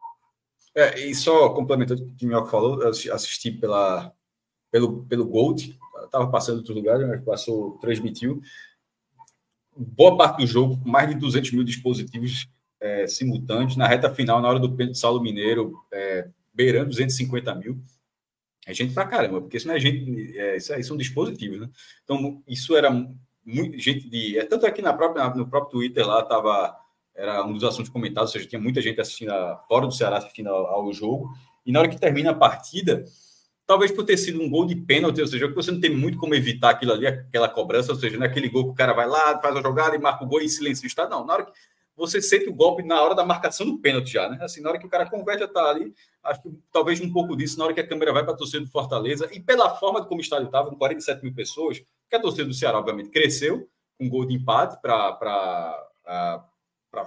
É, e só complementando o que o Minhoca falou, assisti pela, pelo, pelo Gold, estava passando em outro lugar, mas passou, transmitiu. Boa parte do jogo, mais de 200 mil dispositivos é, simultâneos. Na reta final, na hora do pênalti Saulo Mineiro, é, beirando 250 mil. É gente pra caramba, porque isso não é gente, é, isso aí são dispositivos, né? Então, isso era muita gente de. É, tanto aqui é na própria, no próprio Twitter lá estava. Era um dos assuntos comentados, ou seja, tinha muita gente assistindo a, fora do Ceará assistindo ao, ao, jogo. E na hora que termina a partida, talvez por ter sido um gol de pênalti, ou seja, que você não tem muito como evitar aquilo ali, aquela cobrança, ou seja, naquele gol que o cara vai lá, faz a jogada e marca o gol e silêncio está. Não, na hora que você sente o golpe na hora da marcação do pênalti já, né? Assim, na hora que o cara converte, já tá ali. Acho que talvez um pouco disso, na hora que a câmera vai para a torcida do Fortaleza, e pela forma como o estádio estava, com 47 mil pessoas, que a torcida do Ceará, obviamente, cresceu, com um gol de empate para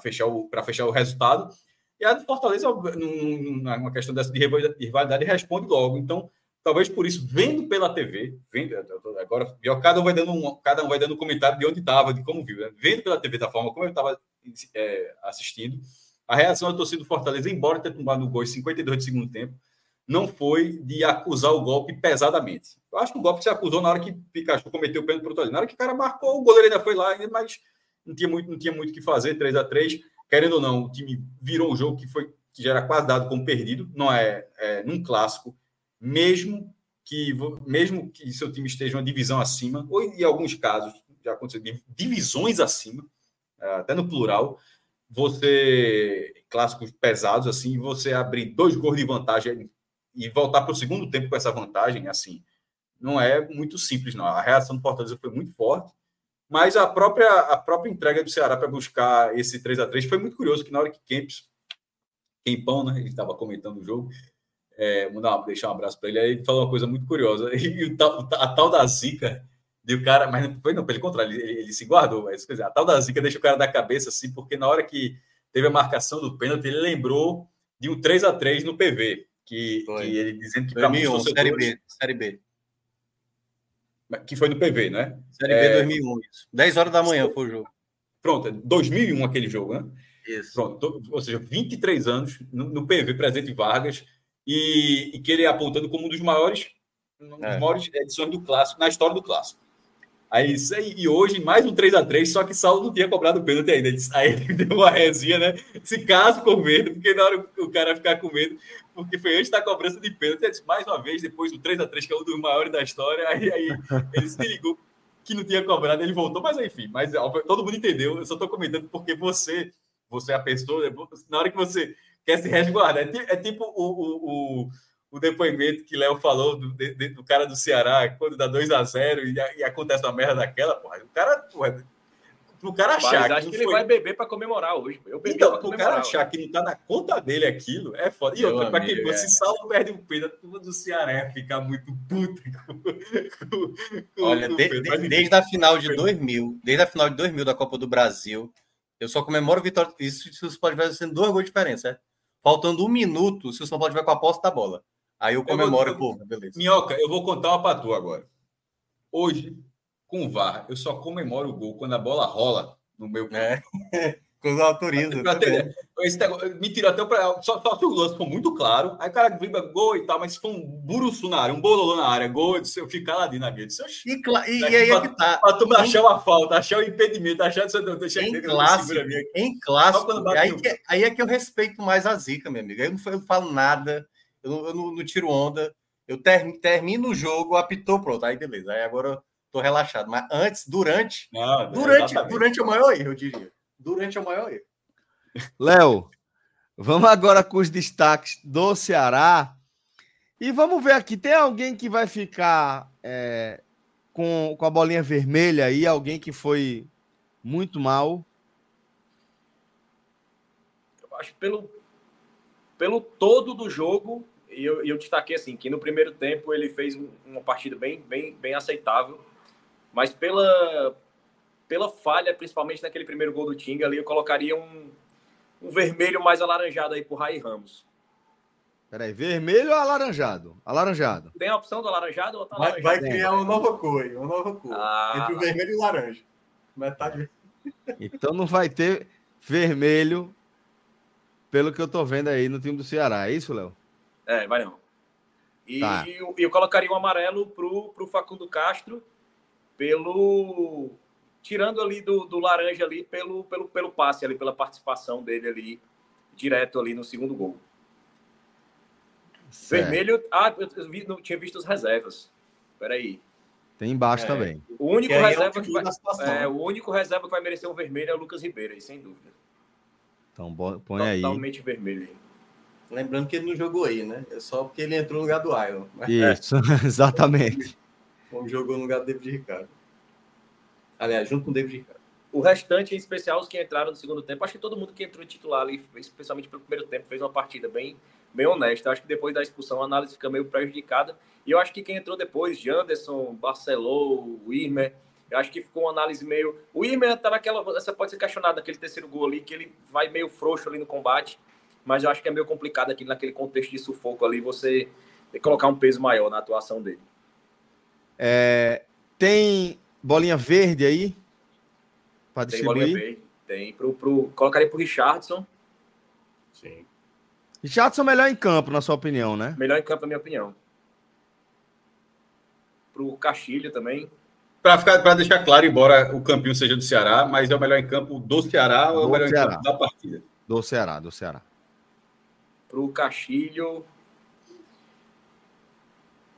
fechar, o, fechar o resultado. E a do Fortaleza, numa questão dessa de rivalidade, responde logo. Então, talvez por isso, vendo pela TV, vendo, agora cada um vai dando um, cada um vai dando um comentário de onde estava, de como viu, né? vendo pela TV da forma como eu estava é, assistindo, A reação da torcida do Fortaleza, embora tenha tomado o gol em 52 de segundo tempo, não foi de acusar o golpe pesadamente. Eu acho que o golpe se acusou na hora que Pikachu cometeu o pênalti pro Tolino. Na hora que o cara marcou, o goleiro ainda foi lá, mas não tinha muito, não tinha muito o que fazer, 3 a 3 Querendo ou não, o time virou um jogo que foi que já era quase dado como perdido, não é, é num clássico, mesmo que mesmo que seu time esteja uma divisão acima, ou em alguns casos já aconteceu divisões acima, é, até no plural, você clássicos pesados assim, você abrir dois gols de vantagem e voltar para o segundo tempo com essa vantagem, assim, não é muito simples, não. A reação do Fortaleza foi muito forte, mas a própria, a própria entrega do Ceará para buscar esse 3 a 3 foi muito curioso, que na hora que Kempis, Kempão, né, ele estava comentando o jogo, é, mandar, deixar um abraço para ele, aí ele falou uma coisa muito curiosa, e a tal da zica, de o cara, mas não foi não, pelo contrário, ele, ele, se guardou, mas quer dizer, a tal da zica deixa o cara da cabeça assim, porque na hora que teve a marcação do pênalti, ele lembrou de um 3 a 3 no PV, que, que ele dizendo que para muitos Série B, Série B. Que foi no PV, né? Série B é... 2001, isso. 10 horas da manhã foi o jogo. Pronto, 2001 aquele jogo, né? Isso. Pronto, ou seja, 23 anos no, no PV presente Vargas e, e que ele é apontando como um dos maiores, é. maiores edições do clássico, na história do clássico. Aí, isso aí, e hoje, mais um 3x3, só que Saulo não tinha cobrado o pênalti ainda. Aí ele deu uma resinha, né? Se caso com medo, porque na hora o cara ficar com medo, porque foi antes da cobrança de pênalti. Disse, mais uma vez, depois do 3x3, que é um dos maiores da história, aí, aí ele se ligou que não tinha cobrado, ele voltou, mas enfim, mas todo mundo entendeu. Eu só estou comentando porque você, você é a pessoa, na hora que você quer se resguardar, é, é tipo o, o, o o depoimento que Léo falou do, de, do cara do Ceará, quando dá 2 a 0 e, e, acontece uma merda daquela, porra, o cara, porra, pro cara achar Mas acho que, que ele foi... vai beber para comemorar hoje. Eu bebi então, pro cara achar que não tá na conta dele aquilo, é foda. E Meu outra, para quem é. se Saulo perde um peito, a turma do Ceará ficar muito puta com, com, com Olha, de, de, desde a final de 2000, desde a final de 2000 da Copa do Brasil, eu só comemoro vitória. Isso se o pode ver sendo dois gols de diferença, é? Faltando um minuto, se o São Paulo tiver com a posse da bola. Aí eu comemoro, eu vou, pô, beleza. Minhoca, eu vou contar uma para tu agora. Hoje, com o VAR, eu só comemoro o gol quando a bola rola no meu. É. quando autoriza. Esse negócio, me tirou até para. Só, só que o lance foi muito claro. Aí o cara vibra gol e tal, mas se for um buruçu na área, um bololô na área, gol, eu fico caladinho na rede. E, e, e aí é que tá. Pra tu achar uma falta, achar o um impedimento, achar deixa em clássico, em clássico. Aí, que, aí é que eu respeito mais a zica, meu amigo. Eu eu não falo nada eu não, eu não, não tiro onda. Eu ter, termino o jogo, apitou, pronto. Aí beleza. Aí agora eu tô relaxado. Mas antes, durante. Não, durante, durante é o maior erro, eu diria. Durante é o maior erro. Léo, vamos agora com os destaques do Ceará. E vamos ver aqui: tem alguém que vai ficar é, com, com a bolinha vermelha aí? Alguém que foi muito mal? Eu acho que pelo, pelo todo do jogo, e eu, eu destaquei assim que no primeiro tempo ele fez uma partida bem, bem, bem aceitável, mas pela, pela falha, principalmente naquele primeiro gol do Tinga ali, eu colocaria um, um vermelho mais alaranjado aí pro Rai Ramos. Peraí, vermelho ou alaranjado? Alaranjado. Tem a opção do alaranjado ou tá vai, vai, criar uma nova cor, uma nova cor. Ah, entre o vermelho e o laranja. Metade. Então não vai ter vermelho, pelo que eu tô vendo aí no time do Ceará. É isso, Léo? É, vai não. E tá. eu, eu, colocaria um amarelo pro, pro Facundo Castro pelo tirando ali do, do laranja ali pelo, pelo, pelo passe ali, pela participação dele ali direto ali no segundo gol. Certo. Vermelho, ah, eu vi, não tinha visto as reservas. Peraí. Tem embaixo é, também. O único, é reserva que vai, é, o único reserva que vai merecer um vermelho é o Lucas Ribeiro, aí, sem dúvida. Então põe aí. Totalmente vermelho aí. Lembrando que ele não jogou aí, né? É só porque ele entrou no lugar do Iron. Isso, é. exatamente. Como jogou no lugar do David Ricardo. Aliás, junto com o David Ricardo. O restante, em especial os que entraram no segundo tempo, acho que todo mundo que entrou titular ali, especialmente pelo primeiro tempo, fez uma partida bem, bem honesta. Acho que depois da expulsão a análise fica meio prejudicada. E eu acho que quem entrou depois, Janderson, Barcelô, Wirmer, eu acho que ficou uma análise meio. O Wirmer tá naquela. Você pode ser questionado naquele terceiro gol ali, que ele vai meio frouxo ali no combate mas eu acho que é meio complicado aqui naquele contexto de sufoco ali você colocar um peso maior na atuação dele. É, tem bolinha verde aí? Para distribuir? Tem bolinha verde. Tem. Pro, pro, colocaria para o Richardson. Sim. Richardson melhor em campo, na sua opinião, né? Melhor em campo, na minha opinião. Pro Castilho também. Para deixar claro, embora o campinho seja do Ceará, mas é o melhor em campo do Ceará ou é o melhor Ceará. em campo da partida? Do Ceará, do Ceará. Pro Castilho.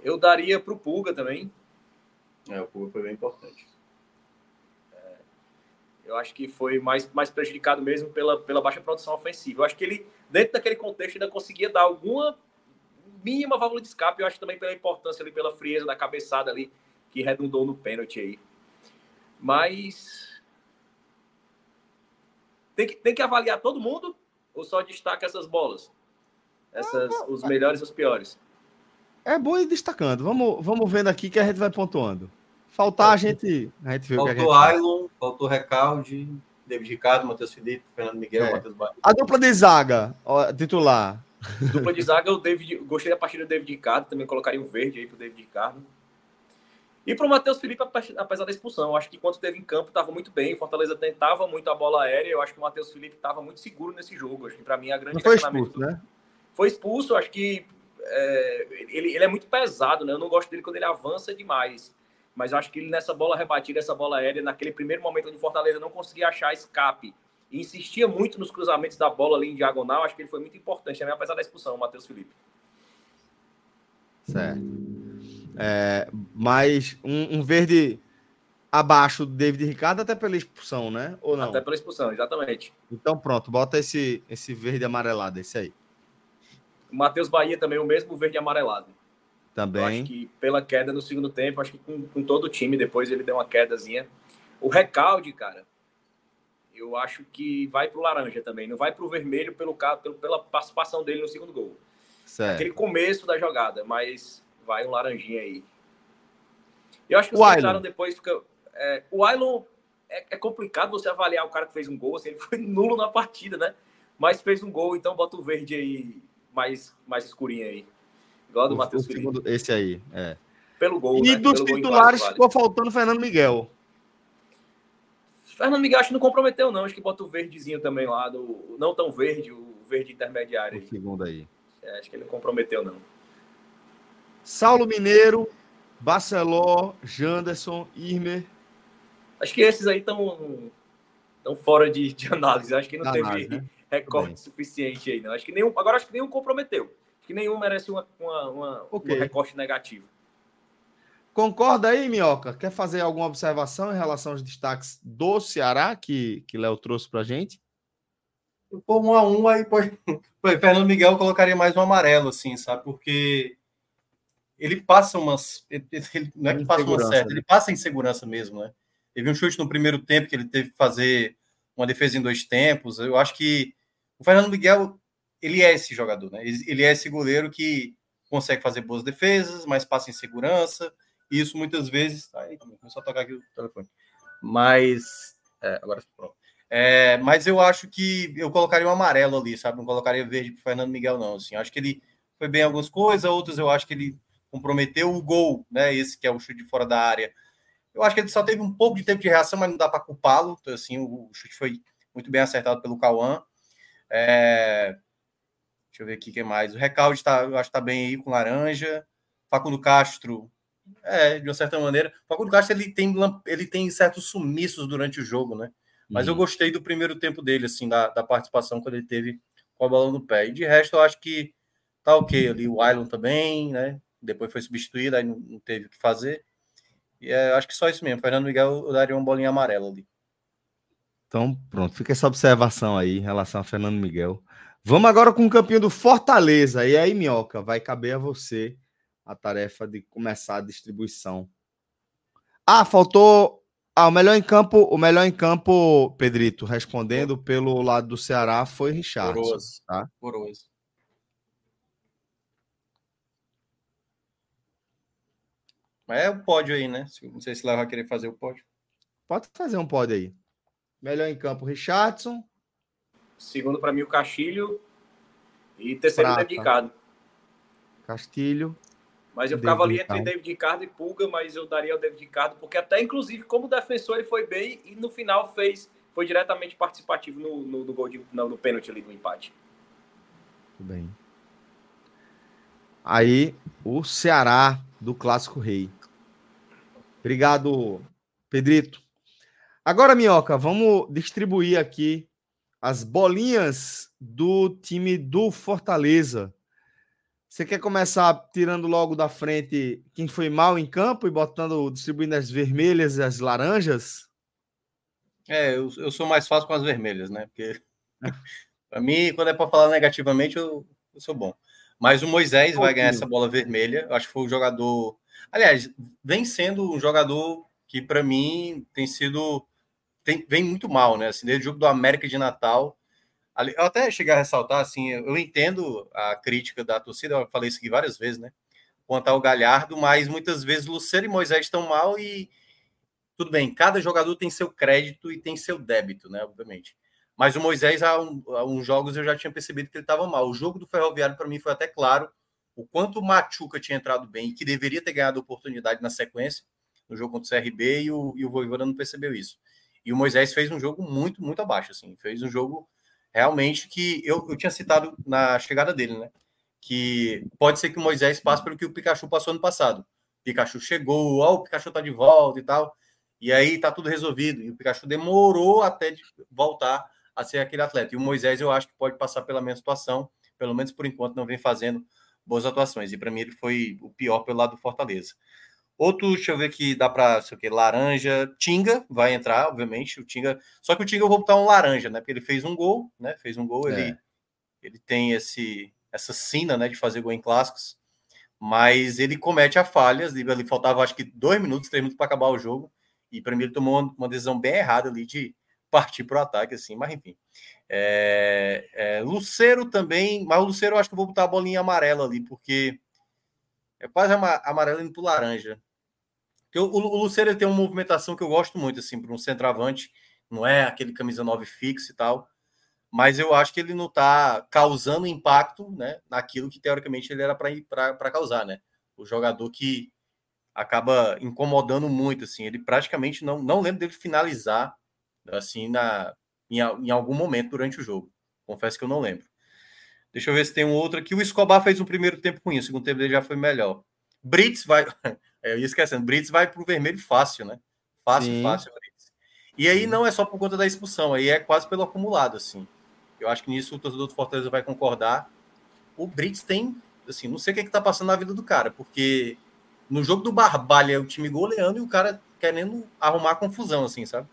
Eu daria pro Pulga também. É, o Pulga foi bem importante. É, eu acho que foi mais, mais prejudicado mesmo pela, pela baixa produção ofensiva. Eu acho que ele, dentro daquele contexto, ainda conseguia dar alguma mínima válvula de escape. Eu acho também pela importância ali, pela frieza da cabeçada ali, que redundou no pênalti aí. Mas. Tem que, tem que avaliar todo mundo ou só destaca essas bolas? Essas, os melhores e os piores. É bom ir destacando. Vamos, vamos vendo aqui que a gente vai pontuando. Faltar, a gente, a gente vê faltou o que a gente Ailon, faltou Recalde, David Ricardo, Matheus Felipe, Fernando Miguel, é. Matheus Bahia. A dupla de zaga, ó, titular. Dupla de zaga, o David, gostei da partida do David Ricardo, também colocaria um verde aí pro David Ricardo. E para o Matheus Felipe, apesar da expulsão, eu acho que enquanto teve em campo, estava muito bem. O Fortaleza tentava muito a bola aérea. Eu acho que o Matheus Felipe estava muito seguro nesse jogo. Acho que para mim a grande Não foi expulso, do... né? Foi expulso. Acho que é, ele, ele é muito pesado, né? Eu não gosto dele quando ele avança demais. Mas acho que ele nessa bola rebatida, essa bola aérea, naquele primeiro momento onde Fortaleza não conseguia achar escape e insistia muito nos cruzamentos da bola ali em diagonal, acho que ele foi muito importante, também, apesar da expulsão, o Matheus Felipe. Certo. É, mas um, um, verde abaixo do David Ricardo até pela expulsão, né? Ou não? Até pela expulsão, exatamente. Então pronto, bota esse, esse verde amarelado, esse aí. O Matheus Bahia também, o mesmo verde amarelado. Também. Eu acho que pela queda no segundo tempo, acho que com, com todo o time, depois ele deu uma quedazinha. O recalde, cara, eu acho que vai pro laranja também. Não vai pro vermelho pelo, pelo, pela participação dele no segundo gol. Certo. Aquele começo da jogada, mas vai um laranjinha aí. Eu acho que os comentaram depois fica. É, o Ailon é, é, complicado você avaliar o cara que fez um gol, assim, ele foi nulo na partida, né? Mas fez um gol, então bota o verde aí mais, mais escurinho aí. Igual do Matheus Felipe. Esse aí, é. Pelo gol. E né? dos Pelo titulares ficou faltando Fernando Miguel. Fernando Miguel acho que não comprometeu, não. Acho que bota o verdezinho também lá, do, não tão verde, o verde intermediário. O segundo aí. É, acho que ele não comprometeu, não. Saulo Mineiro, Barceló, Janderson, Irmer. Acho que esses aí estão tão fora de, de análise. Acho que não teve análise, né? Recorte suficiente aí, não. Acho que nenhum, agora acho que nenhum comprometeu. Acho que nenhum merece uma, uma, uma okay. um recorte negativo. Concorda aí, Minhoca? Quer fazer alguma observação em relação aos destaques do Ceará que, que Léo trouxe para a gente? Por um a um, aí pode. Fernando Miguel colocaria mais um amarelo, assim, sabe? Porque ele passa umas. Ele, ele, não é que passa uma certa, ele passa insegurança mesmo, né? Teve um chute no primeiro tempo que ele teve que fazer uma defesa em dois tempos. Eu acho que o Fernando Miguel, ele é esse jogador, né? Ele é esse goleiro que consegue fazer boas defesas, mas passa em segurança isso muitas vezes. Aí, começou a tocar aqui o telefone. Mas. É, agora pronto. É, mas eu acho que eu colocaria um amarelo ali, sabe? Não colocaria verde para Fernando Miguel, não. Assim, acho que ele foi bem em algumas coisas, outras eu acho que ele comprometeu o gol, né? Esse que é o chute fora da área. Eu acho que ele só teve um pouco de tempo de reação, mas não dá para culpá-lo. Então, assim, o chute foi muito bem acertado pelo Cauã. É... Deixa eu ver aqui o que mais. O Recalde tá, eu acho que tá bem aí com laranja. Facundo Castro é, de uma certa maneira. O Facundo Castro ele tem, ele tem certos sumiços durante o jogo, né? Mas uhum. eu gostei do primeiro tempo dele, assim, da, da participação quando ele teve com a bola no pé. E de resto, eu acho que tá ok ali. O Ailon também, né? Depois foi substituído, aí não, não teve o que fazer. E é, acho que só isso mesmo. Fernando Miguel eu daria uma bolinha amarela ali. Então, pronto, fica essa observação aí em relação a Fernando Miguel. Vamos agora com o campeão do Fortaleza. E aí, Minhoca, vai caber a você a tarefa de começar a distribuição. Ah, faltou. Ah, o melhor em campo, o melhor em campo, Pedrito, respondendo pelo lado do Ceará, foi Richard. Coroso, tá? Coroso. Mas é o pódio aí, né? Não sei se lá vai querer fazer o pódio. Pode fazer um pódio aí. Melhor em campo, Richardson. Segundo para mim, o Castilho. E terceiro, Prata. dedicado. Castilho. Mas eu ficava David ali entre David Ricardo e Pulga, mas eu daria o David Ricardo, porque até inclusive como defensor ele foi bem e no final fez foi diretamente participativo no, no, no gol de, no, no pênalti ali do empate. Tudo bem. Aí, o Ceará do Clássico Rei. Obrigado, Pedrito. Agora, Minhoca, vamos distribuir aqui as bolinhas do time do Fortaleza. Você quer começar tirando logo da frente quem foi mal em campo e botando, distribuindo as vermelhas e as laranjas? É, eu, eu sou mais fácil com as vermelhas, né? Porque para mim, quando é para falar negativamente, eu, eu, sou bom. Mas o Moisés vai ganhar essa bola vermelha. Eu acho que foi o jogador. Aliás, vem sendo um jogador que, para mim, tem sido. Tem, vem muito mal, né? Assim, desde o jogo do América de Natal, eu até cheguei a ressaltar, assim, eu entendo a crítica da torcida, eu falei isso aqui várias vezes, né? Quanto ao Galhardo, mas muitas vezes Luciano e Moisés estão mal e tudo bem, cada jogador tem seu crédito e tem seu débito, né? Obviamente. Mas o Moisés, há, um, há uns jogos, eu já tinha percebido que ele estava mal. O jogo do Ferroviário, para mim, foi até claro o quanto o Machuca tinha entrado bem e que deveria ter ganhado oportunidade na sequência, no jogo contra o CRB, e o, e o Voivoda não percebeu isso. E o Moisés fez um jogo muito, muito abaixo, assim. Fez um jogo realmente que eu, eu tinha citado na chegada dele, né? Que pode ser que o Moisés passe pelo que o Pikachu passou no passado. O Pikachu chegou, ó, o Pikachu tá de volta e tal, e aí tá tudo resolvido. E o Pikachu demorou até de voltar a ser aquele atleta. E o Moisés eu acho que pode passar pela mesma situação, pelo menos por enquanto não vem fazendo boas atuações. E para mim ele foi o pior pelo lado do Fortaleza. Outro, deixa eu ver que dá para, sei o que, laranja. Tinga vai entrar, obviamente. O Tinga. Só que o Tinga eu vou botar um laranja, né? Porque ele fez um gol, né? Fez um gol, é. ele, ele tem esse, essa sina, né? De fazer gol em clássicos. Mas ele comete a falhas. Ele faltava, acho que, dois minutos, três minutos para acabar o jogo. E para mim ele tomou uma decisão bem errada ali de partir para o ataque, assim. Mas enfim. É, é, Luceiro também. Mas o Luceiro eu acho que eu vou botar a bolinha amarela ali, porque. É quase amarelo indo para laranja. Porque o, o Luceiro tem uma movimentação que eu gosto muito, assim, para um centroavante. Não é aquele camisa 9 fixo e tal. Mas eu acho que ele não está causando impacto né, naquilo que teoricamente ele era para causar, né? O jogador que acaba incomodando muito, assim. Ele praticamente não, não lembro dele finalizar assim na, em, em algum momento durante o jogo. Confesso que eu não lembro. Deixa eu ver se tem um outro aqui. O Escobar fez um primeiro tempo ruim, o segundo tempo dele já foi melhor. Brits vai. É, eu ia esquecendo, Brits vai para o vermelho fácil, né? Fácil, Sim. fácil, Brits. E aí não é só por conta da expulsão, aí é quase pelo acumulado, assim. Eu acho que nisso o torcedor do Fortaleza vai concordar. O Brits tem, assim, não sei o que, é que tá passando na vida do cara, porque no jogo do Barbalha é o time goleando e o cara querendo arrumar confusão, assim, sabe?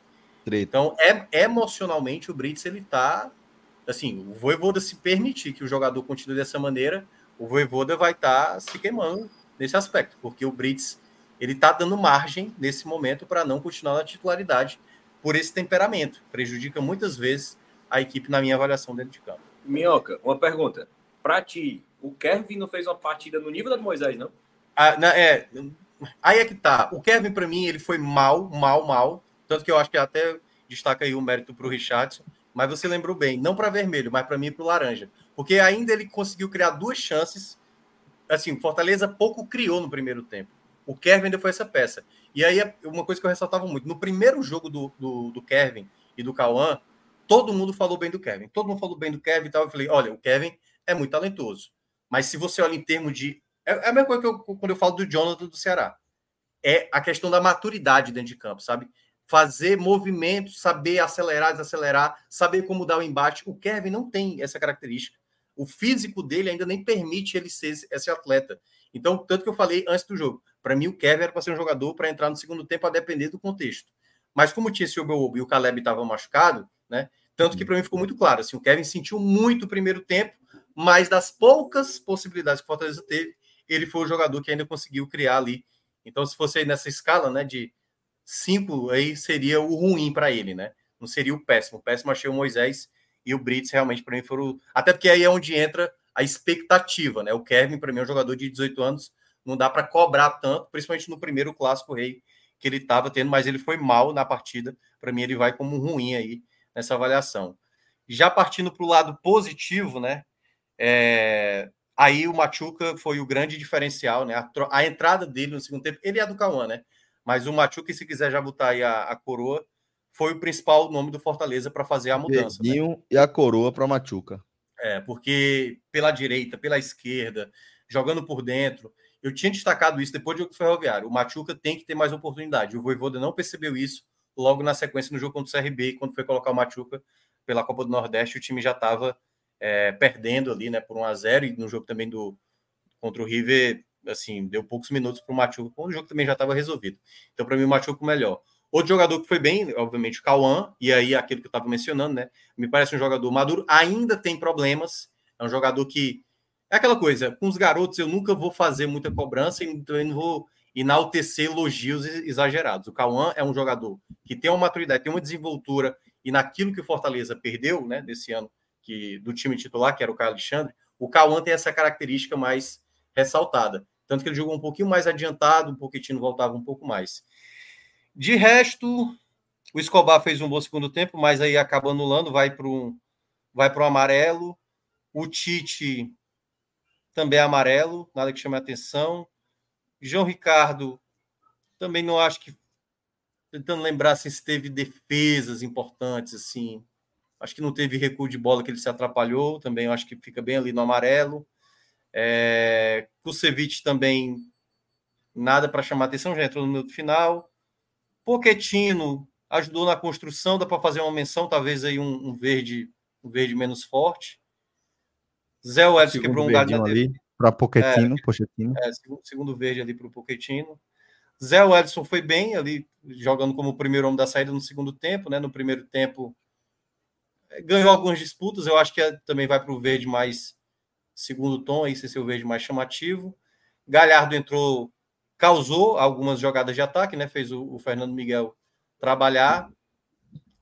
Então, é, emocionalmente, o Brits, ele tá. Assim, o Voivoda se permitir que o jogador continue dessa maneira, o Voivoda vai estar tá se queimando nesse aspecto, porque o Brits ele está dando margem nesse momento para não continuar na titularidade por esse temperamento. Prejudica muitas vezes a equipe na minha avaliação dentro de campo. Minhoca, uma pergunta. Para ti, o Kevin não fez uma partida no nível da do Moisés, não? Ah, na, é, aí é que tá. O Kevin, para mim, ele foi mal, mal, mal. Tanto que eu acho que até destaca aí o mérito para o Richardson. Mas você lembrou bem, não para vermelho, mas para mim para o laranja. Porque ainda ele conseguiu criar duas chances assim, o Fortaleza pouco criou no primeiro tempo. O Kevin foi essa peça. E aí, uma coisa que eu ressaltava muito: no primeiro jogo do, do, do Kevin e do Cauã, todo mundo falou bem do Kevin. Todo mundo falou bem do Kevin e tal. Eu falei: olha, o Kevin é muito talentoso. Mas se você olha em termos de. É, é a mesma coisa que eu, quando eu falo do Jonathan do Ceará. É a questão da maturidade dentro de campo, sabe? Fazer movimentos, saber acelerar, desacelerar, saber como dar o embate. O Kevin não tem essa característica o físico dele ainda nem permite ele ser esse atleta. Então, tanto que eu falei antes do jogo, para mim o Kevin era para ser um jogador para entrar no segundo tempo a depender do contexto. Mas como tinha esse Obo e o Caleb estava machucado, né? Tanto que para mim ficou muito claro, assim, o Kevin sentiu muito o primeiro tempo, mas das poucas possibilidades que o Fortaleza teve, ele foi o jogador que ainda conseguiu criar ali. Então, se fosse nessa escala, né, de cinco, aí seria o ruim para ele, né? Não seria o péssimo. O péssimo achei o Moisés e o Brits realmente para mim foram. Até porque aí é onde entra a expectativa, né? O Kevin, para mim, é um jogador de 18 anos, não dá para cobrar tanto, principalmente no primeiro clássico rei que ele estava tendo, mas ele foi mal na partida. Para mim, ele vai como ruim aí nessa avaliação. Já partindo para o lado positivo, né? É... Aí o Machuca foi o grande diferencial, né? A, tro... a, entrada dele no segundo tempo, ele é do Cauã, né? Mas o Machuca, se quiser já botar aí a, a coroa, foi o principal nome do Fortaleza para fazer a mudança. Né? e a coroa para Machuca. É, porque pela direita, pela esquerda, jogando por dentro, eu tinha destacado isso depois do jogo ferroviário. O Machuca tem que ter mais oportunidade. O Voivoda não percebeu isso logo na sequência no jogo contra o CRB, quando foi colocar o Machuca pela Copa do Nordeste, o time já estava é, perdendo ali, né, por 1 a 0 e no jogo também do contra o River, assim, deu poucos minutos para o Machuca, quando o jogo também já estava resolvido. Então, para mim, o Machuca o melhor. Outro jogador que foi bem, obviamente, o Cauã, e aí aquele que eu estava mencionando, né? Me parece um jogador maduro, ainda tem problemas. É um jogador que. É aquela coisa, com os garotos eu nunca vou fazer muita cobrança e também não vou enaltecer elogios exagerados. O Cauã é um jogador que tem uma maturidade, tem uma desenvoltura, e naquilo que o Fortaleza perdeu, né, desse ano, que do time titular, que era o Caio Alexandre, o Cauã tem essa característica mais ressaltada. Tanto que ele jogou um pouquinho mais adiantado, um pouquinho voltava um pouco mais. De resto, o Escobar fez um bom segundo tempo, mas aí acaba anulando, vai para um vai para o amarelo. O Tite também é amarelo, nada que chame a atenção. João Ricardo também não acho que tentando lembrar se teve defesas importantes assim. Acho que não teve recuo de bola que ele se atrapalhou, também acho que fica bem ali no amarelo. É, Kusevich também nada para chamar atenção, já entrou no minuto final. Poquetino ajudou na construção, dá para fazer uma menção, talvez aí um, um, verde, um verde menos forte. Zé Welles quebrou um galho ali para Poquetino, é, Pochettino. É, segundo, segundo verde ali para o Poquetino. Zé Edson foi bem ali, jogando como primeiro homem da saída no segundo tempo, né? No primeiro tempo é, ganhou algumas disputas, eu acho que é, também vai para o verde mais segundo tom, aí ser o verde mais chamativo. Galhardo entrou causou algumas jogadas de ataque, né? Fez o, o, Fernando Miguel trabalhar.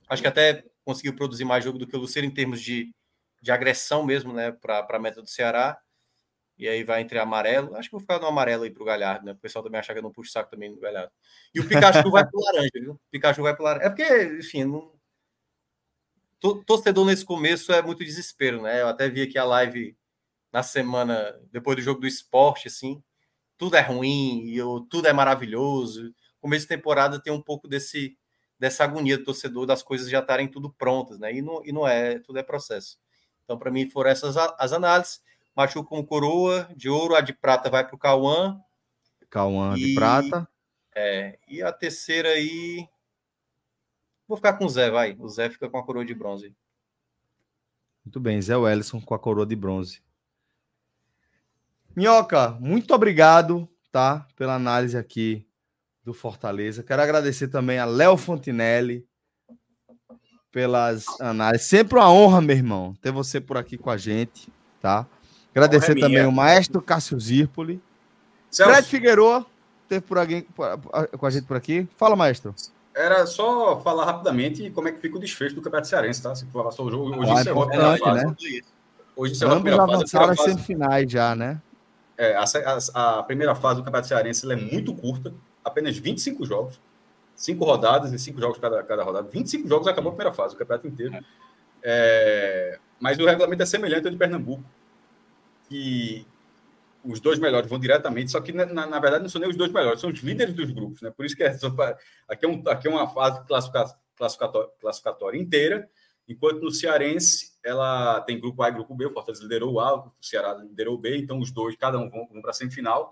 Acho que até conseguiu produzir mais jogo do que o Luceiro em termos de, de agressão mesmo, né? Para a meta do Ceará. E aí vai entre amarelo. Acho que vou ficar no amarelo aí pro Galhardo, né? O pessoal também acha que eu não puxo saco também no Galhardo. E o Pikachu vai pro laranja, viu? O Pikachu vai pro laranja. É porque, enfim, não... torcedor nesse começo é muito desespero, né? Eu até vi aqui a live na semana depois do jogo do esporte, assim tudo é ruim, e eu, tudo é maravilhoso. Começo de temporada tem um pouco desse dessa agonia do torcedor das coisas já estarem tudo prontas, né? E não, e não é, tudo é processo. Então, para mim, foram essas as análises. Machu com coroa de ouro, a de prata vai para o Cauã. Cauã de prata. É, e a terceira aí. Vou ficar com o Zé, vai. O Zé fica com a coroa de bronze. Muito bem, Zé Wellison com a coroa de bronze. Minhoca, muito obrigado, tá? Pela análise aqui do Fortaleza. Quero agradecer também a Léo Fontinelli pelas análises. Sempre uma honra, meu irmão, ter você por aqui com a gente, tá? Agradecer é também o maestro Cássio Zirpoli. Celso. Fred Figueroa teve por alguém com a gente por aqui. Fala, maestro. Era só falar rapidamente como é que fica o desfejo do Campeonato Cearense, tá? Se for o jogo, hoje ah, encerrou é a primeira fase. Né? Hoje encerrou a primeira fase. avançaram as semifinais já, né? É, a, a, a, primeira fase do Campeonato Cearense é muito curta, apenas 25 jogos, 5 rodadas e 5 jogos cada, cada rodada. 25 jogos acabou a primeira fase, o campeonato inteiro. É, mas o regulamento é semelhante ao de Pernambuco, que os dois melhores vão diretamente, só que na, na, verdade não são nem os dois melhores, são os líderes dos grupos, né? Por isso que é, aqui, é um, aqui é uma fase classificatória, classificatória inteira, enquanto no Cearense ela tem grupo A e grupo B, o Fortaleza liderou o A, o Ceará liderou o B, então os dois, cada um vão, vão para a semifinal.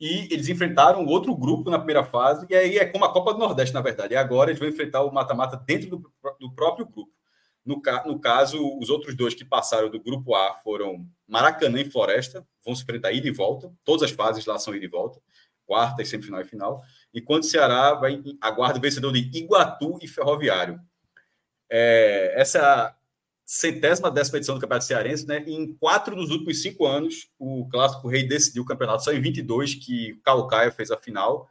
E eles enfrentaram outro grupo na primeira fase, e aí é como a Copa do Nordeste, na verdade. E agora eles vão enfrentar o mata-mata dentro do, do, próprio grupo. No, no caso, os outros dois que passaram do grupo A foram Maracanã e Floresta, vão se enfrentar ida e volta. Todas as fases lá são ida e volta, quarta e semifinal e final. Enquanto o Ceará vai aguarda o vencedor de Iguatu e Ferroviário. É, essa centésima décima edição do Campeonato Cearense, né? Em quatro dos últimos cinco anos, o Clássico Rei decidiu o campeonato. Só em 22 que o Calcaia fez a final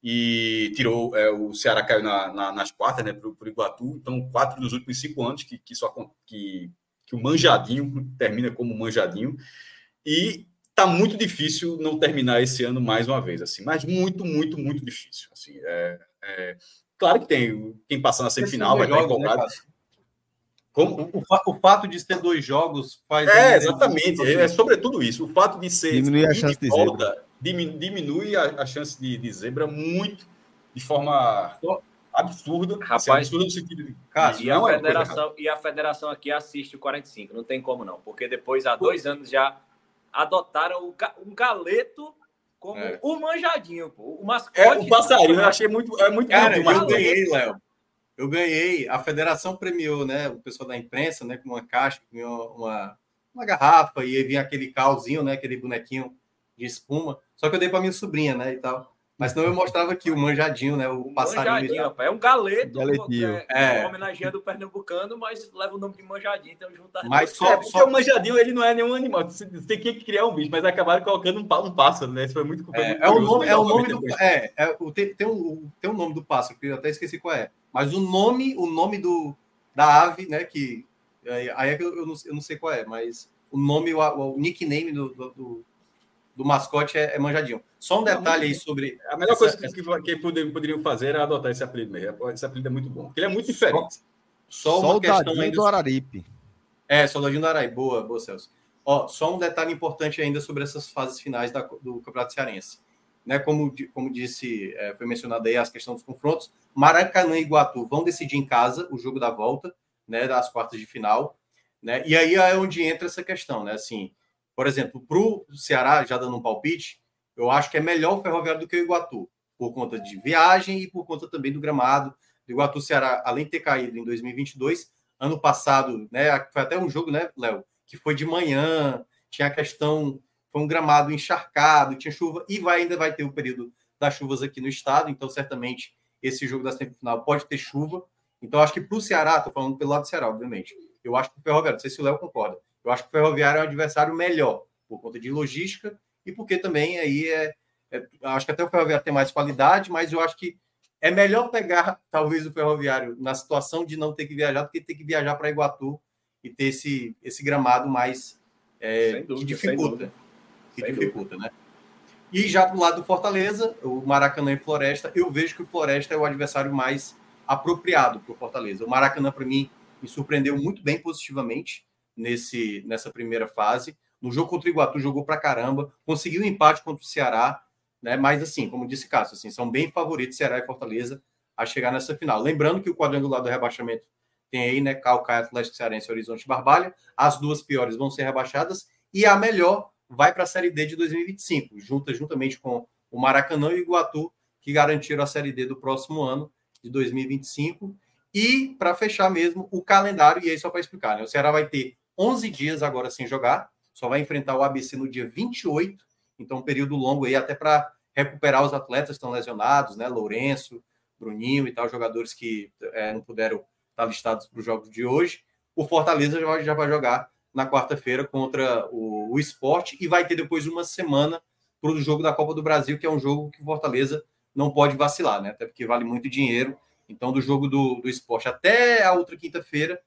e tirou é, o Ceará caiu na, na, nas quartas, né? Para o Iguatu. Então, quatro dos últimos cinco anos que, que, só, que, que o manjadinho termina como manjadinho. E tá muito difícil não terminar esse ano mais uma vez, assim, mas muito, muito, muito difícil. Assim, é, é... claro que tem quem passar na semifinal vai estar né, empolgado. Né, como? O, o, fato de ter dois jogos faz. É, exatamente. É, é sobretudo isso. O fato de ser. Diminui a chance de, de volta, diminui a, a chance de, de, zebra muito, de forma. absurda. Rapaz, assim, absurda no sentido de. Cássio, e, a é federação, e a federação aqui assiste o 45, não tem como não, porque depois, há dois anos, já adotaram um galeto como é. o manjadinho, pô. O mascote. É o passarinho, eu achei muito. É muito Cara, eu ganhei, Léo. Eu ganhei, a federação premiou, né? O pessoal da imprensa, né? Com uma caixa, com uma, uma garrafa, e aí vinha aquele calzinho, né? Aquele bonequinho de espuma. Só que eu dei para minha sobrinha, né? E tal. Mas não eu mostrava aqui o manjadinho, né? O passarinho. Manjadinho, rapaz. É um galeto. Galetinho. É, é. homenageando o pernambucano, mas leva o nome de manjadinho, então juntar. Mas só, é, só... o manjadinho ele não é nenhum animal. Você tem que criar um bicho, mas acabaram colocando um, um pássaro, né? Isso foi muito. É, muito é, o nome, é o nome do. É, é o, tem, tem, um, tem um nome do pássaro, que eu até esqueci qual é. Mas o nome, o nome do, da ave, né? Que. Aí é que eu, eu, não, eu não sei qual é, mas o nome, o, o nickname do, do do mascote é, é manjadinho. Só um detalhe aí sobre. A melhor essa, coisa que, que, poderiam fazer era adotar esse apelido mesmo. Esse apelido é muito bom. Porque ele é muito diferente. Só, só uma questão ainda... do Araripe. É, soldadinho do Araripe. Boa, boa, Celso. Ó, só um detalhe importante ainda sobre essas fases finais da, do Campeonato Cearense. Né, como, como disse, é, foi mencionado aí as questões dos confrontos, Maracanã e Iguatu vão decidir em casa o jogo da volta, né, das quartas de final, né, e aí é onde entra essa questão, né, assim, por exemplo, para o Ceará, já dando um palpite, eu acho que é melhor o Ferroviário do que o Iguatu, por conta de viagem e por conta também do gramado. O Iguatu Ceará, além de ter caído em 2022, ano passado, né, foi até um jogo, né, Léo, que foi de manhã, tinha a questão, foi um gramado encharcado, tinha chuva, e vai, ainda vai ter o período das chuvas aqui no estado, então certamente esse jogo da semifinal pode ter chuva. Então, acho que para o Ceará, estou falando pelo lado do Ceará, obviamente, eu acho que o Ferroviário, não sei se o Léo concorda, eu acho que o Ferroviário é um adversário melhor, por conta de logística e porque também aí é, é acho que até o Ferroviário tem mais qualidade, mas eu acho que é melhor pegar talvez o Ferroviário na situação de não ter que viajar do que ter que viajar para Iguatu e ter esse, esse gramado mais é, dúvida, que dificulta, que dificulta, né? E já para o lado do Fortaleza, o Maracanã e Floresta, eu vejo que o Floresta é o adversário mais apropriado para o Fortaleza. O Maracanã, para mim, me surpreendeu muito bem positivamente nesse, nessa primeira fase. No jogo contra o Iguatu, jogou para caramba, conseguiu um empate contra o Ceará, né? Mas, assim, como disse Cássio, assim, são bem favoritos Ceará e Fortaleza a chegar nessa final. Lembrando que o quadrangular do rebaixamento tem aí, né? Calcaia, Atlético Cearense Horizonte Barbalha. As duas piores vão ser rebaixadas e a melhor vai para a Série D de 2025, junta juntamente com o Maracanã e o Iguatu, que garantiram a Série D do próximo ano, de 2025. E, para fechar mesmo, o calendário, e aí só para explicar, né? O Ceará vai ter 11 dias agora sem jogar, só vai enfrentar o ABC no dia 28, então um período longo aí até para recuperar os atletas que estão lesionados, né? Lourenço, Bruninho e tal, jogadores que é, não puderam estar listados para os jogos de hoje. O Fortaleza já vai, já vai jogar na quarta-feira contra o, o esporte e vai ter depois uma semana para o jogo da Copa do Brasil, que é um jogo que o Fortaleza não pode vacilar, né? Até porque vale muito dinheiro. Então, do jogo do, do esporte até a outra quinta-feira,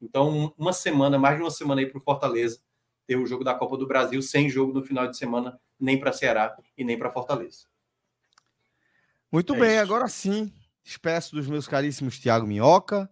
então, uma semana, mais de uma semana aí para o Fortaleza ter o jogo da Copa do Brasil, sem jogo no final de semana, nem para Ceará e nem para Fortaleza. Muito é bem, isso. agora sim, despeço dos meus caríssimos Thiago Minhoca,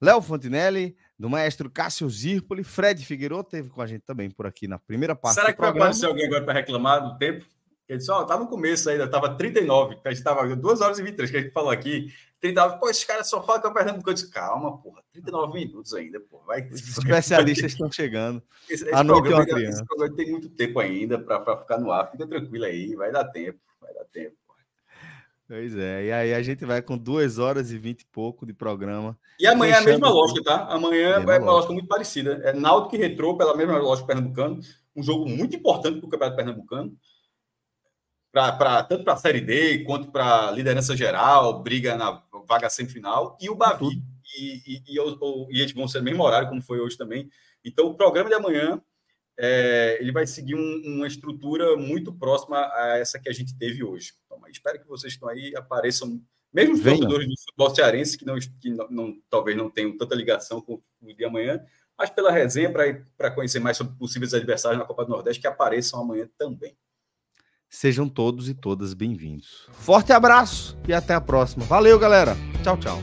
Léo Fontinelli, do maestro Cássio Zirpoli, Fred Figueiredo teve com a gente também por aqui na primeira parte Será que vai aparecer alguém agora para reclamar do tempo? Ele disse, ó, oh, tá no começo ainda, tava 39, a gente tava 2 horas e 23, que a gente falou aqui. 39, pô, esses caras só falam que eu Pernambuco. Eu disse, calma, porra, 39 minutos ainda, pô. Vai, Os especialistas estão chegando. Esse, esse, programa, tem, esse programa tem muito tempo ainda para ficar no ar. Fica tranquilo aí, vai dar tempo, vai dar tempo. Pois é, e aí a gente vai com 2 horas e 20 e pouco de programa. E amanhã é a mesma lógica, tá? Amanhã é uma lógica. lógica muito parecida. É Náutico que retrô pela mesma lógica pernambucano. Um jogo muito importante para o Campeonato Pernambucano pra, pra, tanto para a Série D quanto para a liderança geral, briga na vaga semifinal, e o Bavi. E, e, e, e, eles vão ser no mesmo horário, como foi hoje também. Então, o programa de amanhã é, ele vai seguir um, uma estrutura muito próxima a essa que a gente teve hoje. Então, espero que vocês estão aí, apareçam, mesmo os torcedores do futebol cearense, que, não, que não, não, talvez não tenham tanta ligação com o de amanhã, mas pela resenha, para conhecer mais sobre possíveis adversários na Copa do Nordeste, que apareçam amanhã também. Sejam todos e todas bem-vindos. Forte abraço e até a próxima. Valeu, galera. Tchau, tchau.